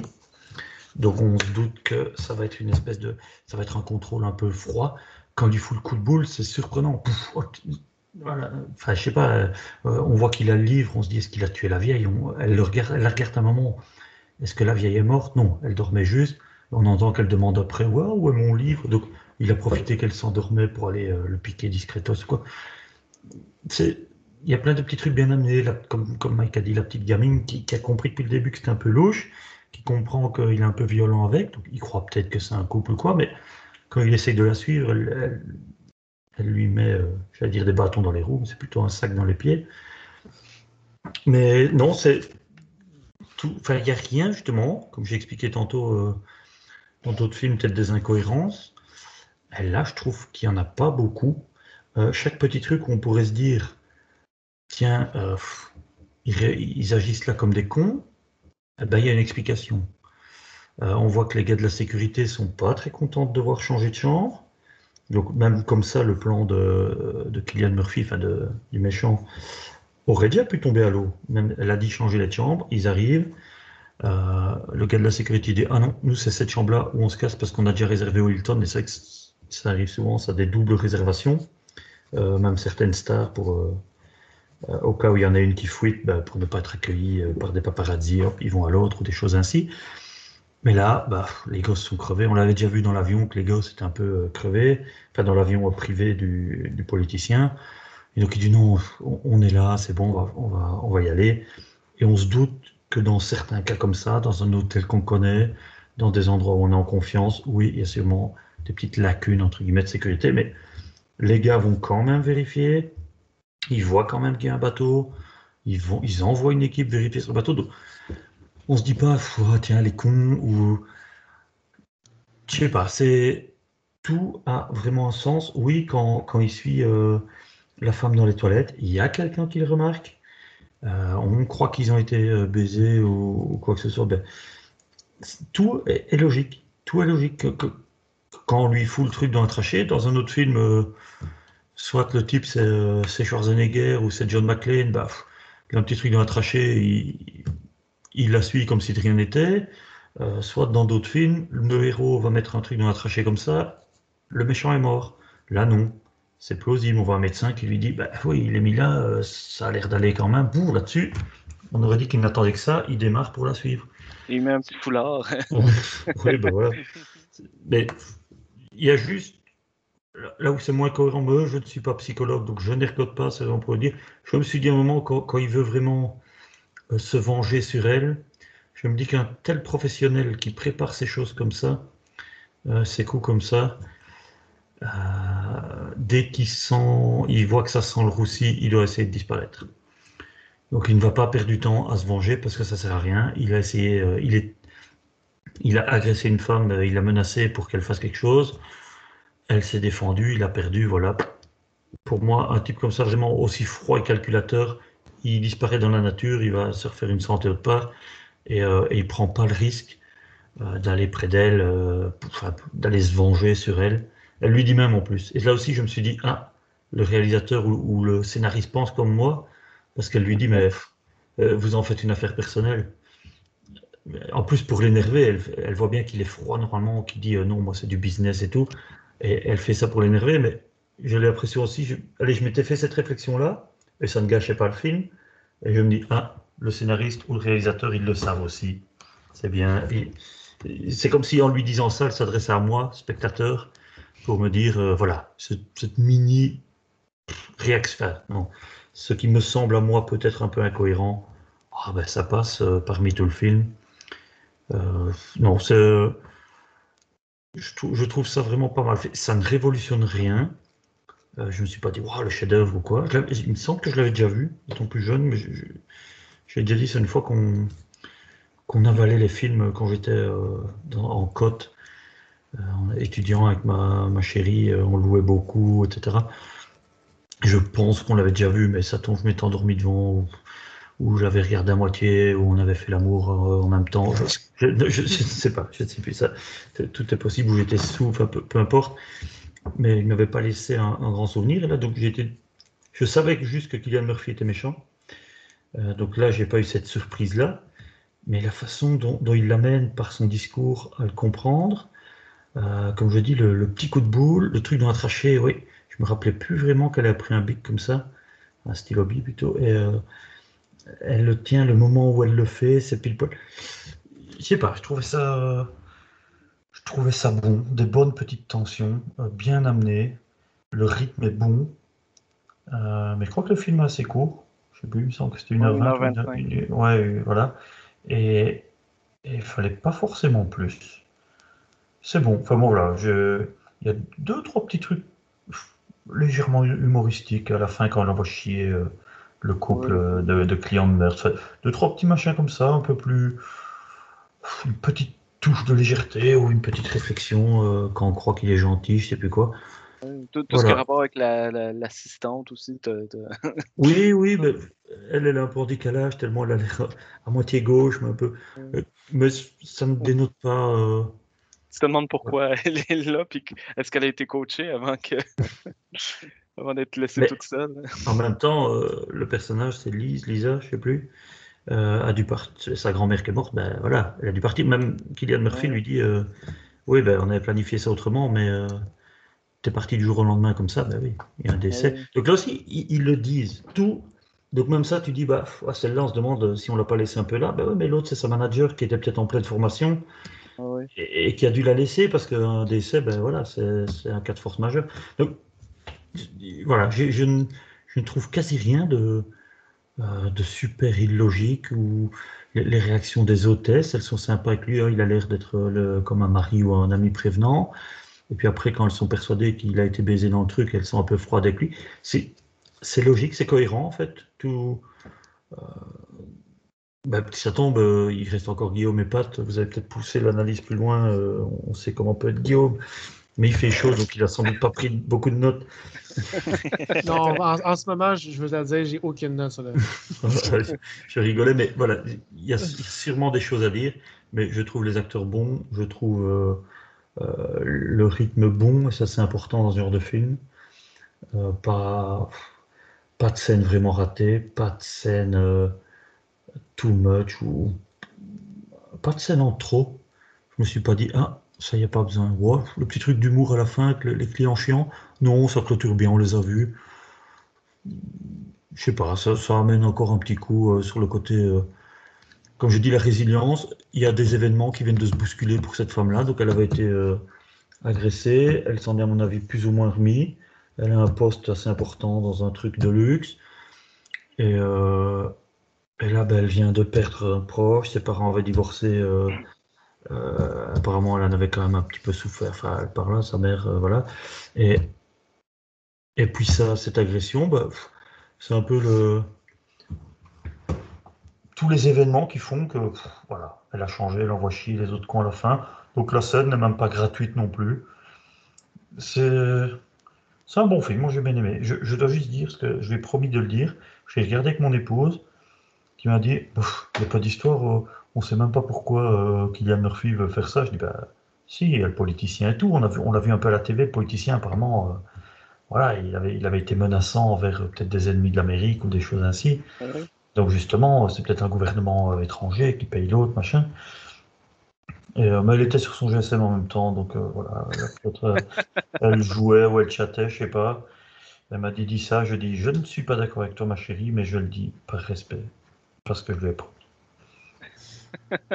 Donc on se doute que ça va être une espèce de, ça va être un contrôle un peu froid. Quand il fout le coup de boule, c'est surprenant. Pouf, oh, voilà. Enfin, je sais pas. euh, on voit qu'il a le livre. On se dit est-ce qu'il a tué la vieille? On- Elle le regarde, elle la regarde un moment. Est-ce que la vieille est morte? Non, elle dormait juste. On entend qu'elle demande après ouais, où est mon livre Donc il a profité qu'elle s'endormait pour aller euh, le piquer discretos quoi. C'est il y a plein de petits trucs bien amenés, là, comme, comme Mike a dit, la petite gamine qui, qui a compris depuis le début que c'était un peu louche, qui comprend qu'il est un peu violent avec, donc il croit peut-être que c'est un couple ou quoi, mais quand il essaye de la suivre, elle, elle- elle lui met, euh, j'allais dire des bâtons dans les roues, c'est plutôt un sac dans les pieds. Mais non, c'est tout, enfin, il n'y a rien justement, comme j'ai expliqué tantôt euh, dans d'autres films, peut-être des incohérences. Là, je trouve qu'il n'y en a pas beaucoup. Euh, chaque petit truc où on pourrait se dire, tiens, ils, agissent là comme des cons, eh ben, il y a une explication. On voit que les gars de la sécurité sont pas très contents de devoir changer de chambre. Donc même comme ça, le plan de, de Killian Murphy, enfin de, du méchant, aurait déjà pu tomber à l'eau. Même elle a dit changer les chambres, ils arrivent. Euh, le gars de la sécurité dit ah non, nous c'est cette chambre-là où on se casse parce qu'on a déjà réservé au Hilton. Et c'est vrai que ça arrive souvent, ça a des doubles réservations. Euh, même certaines stars pour euh, euh, au cas où il y en a une qui fuite, ben, pour ne pas être accueilli euh, par des paparazzis, hop, ils vont à l'autre ou des choses ainsi. Mais là, bah, les gosses sont crevés. On l'avait déjà vu dans l'avion que les gosses étaient un peu euh, crevés, enfin dans l'avion euh, privé du, politicien. Et donc il dit non, on, est là, c'est bon, on va, on, va, on va y aller. Et on se doute que dans certains cas comme ça, dans un hôtel qu'on connaît, dans des endroits où on est en confiance, oui, il y a sûrement des petites lacunes entre guillemets de sécurité, mais les gars vont quand même vérifier. Ils voient quand même qu'il y a un bateau. Ils, vont, ils envoient une équipe vérifier sur le bateau. Donc, on se dit pas, ah, tiens, les cons, ou. Je sais pas, c'est. Tout a vraiment un sens. Oui, quand, quand il suit euh, la femme dans les toilettes, il y a quelqu'un qui le remarque. Euh, on croit qu'ils ont été euh, baisés ou, quoi que ce soit. Ben, tout est, logique. Tout est logique. Que- que- quand on lui fout le truc dans la trachée, dans un autre film, soit le type c'est Schwarzenegger ou c'est John McClane, bah, un petit truc dans la trachée, il, il la suit comme si de rien n'était. Euh, soit dans d'autres films, le héros va mettre un truc dans la trachée comme ça, le méchant est mort. Là, non. C'est plausible. On voit un médecin qui lui dit Bah oui, il est mis là, euh, ça a l'air d'aller quand même. Bouh, là-dessus, on aurait dit qu'il n'attendait que ça, il démarre pour la suivre. Il met un petit foulard. oui, ben voilà. Mais il y a juste, là où c'est moins cohérent, moi, je ne suis pas psychologue, donc je n'ergote pas, c'est on pourrait dire. Je me suis dit à un moment, quand, quand il veut vraiment se venger sur elle, je me dis qu'un tel professionnel qui prépare ces choses comme ça, euh, ces coups comme ça, euh, dès qu'il sent, il voit que ça sent le roussi, il doit essayer de disparaître. Donc il ne va pas perdre du temps à se venger parce que ça sert à rien. Il a essayé, euh, il a agressé une femme, euh, il l'a menacée pour qu'elle fasse quelque chose. Elle s'est défendue, il a perdu, voilà. Pour moi, un type comme ça, vraiment aussi froid et calculateur, il disparaît dans la nature, il va se refaire une santé autre part et, euh, et il prend pas le risque euh, d'aller près d'elle, euh, d'aller se venger sur elle. Elle lui dit même en plus. Et là aussi, je me suis dit, ah, le réalisateur ou, le scénariste pense comme moi, parce qu'elle lui dit, mais euh, vous en faites une affaire personnelle. En plus, pour l'énerver, elle, voit bien qu'il est froid normalement, qu'il dit non, moi c'est du business et tout. Et elle fait ça pour l'énerver, mais j'ai l'impression aussi, allez, je m'étais fait cette réflexion-là, et ça ne gâchait pas le film, et je me dis, ah, le scénariste ou le réalisateur, ils le savent aussi. C'est bien. C'est comme si en lui disant ça, elle s'adressait à moi, spectateur, pour me dire, euh, voilà, cette, mini réaction, ce qui me semble à moi peut-être un peu incohérent, ah ben, ça passe euh, parmi tout le film. Euh, non, je, je trouve ça vraiment pas mal fait. Ça ne révolutionne rien. Euh, je me suis pas dit, waouh, le chef-d'œuvre ou quoi. Il me semble que je l'avais déjà vu, étant plus jeune, j'ai déjà dit ça une fois qu'on qu'on avalait les films quand j'étais euh, en côte, euh, étudiant avec ma, ma chérie, euh, on louait beaucoup, etc. Je pense qu'on l'avait déjà vu, mais ça tombe, je m'étais endormi devant, ou, ou j'avais regardé à moitié, ou on avait fait l'amour en même temps. Je, ne sais pas, je ne sais plus ça. Tout est possible, ou j'étais sous, peu, peu importe. Mais il ne m'avait pas laissé un, un grand souvenir. Et là, donc, j'étais, je savais juste que Kylian Murphy était méchant. Euh, donc là, j'ai pas eu cette surprise-là. Mais la façon dont, il l'amène par son discours à le comprendre, euh, comme je dis, le, le petit coup de boule, le truc dans la trachée, oui, je me rappelais plus vraiment qu'elle a pris un bic comme ça, un stylo bi plutôt, et euh, elle le tient le moment où elle le fait, c'est pile poil. Je sais pas, je trouvais ça, je trouvais ça bon, des bonnes petites tensions, euh, bien amenées, le rythme est bon, euh, mais je crois que le film est assez court. Je sais plus, il me semble que c'était 1h20. Ouais, 1h25. une- Ouais, euh, voilà. Et il fallait pas forcément plus. C'est bon. Enfin bon, voilà. Je... Il y a deux, trois petits trucs légèrement humoristiques à la fin quand on envoie chier euh, le couple euh, de, de clients de meurtre. Enfin, Deux, trois petits machins comme ça, un peu plus. Une petite touche de légèreté ou une petite réflexion euh, quand on croit qu'il est gentil, je sais plus quoi. Tout, tout ce qui a rapport avec la- la- l'assistante aussi. t'as- Oui, oui, mais elle, est un peu en décalage, tellement elle a l'air à moitié gauche, mais un peu. euh, Mais ça ne dénote pas. euh, Tu te demandes pourquoi elle est là, puis est-ce qu'elle a été coachée avant que avant d'être laissée Mais- toute seule? En même temps, euh, le personnage, c'est Lise, Lisa, je sais plus, euh, a dû partir. Sa grand-mère qui est morte, ben voilà, elle a dû partir. Même Kylian Murphy Ouais. lui dit euh, Oui, ben on avait planifié ça autrement, mais euh, t'es parti du jour au lendemain comme ça, ben oui, il y a un décès. Ouais. Donc là aussi, ils, ils le disent. Tout. Donc même ça, tu dis Bah, ah, celle-là, on se demande si on l'a pas laissé un peu là. Ben oui, mais l'autre, c'est sa manager qui était peut-être en pleine formation Ah ouais. et, et qui a dû la laisser parce qu'un décès, ben voilà, c'est un cas de force majeure. Donc voilà, j'ai- je, ne, je ne trouve quasi rien de, euh, de super illogique ou les, réactions des hôtesses, elles sont sympas avec lui, hein, il a l'air d'être comme un mari ou un ami prévenant. Et puis après, quand elles sont persuadées qu'il a été baisé dans le truc, elles sont un peu froides avec lui. C'est logique, c'est cohérent en fait. Tout. euh, ben, ça tombe, euh, il reste encore Guillaume et Pat. Vous avez peut-être poussé l'analyse plus loin. euh, on sait comment peut être Guillaume, mais il fait chaud, donc il a sans doute pas pris beaucoup de notes. Non, en, en ce moment, je, je veux te dire, j'ai aucune note sur le. je rigolais, mais voilà, il y a sûrement des choses à dire, mais je trouve les acteurs bons, je trouve euh, euh, le rythme bon, et ça c'est important dans ce genre de film. Euh, pas, pas de scène vraiment ratée, pas de scène euh, too much, ou pas de scène en trop. Je me suis pas dit, ah, ça y a pas besoin. Le petit truc d'humour à la fin avec le- les clients chiants, non, ça clôture bien, on les a vus je sais pas, ça, ça amène encore un petit coup euh, sur le côté, euh, comme je dis, la résilience. Il y a des événements qui viennent de se bousculer pour cette femme-là, donc elle avait été euh, agressée, elle s'en est à mon avis plus ou moins remis. Elle a un poste assez important dans un truc de luxe. Et, et là, ben, elle vient de perdre un proche, ses parents avaient divorcé. Euh, apparemment, elle en avait quand même un petit peu souffert, enfin, elle par là, sa mère, euh, voilà. Et, et puis ça, cette agression, bah, c'est un peu le tous les événements qui font que voilà, elle a changé, elle envoie chier les autres cons à la fin. Donc la scène n'est même pas gratuite non plus. C'est c'est un bon film, moi j'ai bien aimé. Je, dois juste dire, parce que je lui ai promis de le dire, j'ai regardé avec mon épouse, qui m'a dit, il n'y a pas d'histoire, on ne sait même pas pourquoi euh, Kylian Murphy veut faire ça. Je dis, bah si, il y a le politicien et tout, on a vu, on l'a vu un peu à la TV, le politicien apparemment, euh, voilà, il avait, il avait été menaçant envers euh, peut-être des ennemis de l'Amérique ou des choses ainsi. Ouais. Donc justement, c'est peut-être un gouvernement euh, étranger qui paye l'autre, machin. Et, euh, mais elle était sur son GSM en même temps, donc euh, voilà. elle euh, jouait ou elle chattait, je sais pas. Elle m'a dit, dis ça, je dis, je ne suis pas d'accord avec toi, ma chérie, mais je le dis par respect, parce que je lui ai promis.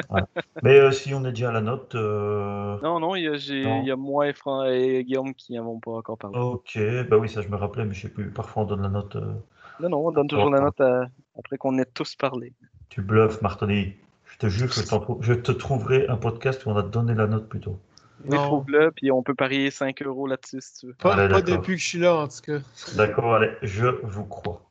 Voilà. Mais euh, si on est déjà à la note, euh, Non, non, il y a, moi et, Fran- et Guillaume qui n'en ont pas encore parlé. ok, bah oui, ça je me rappelais, mais je sais plus. Parfois on donne la note. euh, Non, non, on donne toujours la note à- après qu'on ait tous parlé. Tu bluffes, Martoni. Je te jure que je, te trouverai un podcast où on a donné la note plus tôt. Oui, Non. trouve-le, puis on peut parier 5 euros là-dessus si tu veux. Pas, Allez, pas depuis que je suis là, en tout cas. D'accord, allez, je vous crois.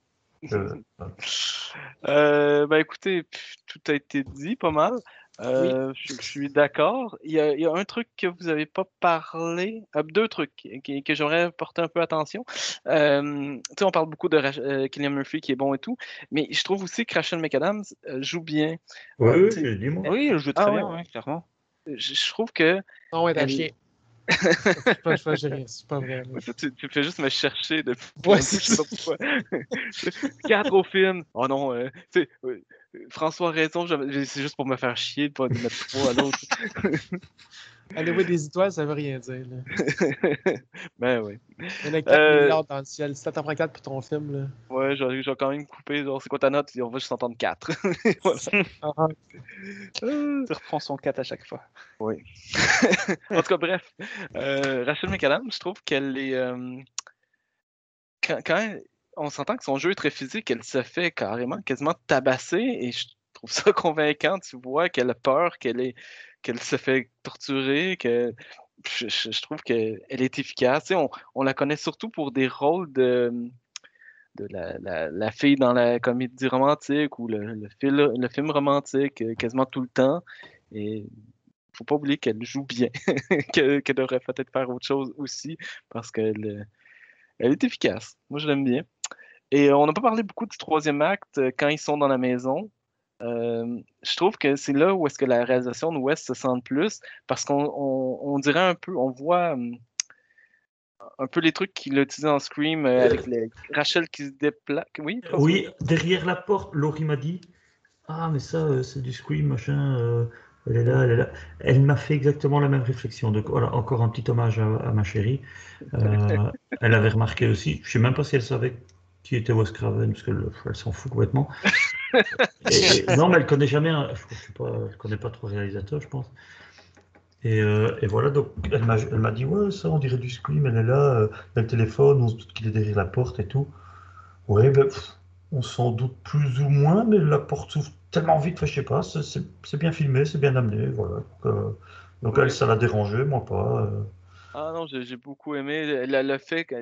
Je- Euh, ben écoutez, tout a été dit pas mal. Euh, je, je suis d'accord. Il y, a, il y a un truc que vous n'avez pas parlé, euh, deux trucs qui- que j'aimerais porter un peu attention. Euh, tu sais, on parle beaucoup de euh, Cillian Murphy qui est bon et tout, mais je trouve aussi que Rachel McAdams euh, joue bien. Oui, Euh, oui, moi. Oui, elle joue très Ah bien, ouais. ouais, clairement. je, je trouve que Non, ouais, Elle-. C'est pas, pas, pas vrai. tu, tu fais juste me chercher depuis. Ouais, je sais pas pourquoi. Quatre au film. Oh non, euh, tu sais, euh, François a raison, c'est juste pour me faire chier de pas de mettre trois à l'autre. Aller voir des étoiles, ça veut rien dire. Là. ben oui. Il y en a 4 Euh, milliards dans le ciel. Si t'en prends 4 pour ton film, là. Ouais, j'ai j'ai quand même coupé. Genre, c'est quoi ta note? On va juste entendre 4. voilà. Ah, ah. Tu reprends son 4 à chaque fois. en tout cas, bref. Euh, Rachel McAdams, je trouve qu'elle est. euh, quand, quand elle- on s'entend que son jeu est très physique, elle se fait carrément quasiment tabasser et je trouve ça convaincant. Tu vois qu'elle a peur, qu'elle est qu'elle se fait torturer, que je, trouve qu'elle est efficace. On, la connaît surtout pour des rôles de, la, fille dans la comédie romantique ou le, le, fil- le film romantique euh, quasiment tout le temps. Et faut pas oublier qu'elle joue bien, que- qu'elle devrait peut-être faire autre chose aussi parce qu'elle elle est efficace. Moi, je l'aime bien. Et on n'a pas parlé beaucoup du troisième acte euh, quand ils sont dans la maison. Euh, je trouve que c'est là où est-ce que la réalisation de West se sent le plus parce qu'on on, on dirait un peu, on voit hum, un peu les trucs qu'il a utilisés en Scream euh, avec les, Rachel qui se déplace. Oui? Oui, derrière la porte, Laurie m'a dit Ah, mais ça, euh, c'est du Scream, machin. elle est là, elle est là. Elle m'a fait exactement la même réflexion. Donc voilà, encore un petit hommage à, à ma chérie. Elle avait remarqué aussi, je sais même pas si elle savait qui était Wes Craven, parce qu'elle elle s'en fout complètement. Et- non, mais elle connaît jamais, un- je, sais pas, elle connaît pas trop le réalisateur, je pense. Et, euh, et voilà, donc elle m'a elle dit Ouais, ça, on dirait du Scream, elle est là, euh, y a le téléphone, on se doute qu'il est derrière la porte et tout. Ouais, ben, pff, on s'en doute plus ou moins, mais la porte s'ouvre tellement vite, je sais pas, c'est- bien filmé, c'est bien amené, voilà. Donc, euh, donc Ouais. elle, ça l'a dérangé, moi pas. Euh. Ah non, j'ai beaucoup aimé le, le fait que,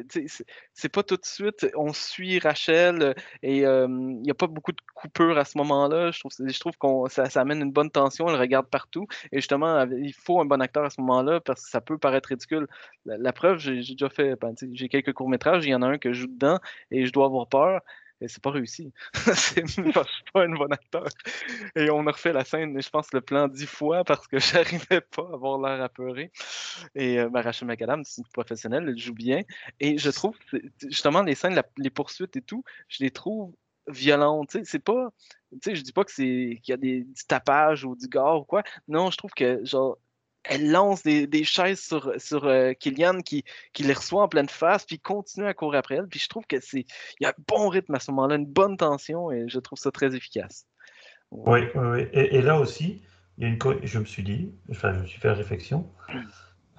c'est- pas tout de suite, on suit Rachel euh, et euh, il n'y a pas beaucoup de coupures à ce moment-là. Je trouve, je trouve qu'on ça, amène une bonne tension, elle regarde partout. Et justement, il faut un bon acteur à ce moment-là parce que ça peut paraître ridicule. La, preuve, j'ai déjà fait, ben, j'ai quelques courts-métrages, il y en a un que je joue dedans et je dois avoir peur. Et c'est pas réussi. C'est pas un bon acteur. Et on a refait la scène, je pense, le plan dix fois parce que j'arrivais pas à avoir l'air apeuré. Et euh, ben, Rachel c'est une professionnelle, elle joue bien. Et je trouve, justement, les scènes, les poursuites et tout, je les trouve violentes. C'est pas. Tu sais, je dis pas que c'est qu'il y a des, du tapage ou du gore ou quoi. Non, je trouve que, genre, elle lance des, des chaises sur, sur euh, Killian qui, qui les reçoit en pleine face, puis continue à courir après elle. Puis je trouve que c'est. Il y a un bon rythme à ce moment-là, une bonne tension, et je trouve ça très efficace. Oui, oui, oui. Et, et là aussi, il y a une je me suis dit, enfin, je me suis fait réflexion,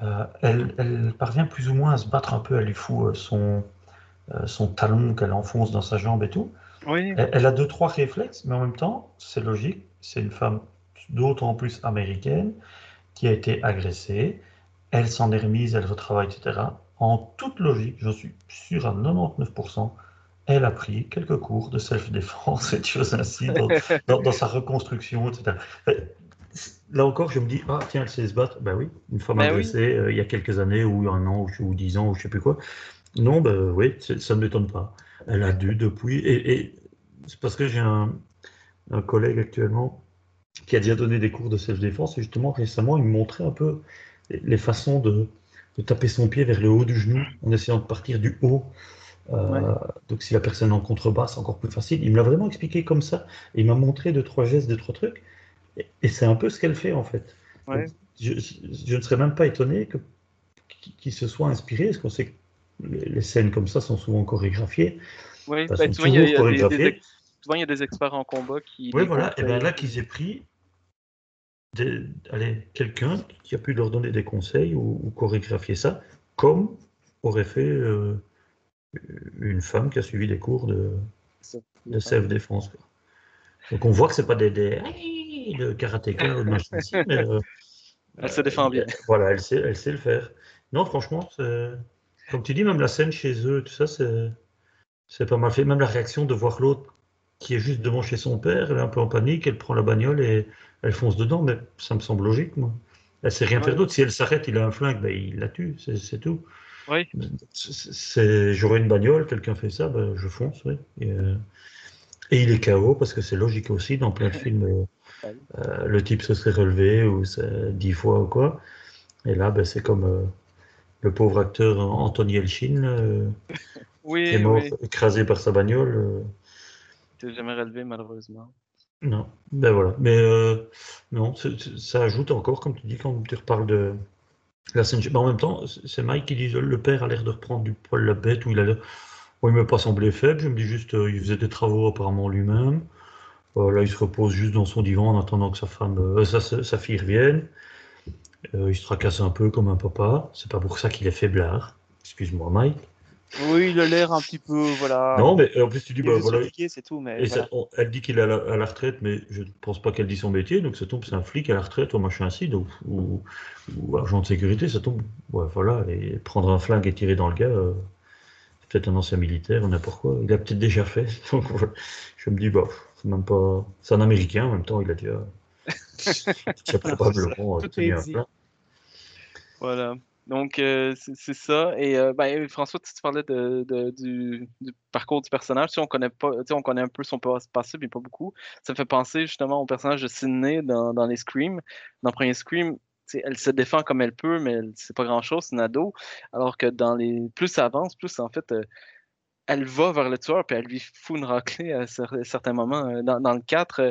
euh, elle, elle parvient plus ou moins à se battre un peu, elle lui fout euh, son, son talon qu'elle enfonce dans sa jambe et tout. Oui. Elle, elle a deux, trois réflexes, mais en même temps, c'est logique, c'est une femme d'autant plus américaine qui a été agressée, elle s'en est remise, elle retravaille, etc. En toute logique, je suis sûr à 99%, elle a pris quelques cours de self-défense et de choses ainsi dans, dans- dans sa reconstruction, etc. Euh, Là encore, je me dis, ah tiens, elle sait se battre. Ben oui, une femme Ben oui. agressée euh, il y a quelques années, ou un an, ou, dix ans, ou je sais plus quoi. Non, ben oui, ça ne m'étonne pas. Elle a dû depuis. Et, et c'est parce que j'ai un, un collègue actuellement qui a déjà donné des cours de self-défense, et justement, récemment, il me montrait un peu les façons de, de taper son pied vers le haut du genou en essayant de partir du haut. Euh, Ouais. Donc, si la personne est en contrebasse, encore plus facile. Il me l'a vraiment expliqué comme ça. Il m'a montré deux, trois gestes, deux, trois trucs. Et, et c'est un peu ce qu'elle fait, en fait. Ouais. Donc, je, je ne serais même pas étonné que qu'ils se soient inspirés, parce qu'on sait que les, les scènes comme ça sont souvent chorégraphiées. Oui, souvent, il y a, y des, des souvent, il y a des experts en combat qui. Oui, voilà. Et bien là, qu'ils aient pris allez, quelqu'un qui a pu leur donner des conseils ou, ou chorégraphier ça, comme aurait fait euh, une femme qui a suivi des cours de, de self-défense. quoi. Donc on voit que c'est pas des, des de karatéka ou de machin mais euh, Elle se défend bien. voilà, elle sait, elle sait le faire. Non, franchement, comme tu dis, même la scène chez eux, tout ça, c'est c'est pas mal fait. Même la réaction de voir l'autre qui est juste devant chez son père, elle est un peu en panique, elle prend la bagnole et elle fonce dedans, mais ça me semble logique, moi. Elle sait rien faire d'autre. Si elle s'arrête, il a un flingue, ben, il la tue, c'est tout. Oui. J'aurais une bagnole, quelqu'un fait ça, ben, je fonce, oui. Et, euh, et il est KO parce que c'est logique aussi dans plein de films. euh, euh, le type se serait relevé ou dix fois ou quoi. Et là, ben, c'est comme euh, le pauvre acteur Anthony Elchin Oui, qui est mort oui. écrasé par sa bagnole. t'es jamais relevé, malheureusement. Non, ben voilà. Mais euh, non, ça ajoute encore, comme tu dis, quand tu reparles de la scène. Mais en même temps, c'est Mike qui dit le père a l'air de reprendre du poil la bête, ou il a l'air. Bon, il m'a pas semblé faible. Je me dis juste, euh, il faisait des travaux apparemment lui-même. Euh, là, il se repose juste dans son divan en attendant que sa femme, euh, sa, sa- fille revienne. Il se tracasse un peu comme un papa. C'est pas pour ça qu'il est faiblard. Excuse-moi, Mike. Oui, il a l'air un petit peu, voilà. non, mais en plus, tu dis, bah voilà, c'est tout, mais Et voilà. ça- on- elle dit qu'il est à la, à la retraite, mais je ne pense pas qu'elle dit son métier, donc ça tombe, c'est un flic à la retraite ou machin ainsi, donc, ou, ou agent de sécurité, ça tombe. Ouais, voilà, et prendre un flingue et tirer dans le gars, euh, c'est peut-être un ancien militaire ou n'importe quoi. Il a peut-être déjà fait, donc je me dis, bah, c'est même pas. C'est un américain en même temps, il a déjà. il a probablement euh, tenu un flingue. Voilà. Donc, euh, c'est ça. Et euh, ben, François, tu, tu parlais de, du, parcours du personnage. Tu on connaît pas, on connaît un peu son pas- passé, mais pas beaucoup. Ça me fait penser justement au personnage de Sydney dans, les Scream. Dans le premier Scream, tu sais, elle se défend comme elle peut, mais c'est pas grand-chose, c'est une ado. Alors que dans les plus ça avance, plus en fait, euh, elle va vers le tueur, puis elle lui fout une raclée à cer- certains moments. Euh, Dans, dans le 4, euh,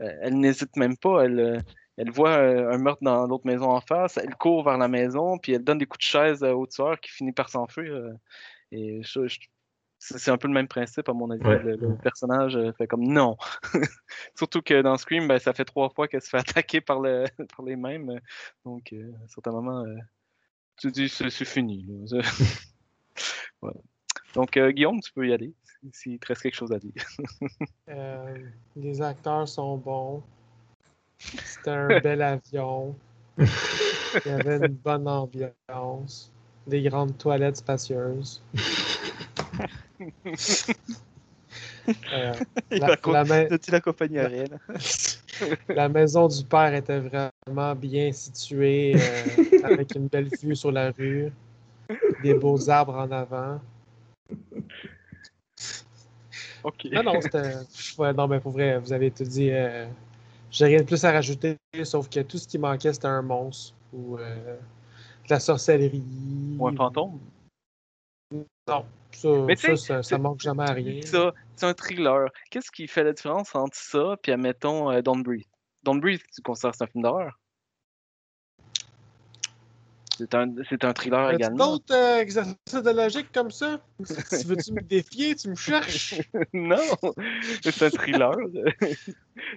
euh, elle n'hésite même pas. Elle, elle voit euh, un meurtre dans l'autre maison en face, elle court vers la maison, puis elle donne des coups de chaise euh, au tueur qui finit par s'enfuir. euh, et je- je- c'est un peu le même principe, à mon avis. Ouais. Le, le personnage fait comme non. Surtout que dans Scream, ben, ça fait trois fois qu'elle se fait attaquer par, le, par les mêmes. Donc, euh, à certains moments, euh, tu dis c'est c'est fini. Donc, euh, Guillaume, tu peux y aller si- s'il te reste quelque chose à dire. Euh, les acteurs sont bons. C'était un bel avion. Il y avait une bonne ambiance. Des grandes toilettes spacieuses. Euh, la- compagnie aérienne. la maison du père était vraiment bien située, euh, avec une belle vue sur la rue, des beaux arbres en avant. OK. Non, non, c'était. Ouais, non, mais pour vrai, vous avez tout dit. euh, J'ai rien de plus à rajouter, sauf que tout ce qui manquait, c'était un monstre ou euh, de la sorcellerie. Ou un fantôme? Non, ça, Mais ça, manque jamais à rien. Ça, c'est un thriller. Qu'est-ce qui fait la différence entre ça et, admettons, euh, Don't Breathe? Don't Breathe, tu considères que c'est un film d'horreur? C'est un, c'est un thriller également. d'autres euh, exercices de logique comme ça? tu veux-tu me défier? Tu me cherches? non, c'est un thriller.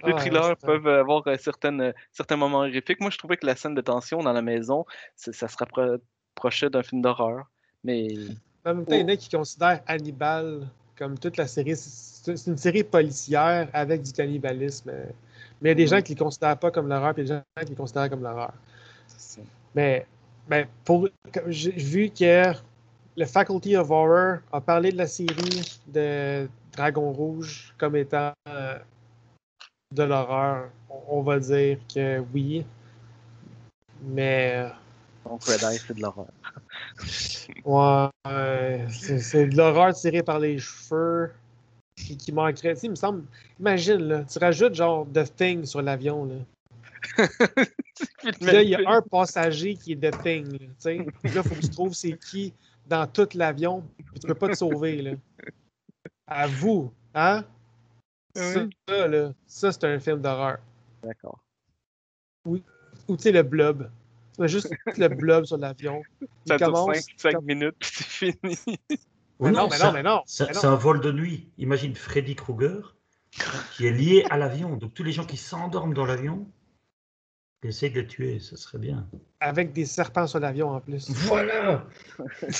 Les Ah, thrillers peuvent avoir euh, certaines, euh, certains moments horrifiques. Moi, je trouvais que la scène de tension dans la maison, ça se rapprochait d'un film d'horreur. Mais En même temps, il y en a qui considèrent Hannibal comme toute la série. C'est une série policière avec du cannibalisme. Mais il y a des Mhm. gens qui ne le considèrent pas comme l'horreur, puis il y a des gens qui le considèrent comme l'horreur. Mais, comme j'ai vu que le Faculty of Horror a parlé de la série de Dragon Rouge comme étant euh, de l'horreur, on, va dire que oui. Mais donc Red Eye, c'est de l'horreur. ouais, c'est c'est de l'horreur tirée par les cheveux qui, qui manquerait. Tu sais, il me semble. Imagine, là, tu rajoutes genre The Thing sur l'avion. Là. Puis là, il y a un passager qui est The Thing. Là, tu sais. Puis là, il faut que tu trouves c'est qui dans tout l'avion. Puis tu peux pas te sauver. Là. À vous. Hein? Ça, là, ça c'est un film d'horreur. D'accord. Ou tu sais, le blob. Tu mets juste le blob sur l'avion. Ça dure commence. 5, comme- minutes, puis c'est fini. Mais non, mais ça- non, mais non. ça- mais non. C'est un vol de nuit. Imagine Freddy Krueger qui est lié à l'avion. Donc tous les gens qui s'endorment dans l'avion, essaye de les tuer, ça serait bien. Avec des serpents sur l'avion en plus. Voilà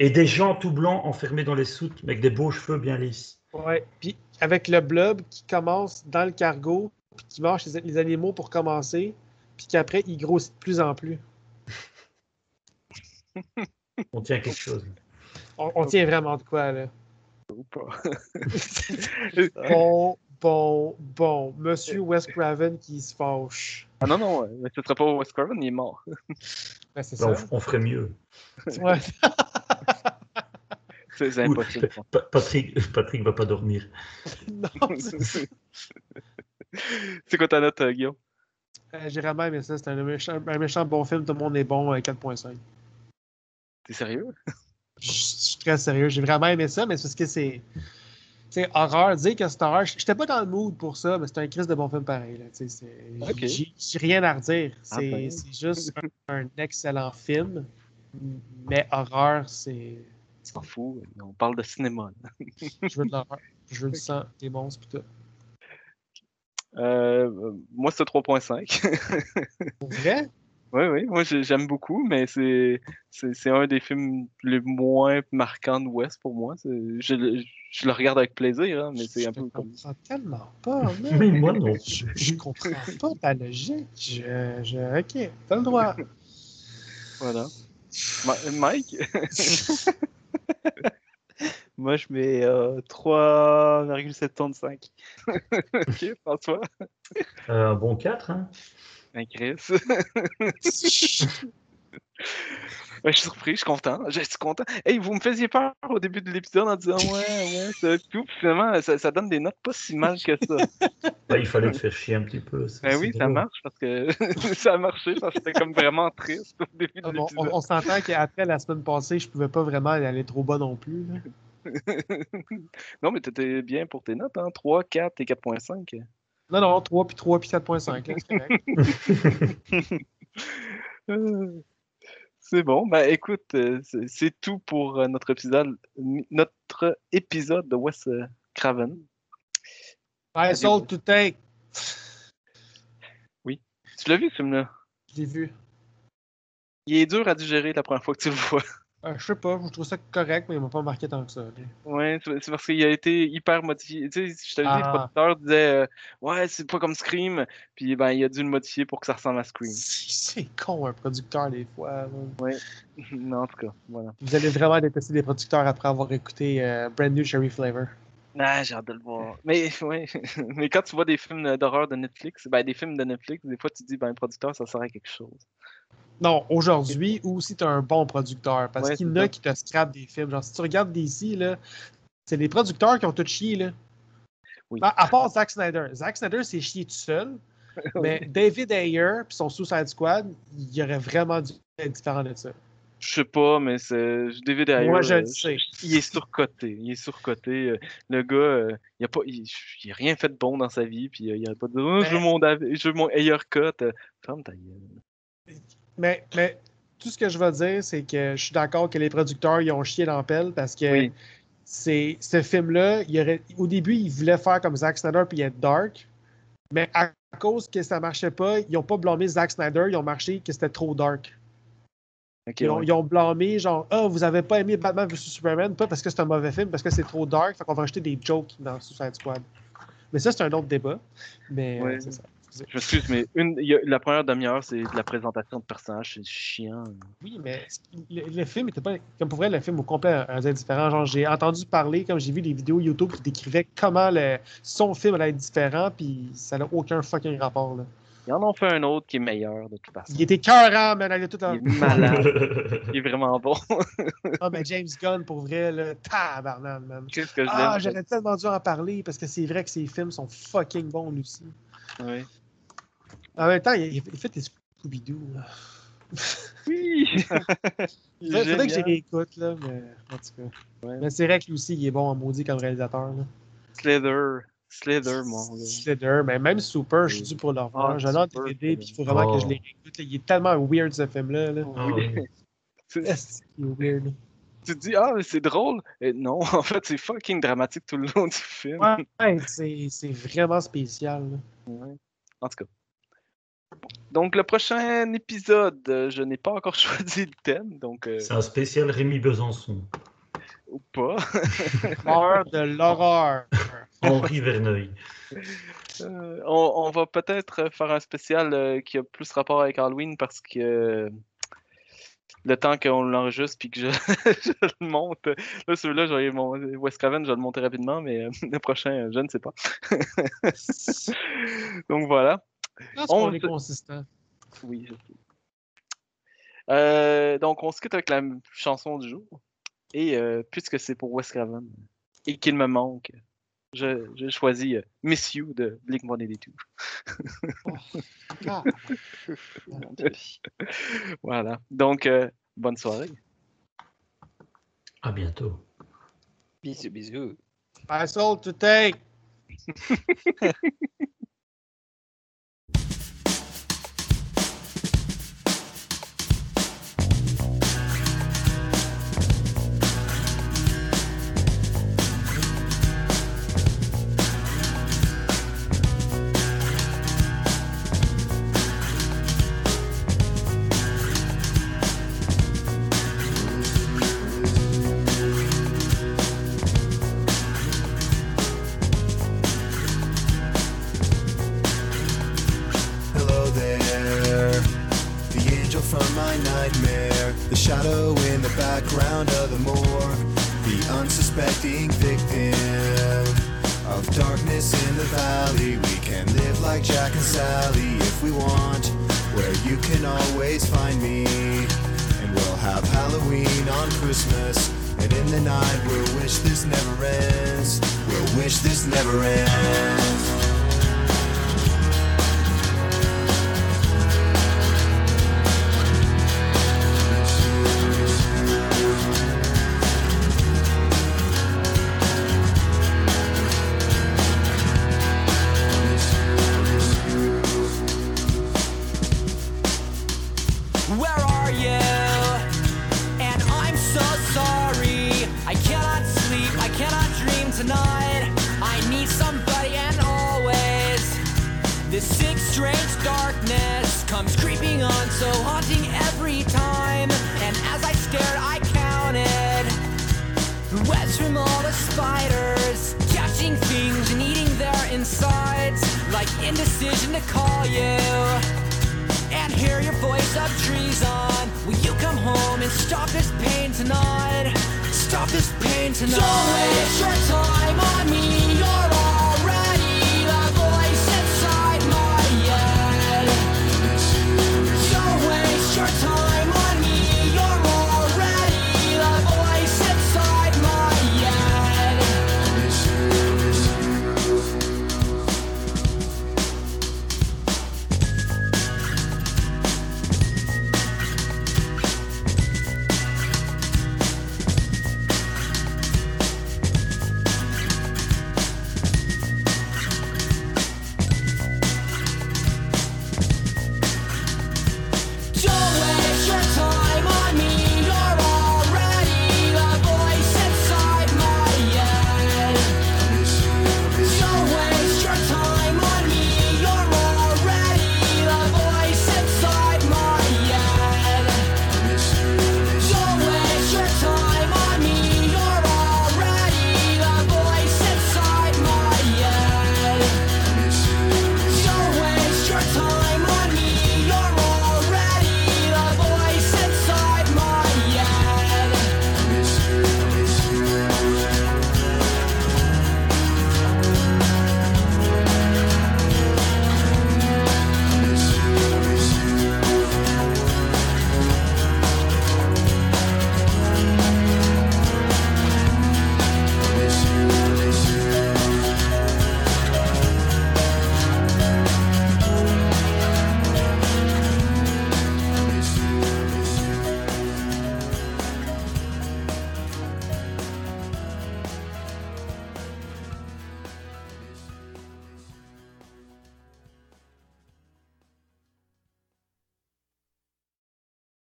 Et des gens tout blancs enfermés dans les soutes, mais avec des beaux cheveux bien lisses. Ouais. Puis avec le blob qui commence dans le cargo, puis qui mange les, animaux pour commencer, puis qu'après, il grossit de plus en plus. On tient quelque chose. On, on tient vraiment de quoi, là. Ou pas. Bon, bon, bon. Monsieur Wes Craven qui se fâche. Ah non, non, mais ce serait pas Wes Craven, il est mort. Ben, c'est Ben, ça. on, on ferait mieux. Ouais. C'est impossible. Pa- Patrick, Patrick va pas dormir. Non, c'est- c'est quoi ta note, euh, Guillaume? Euh, J'ai vraiment aimé ça. C'est un méchant, un méchant bon film. Tout le monde est bon. euh, 4.5. T'es sérieux? Je je suis très sérieux. J'ai vraiment aimé ça, mais c'est parce que c'est. C'est horreur. Dire que c'est horreur. J'étais pas dans le mood pour ça, mais c'est un Christ de bon film pareil. Là. Tu sais, c'est- Ok. J'ai rien à redire. Ah C'est ben. c'est juste un, un excellent film. Mais horreur, c'est. Tu t'en fous, on parle de cinéma. Je veux de l'horreur. Je veux du sang, des monstres, pis tout. Euh, moi, c'est 3.5. Pour vrai? Oui, oui, moi j'ai- j'aime beaucoup, mais c'est c'est c'est un des films les moins marquants de West pour moi. Je, le- je le regarde avec plaisir, hein, mais c'est Je un peu comme. comprends tellement pas. Mais moi non. Je, je comprends pas ta logique. Je, je, ok, t'as le droit. Voilà. Ma- Mike? Moi, je mets euh, 3,75. ok, François? Euh, un bon 4, hein Chris? Ouais, je suis surpris, je suis content. Je suis content. Hey, vous me faisiez peur au début de l'épisode en disant ouais, ouais, c'est tout. Puis finalement, ça, ça donne des notes pas si mal que ça. Bah, Il fallait te faire chier un petit peu. Ben oui, ça marche parce que ça a marché parce que c'était comme vraiment triste au début de On, l'épisode. on- on s'entend qu'après la semaine passée, je pouvais pas vraiment aller trop bas non plus. là. non, mais t'étais bien pour tes notes, hein? 3, 4 et 4.5. Non, non, 3 puis 3 puis 4.5. là, c'est bon. Ben écoute, euh, c'est tout pour euh, notre épisode, notre épisode de Wes euh, Craven. I sold to take. Tu l'as vu ce film-là? Je l'ai vu. Il est dur à digérer la première fois que tu le vois. Euh, je sais pas, je trouve ça correct, mais il m'a pas marqué tant que ça. Ouais, c'est parce qu'il a été hyper modifié. Tu sais, je te le dis, Ah. le producteur disait euh, Ouais, c'est pas comme Scream. Puis ben, il a dû le modifier pour que ça ressemble à Scream. C'est con, un producteur, des fois. là. non, en tout cas, voilà. Vous allez vraiment détester des producteurs après avoir écouté euh, Brand New Cherry Flavor. Ah, j'ai hâte de le voir. Mais, ouais. Mais quand tu vois des films d'horreur de Netflix, ben, des films de Netflix, des fois tu te dis, ben, un producteur, ça serait quelque chose. Non, aujourd'hui, ou si tu un bon producteur. Parce Ouais, qu'il y en a qui te scrapent des films. Genre, si tu regardes DC, là, c'est les producteurs qui ont tout chié. Là. Oui. À, à part Zack Snyder. Zack Snyder s'est chié tout seul. Mais David Ayer puis son Suicide Squad, il aurait vraiment dû être différent de ça. Je sais pas, mais c'est David Ayer. Moi, je euh, le sais. Il est surcoté. Il est surcoté. euh, Le gars, euh, il a pas, il, il a rien fait de bon dans sa vie, puis il a pas dit, Oh, je veux Mais- mon, je veux mon Ayer cut. Ferme ta gueule. Mais, mais tout ce que je veux dire, c'est que je suis d'accord que les producteurs, ils ont chié dans la pelle parce que Oui. c'est ce film-là, au début, ils voulaient faire comme Zack Snyder puis être dark. Mais à cause que ça marchait pas, ils n'ont pas blâmé Zack Snyder, ils ont marché que c'était trop dark. Ils ont, ouais. ils ont blâmé, genre, ah, vous avez pas aimé Batman vs Superman, pas parce que c'est un mauvais film, parce que c'est trop dark, fait qu'on va rajouter des jokes dans Suicide Squad. Mais ça, c'est un autre débat. Mais euh, c'est ça. Excusez. Je m'excuse, mais une, y a- la première demi-heure, c'est de la présentation de personnages, c'est chiant. Oui, mais le, le film était pas. Comme pour vrai, le film au complet a être différent. Genre, j'ai entendu parler, comme j'ai vu des vidéos YouTube qui décrivaient comment le, son film allait être différent, puis ça n'a aucun fucking rapport. Là. Ils en ont fait un autre qui est meilleur, de toute façon. Il était cœurant, man. Il, est tout en... Il est malade. Il est vraiment bon. Ah, mais James Gunn, pour vrai, là, tabarnak, man. Qu'est-ce que je Ah, j'aurais tellement dû en parler parce que c'est vrai que ses films sont fucking bons, lui aussi. Ouais. En même temps, il, il fait des Scooby-Doo. Oui! Il faudrait que j'y réécoute, là, mais en tout cas. Ouais. Mais c'est vrai que lui aussi, il est bon en maudit comme réalisateur. Là. Slither. Slither, mon gars. Slither, mais même Super, je suis dû pour le revoir. Ah, J'en ai Super, DVD, puis il faut c'est- vraiment que je Oh. les réécoute. là. Il est tellement weird ce film-là. Là. Ah oui. Tu, Est-ce qu'il est weird? tu te dis, ah, mais c'est drôle. Et non, en fait, c'est fucking dramatique tout le long du film. Ouais, c'est c'est vraiment spécial. là. Ouais. En tout cas. Donc, le prochain épisode, euh, je n'ai pas encore choisi le thème, donc, euh, C'est un spécial Rémi Besançon. ou pas. L'horreur de l'horreur. Henri Verneuil. Euh, on, on va peut-être faire un spécial euh, qui a plus rapport avec Halloween parce que euh, le temps qu'on l'enregistre puis que je, je le monte. Là, celui-là, je vais mon West Craven, je vais le monter rapidement, mais euh, le prochain, je ne sais pas. Donc voilà. On est consistant. Oui, je sais. Euh, donc, on se quitte avec la chanson du jour. Et euh, puisque c'est pour Wes Craven et qu'il me manque, je, je choisis euh, Miss You de Blink 182. Ah, Voilà. Donc, euh, bonne soirée. À bientôt. Bisous, bisous. pass all to take.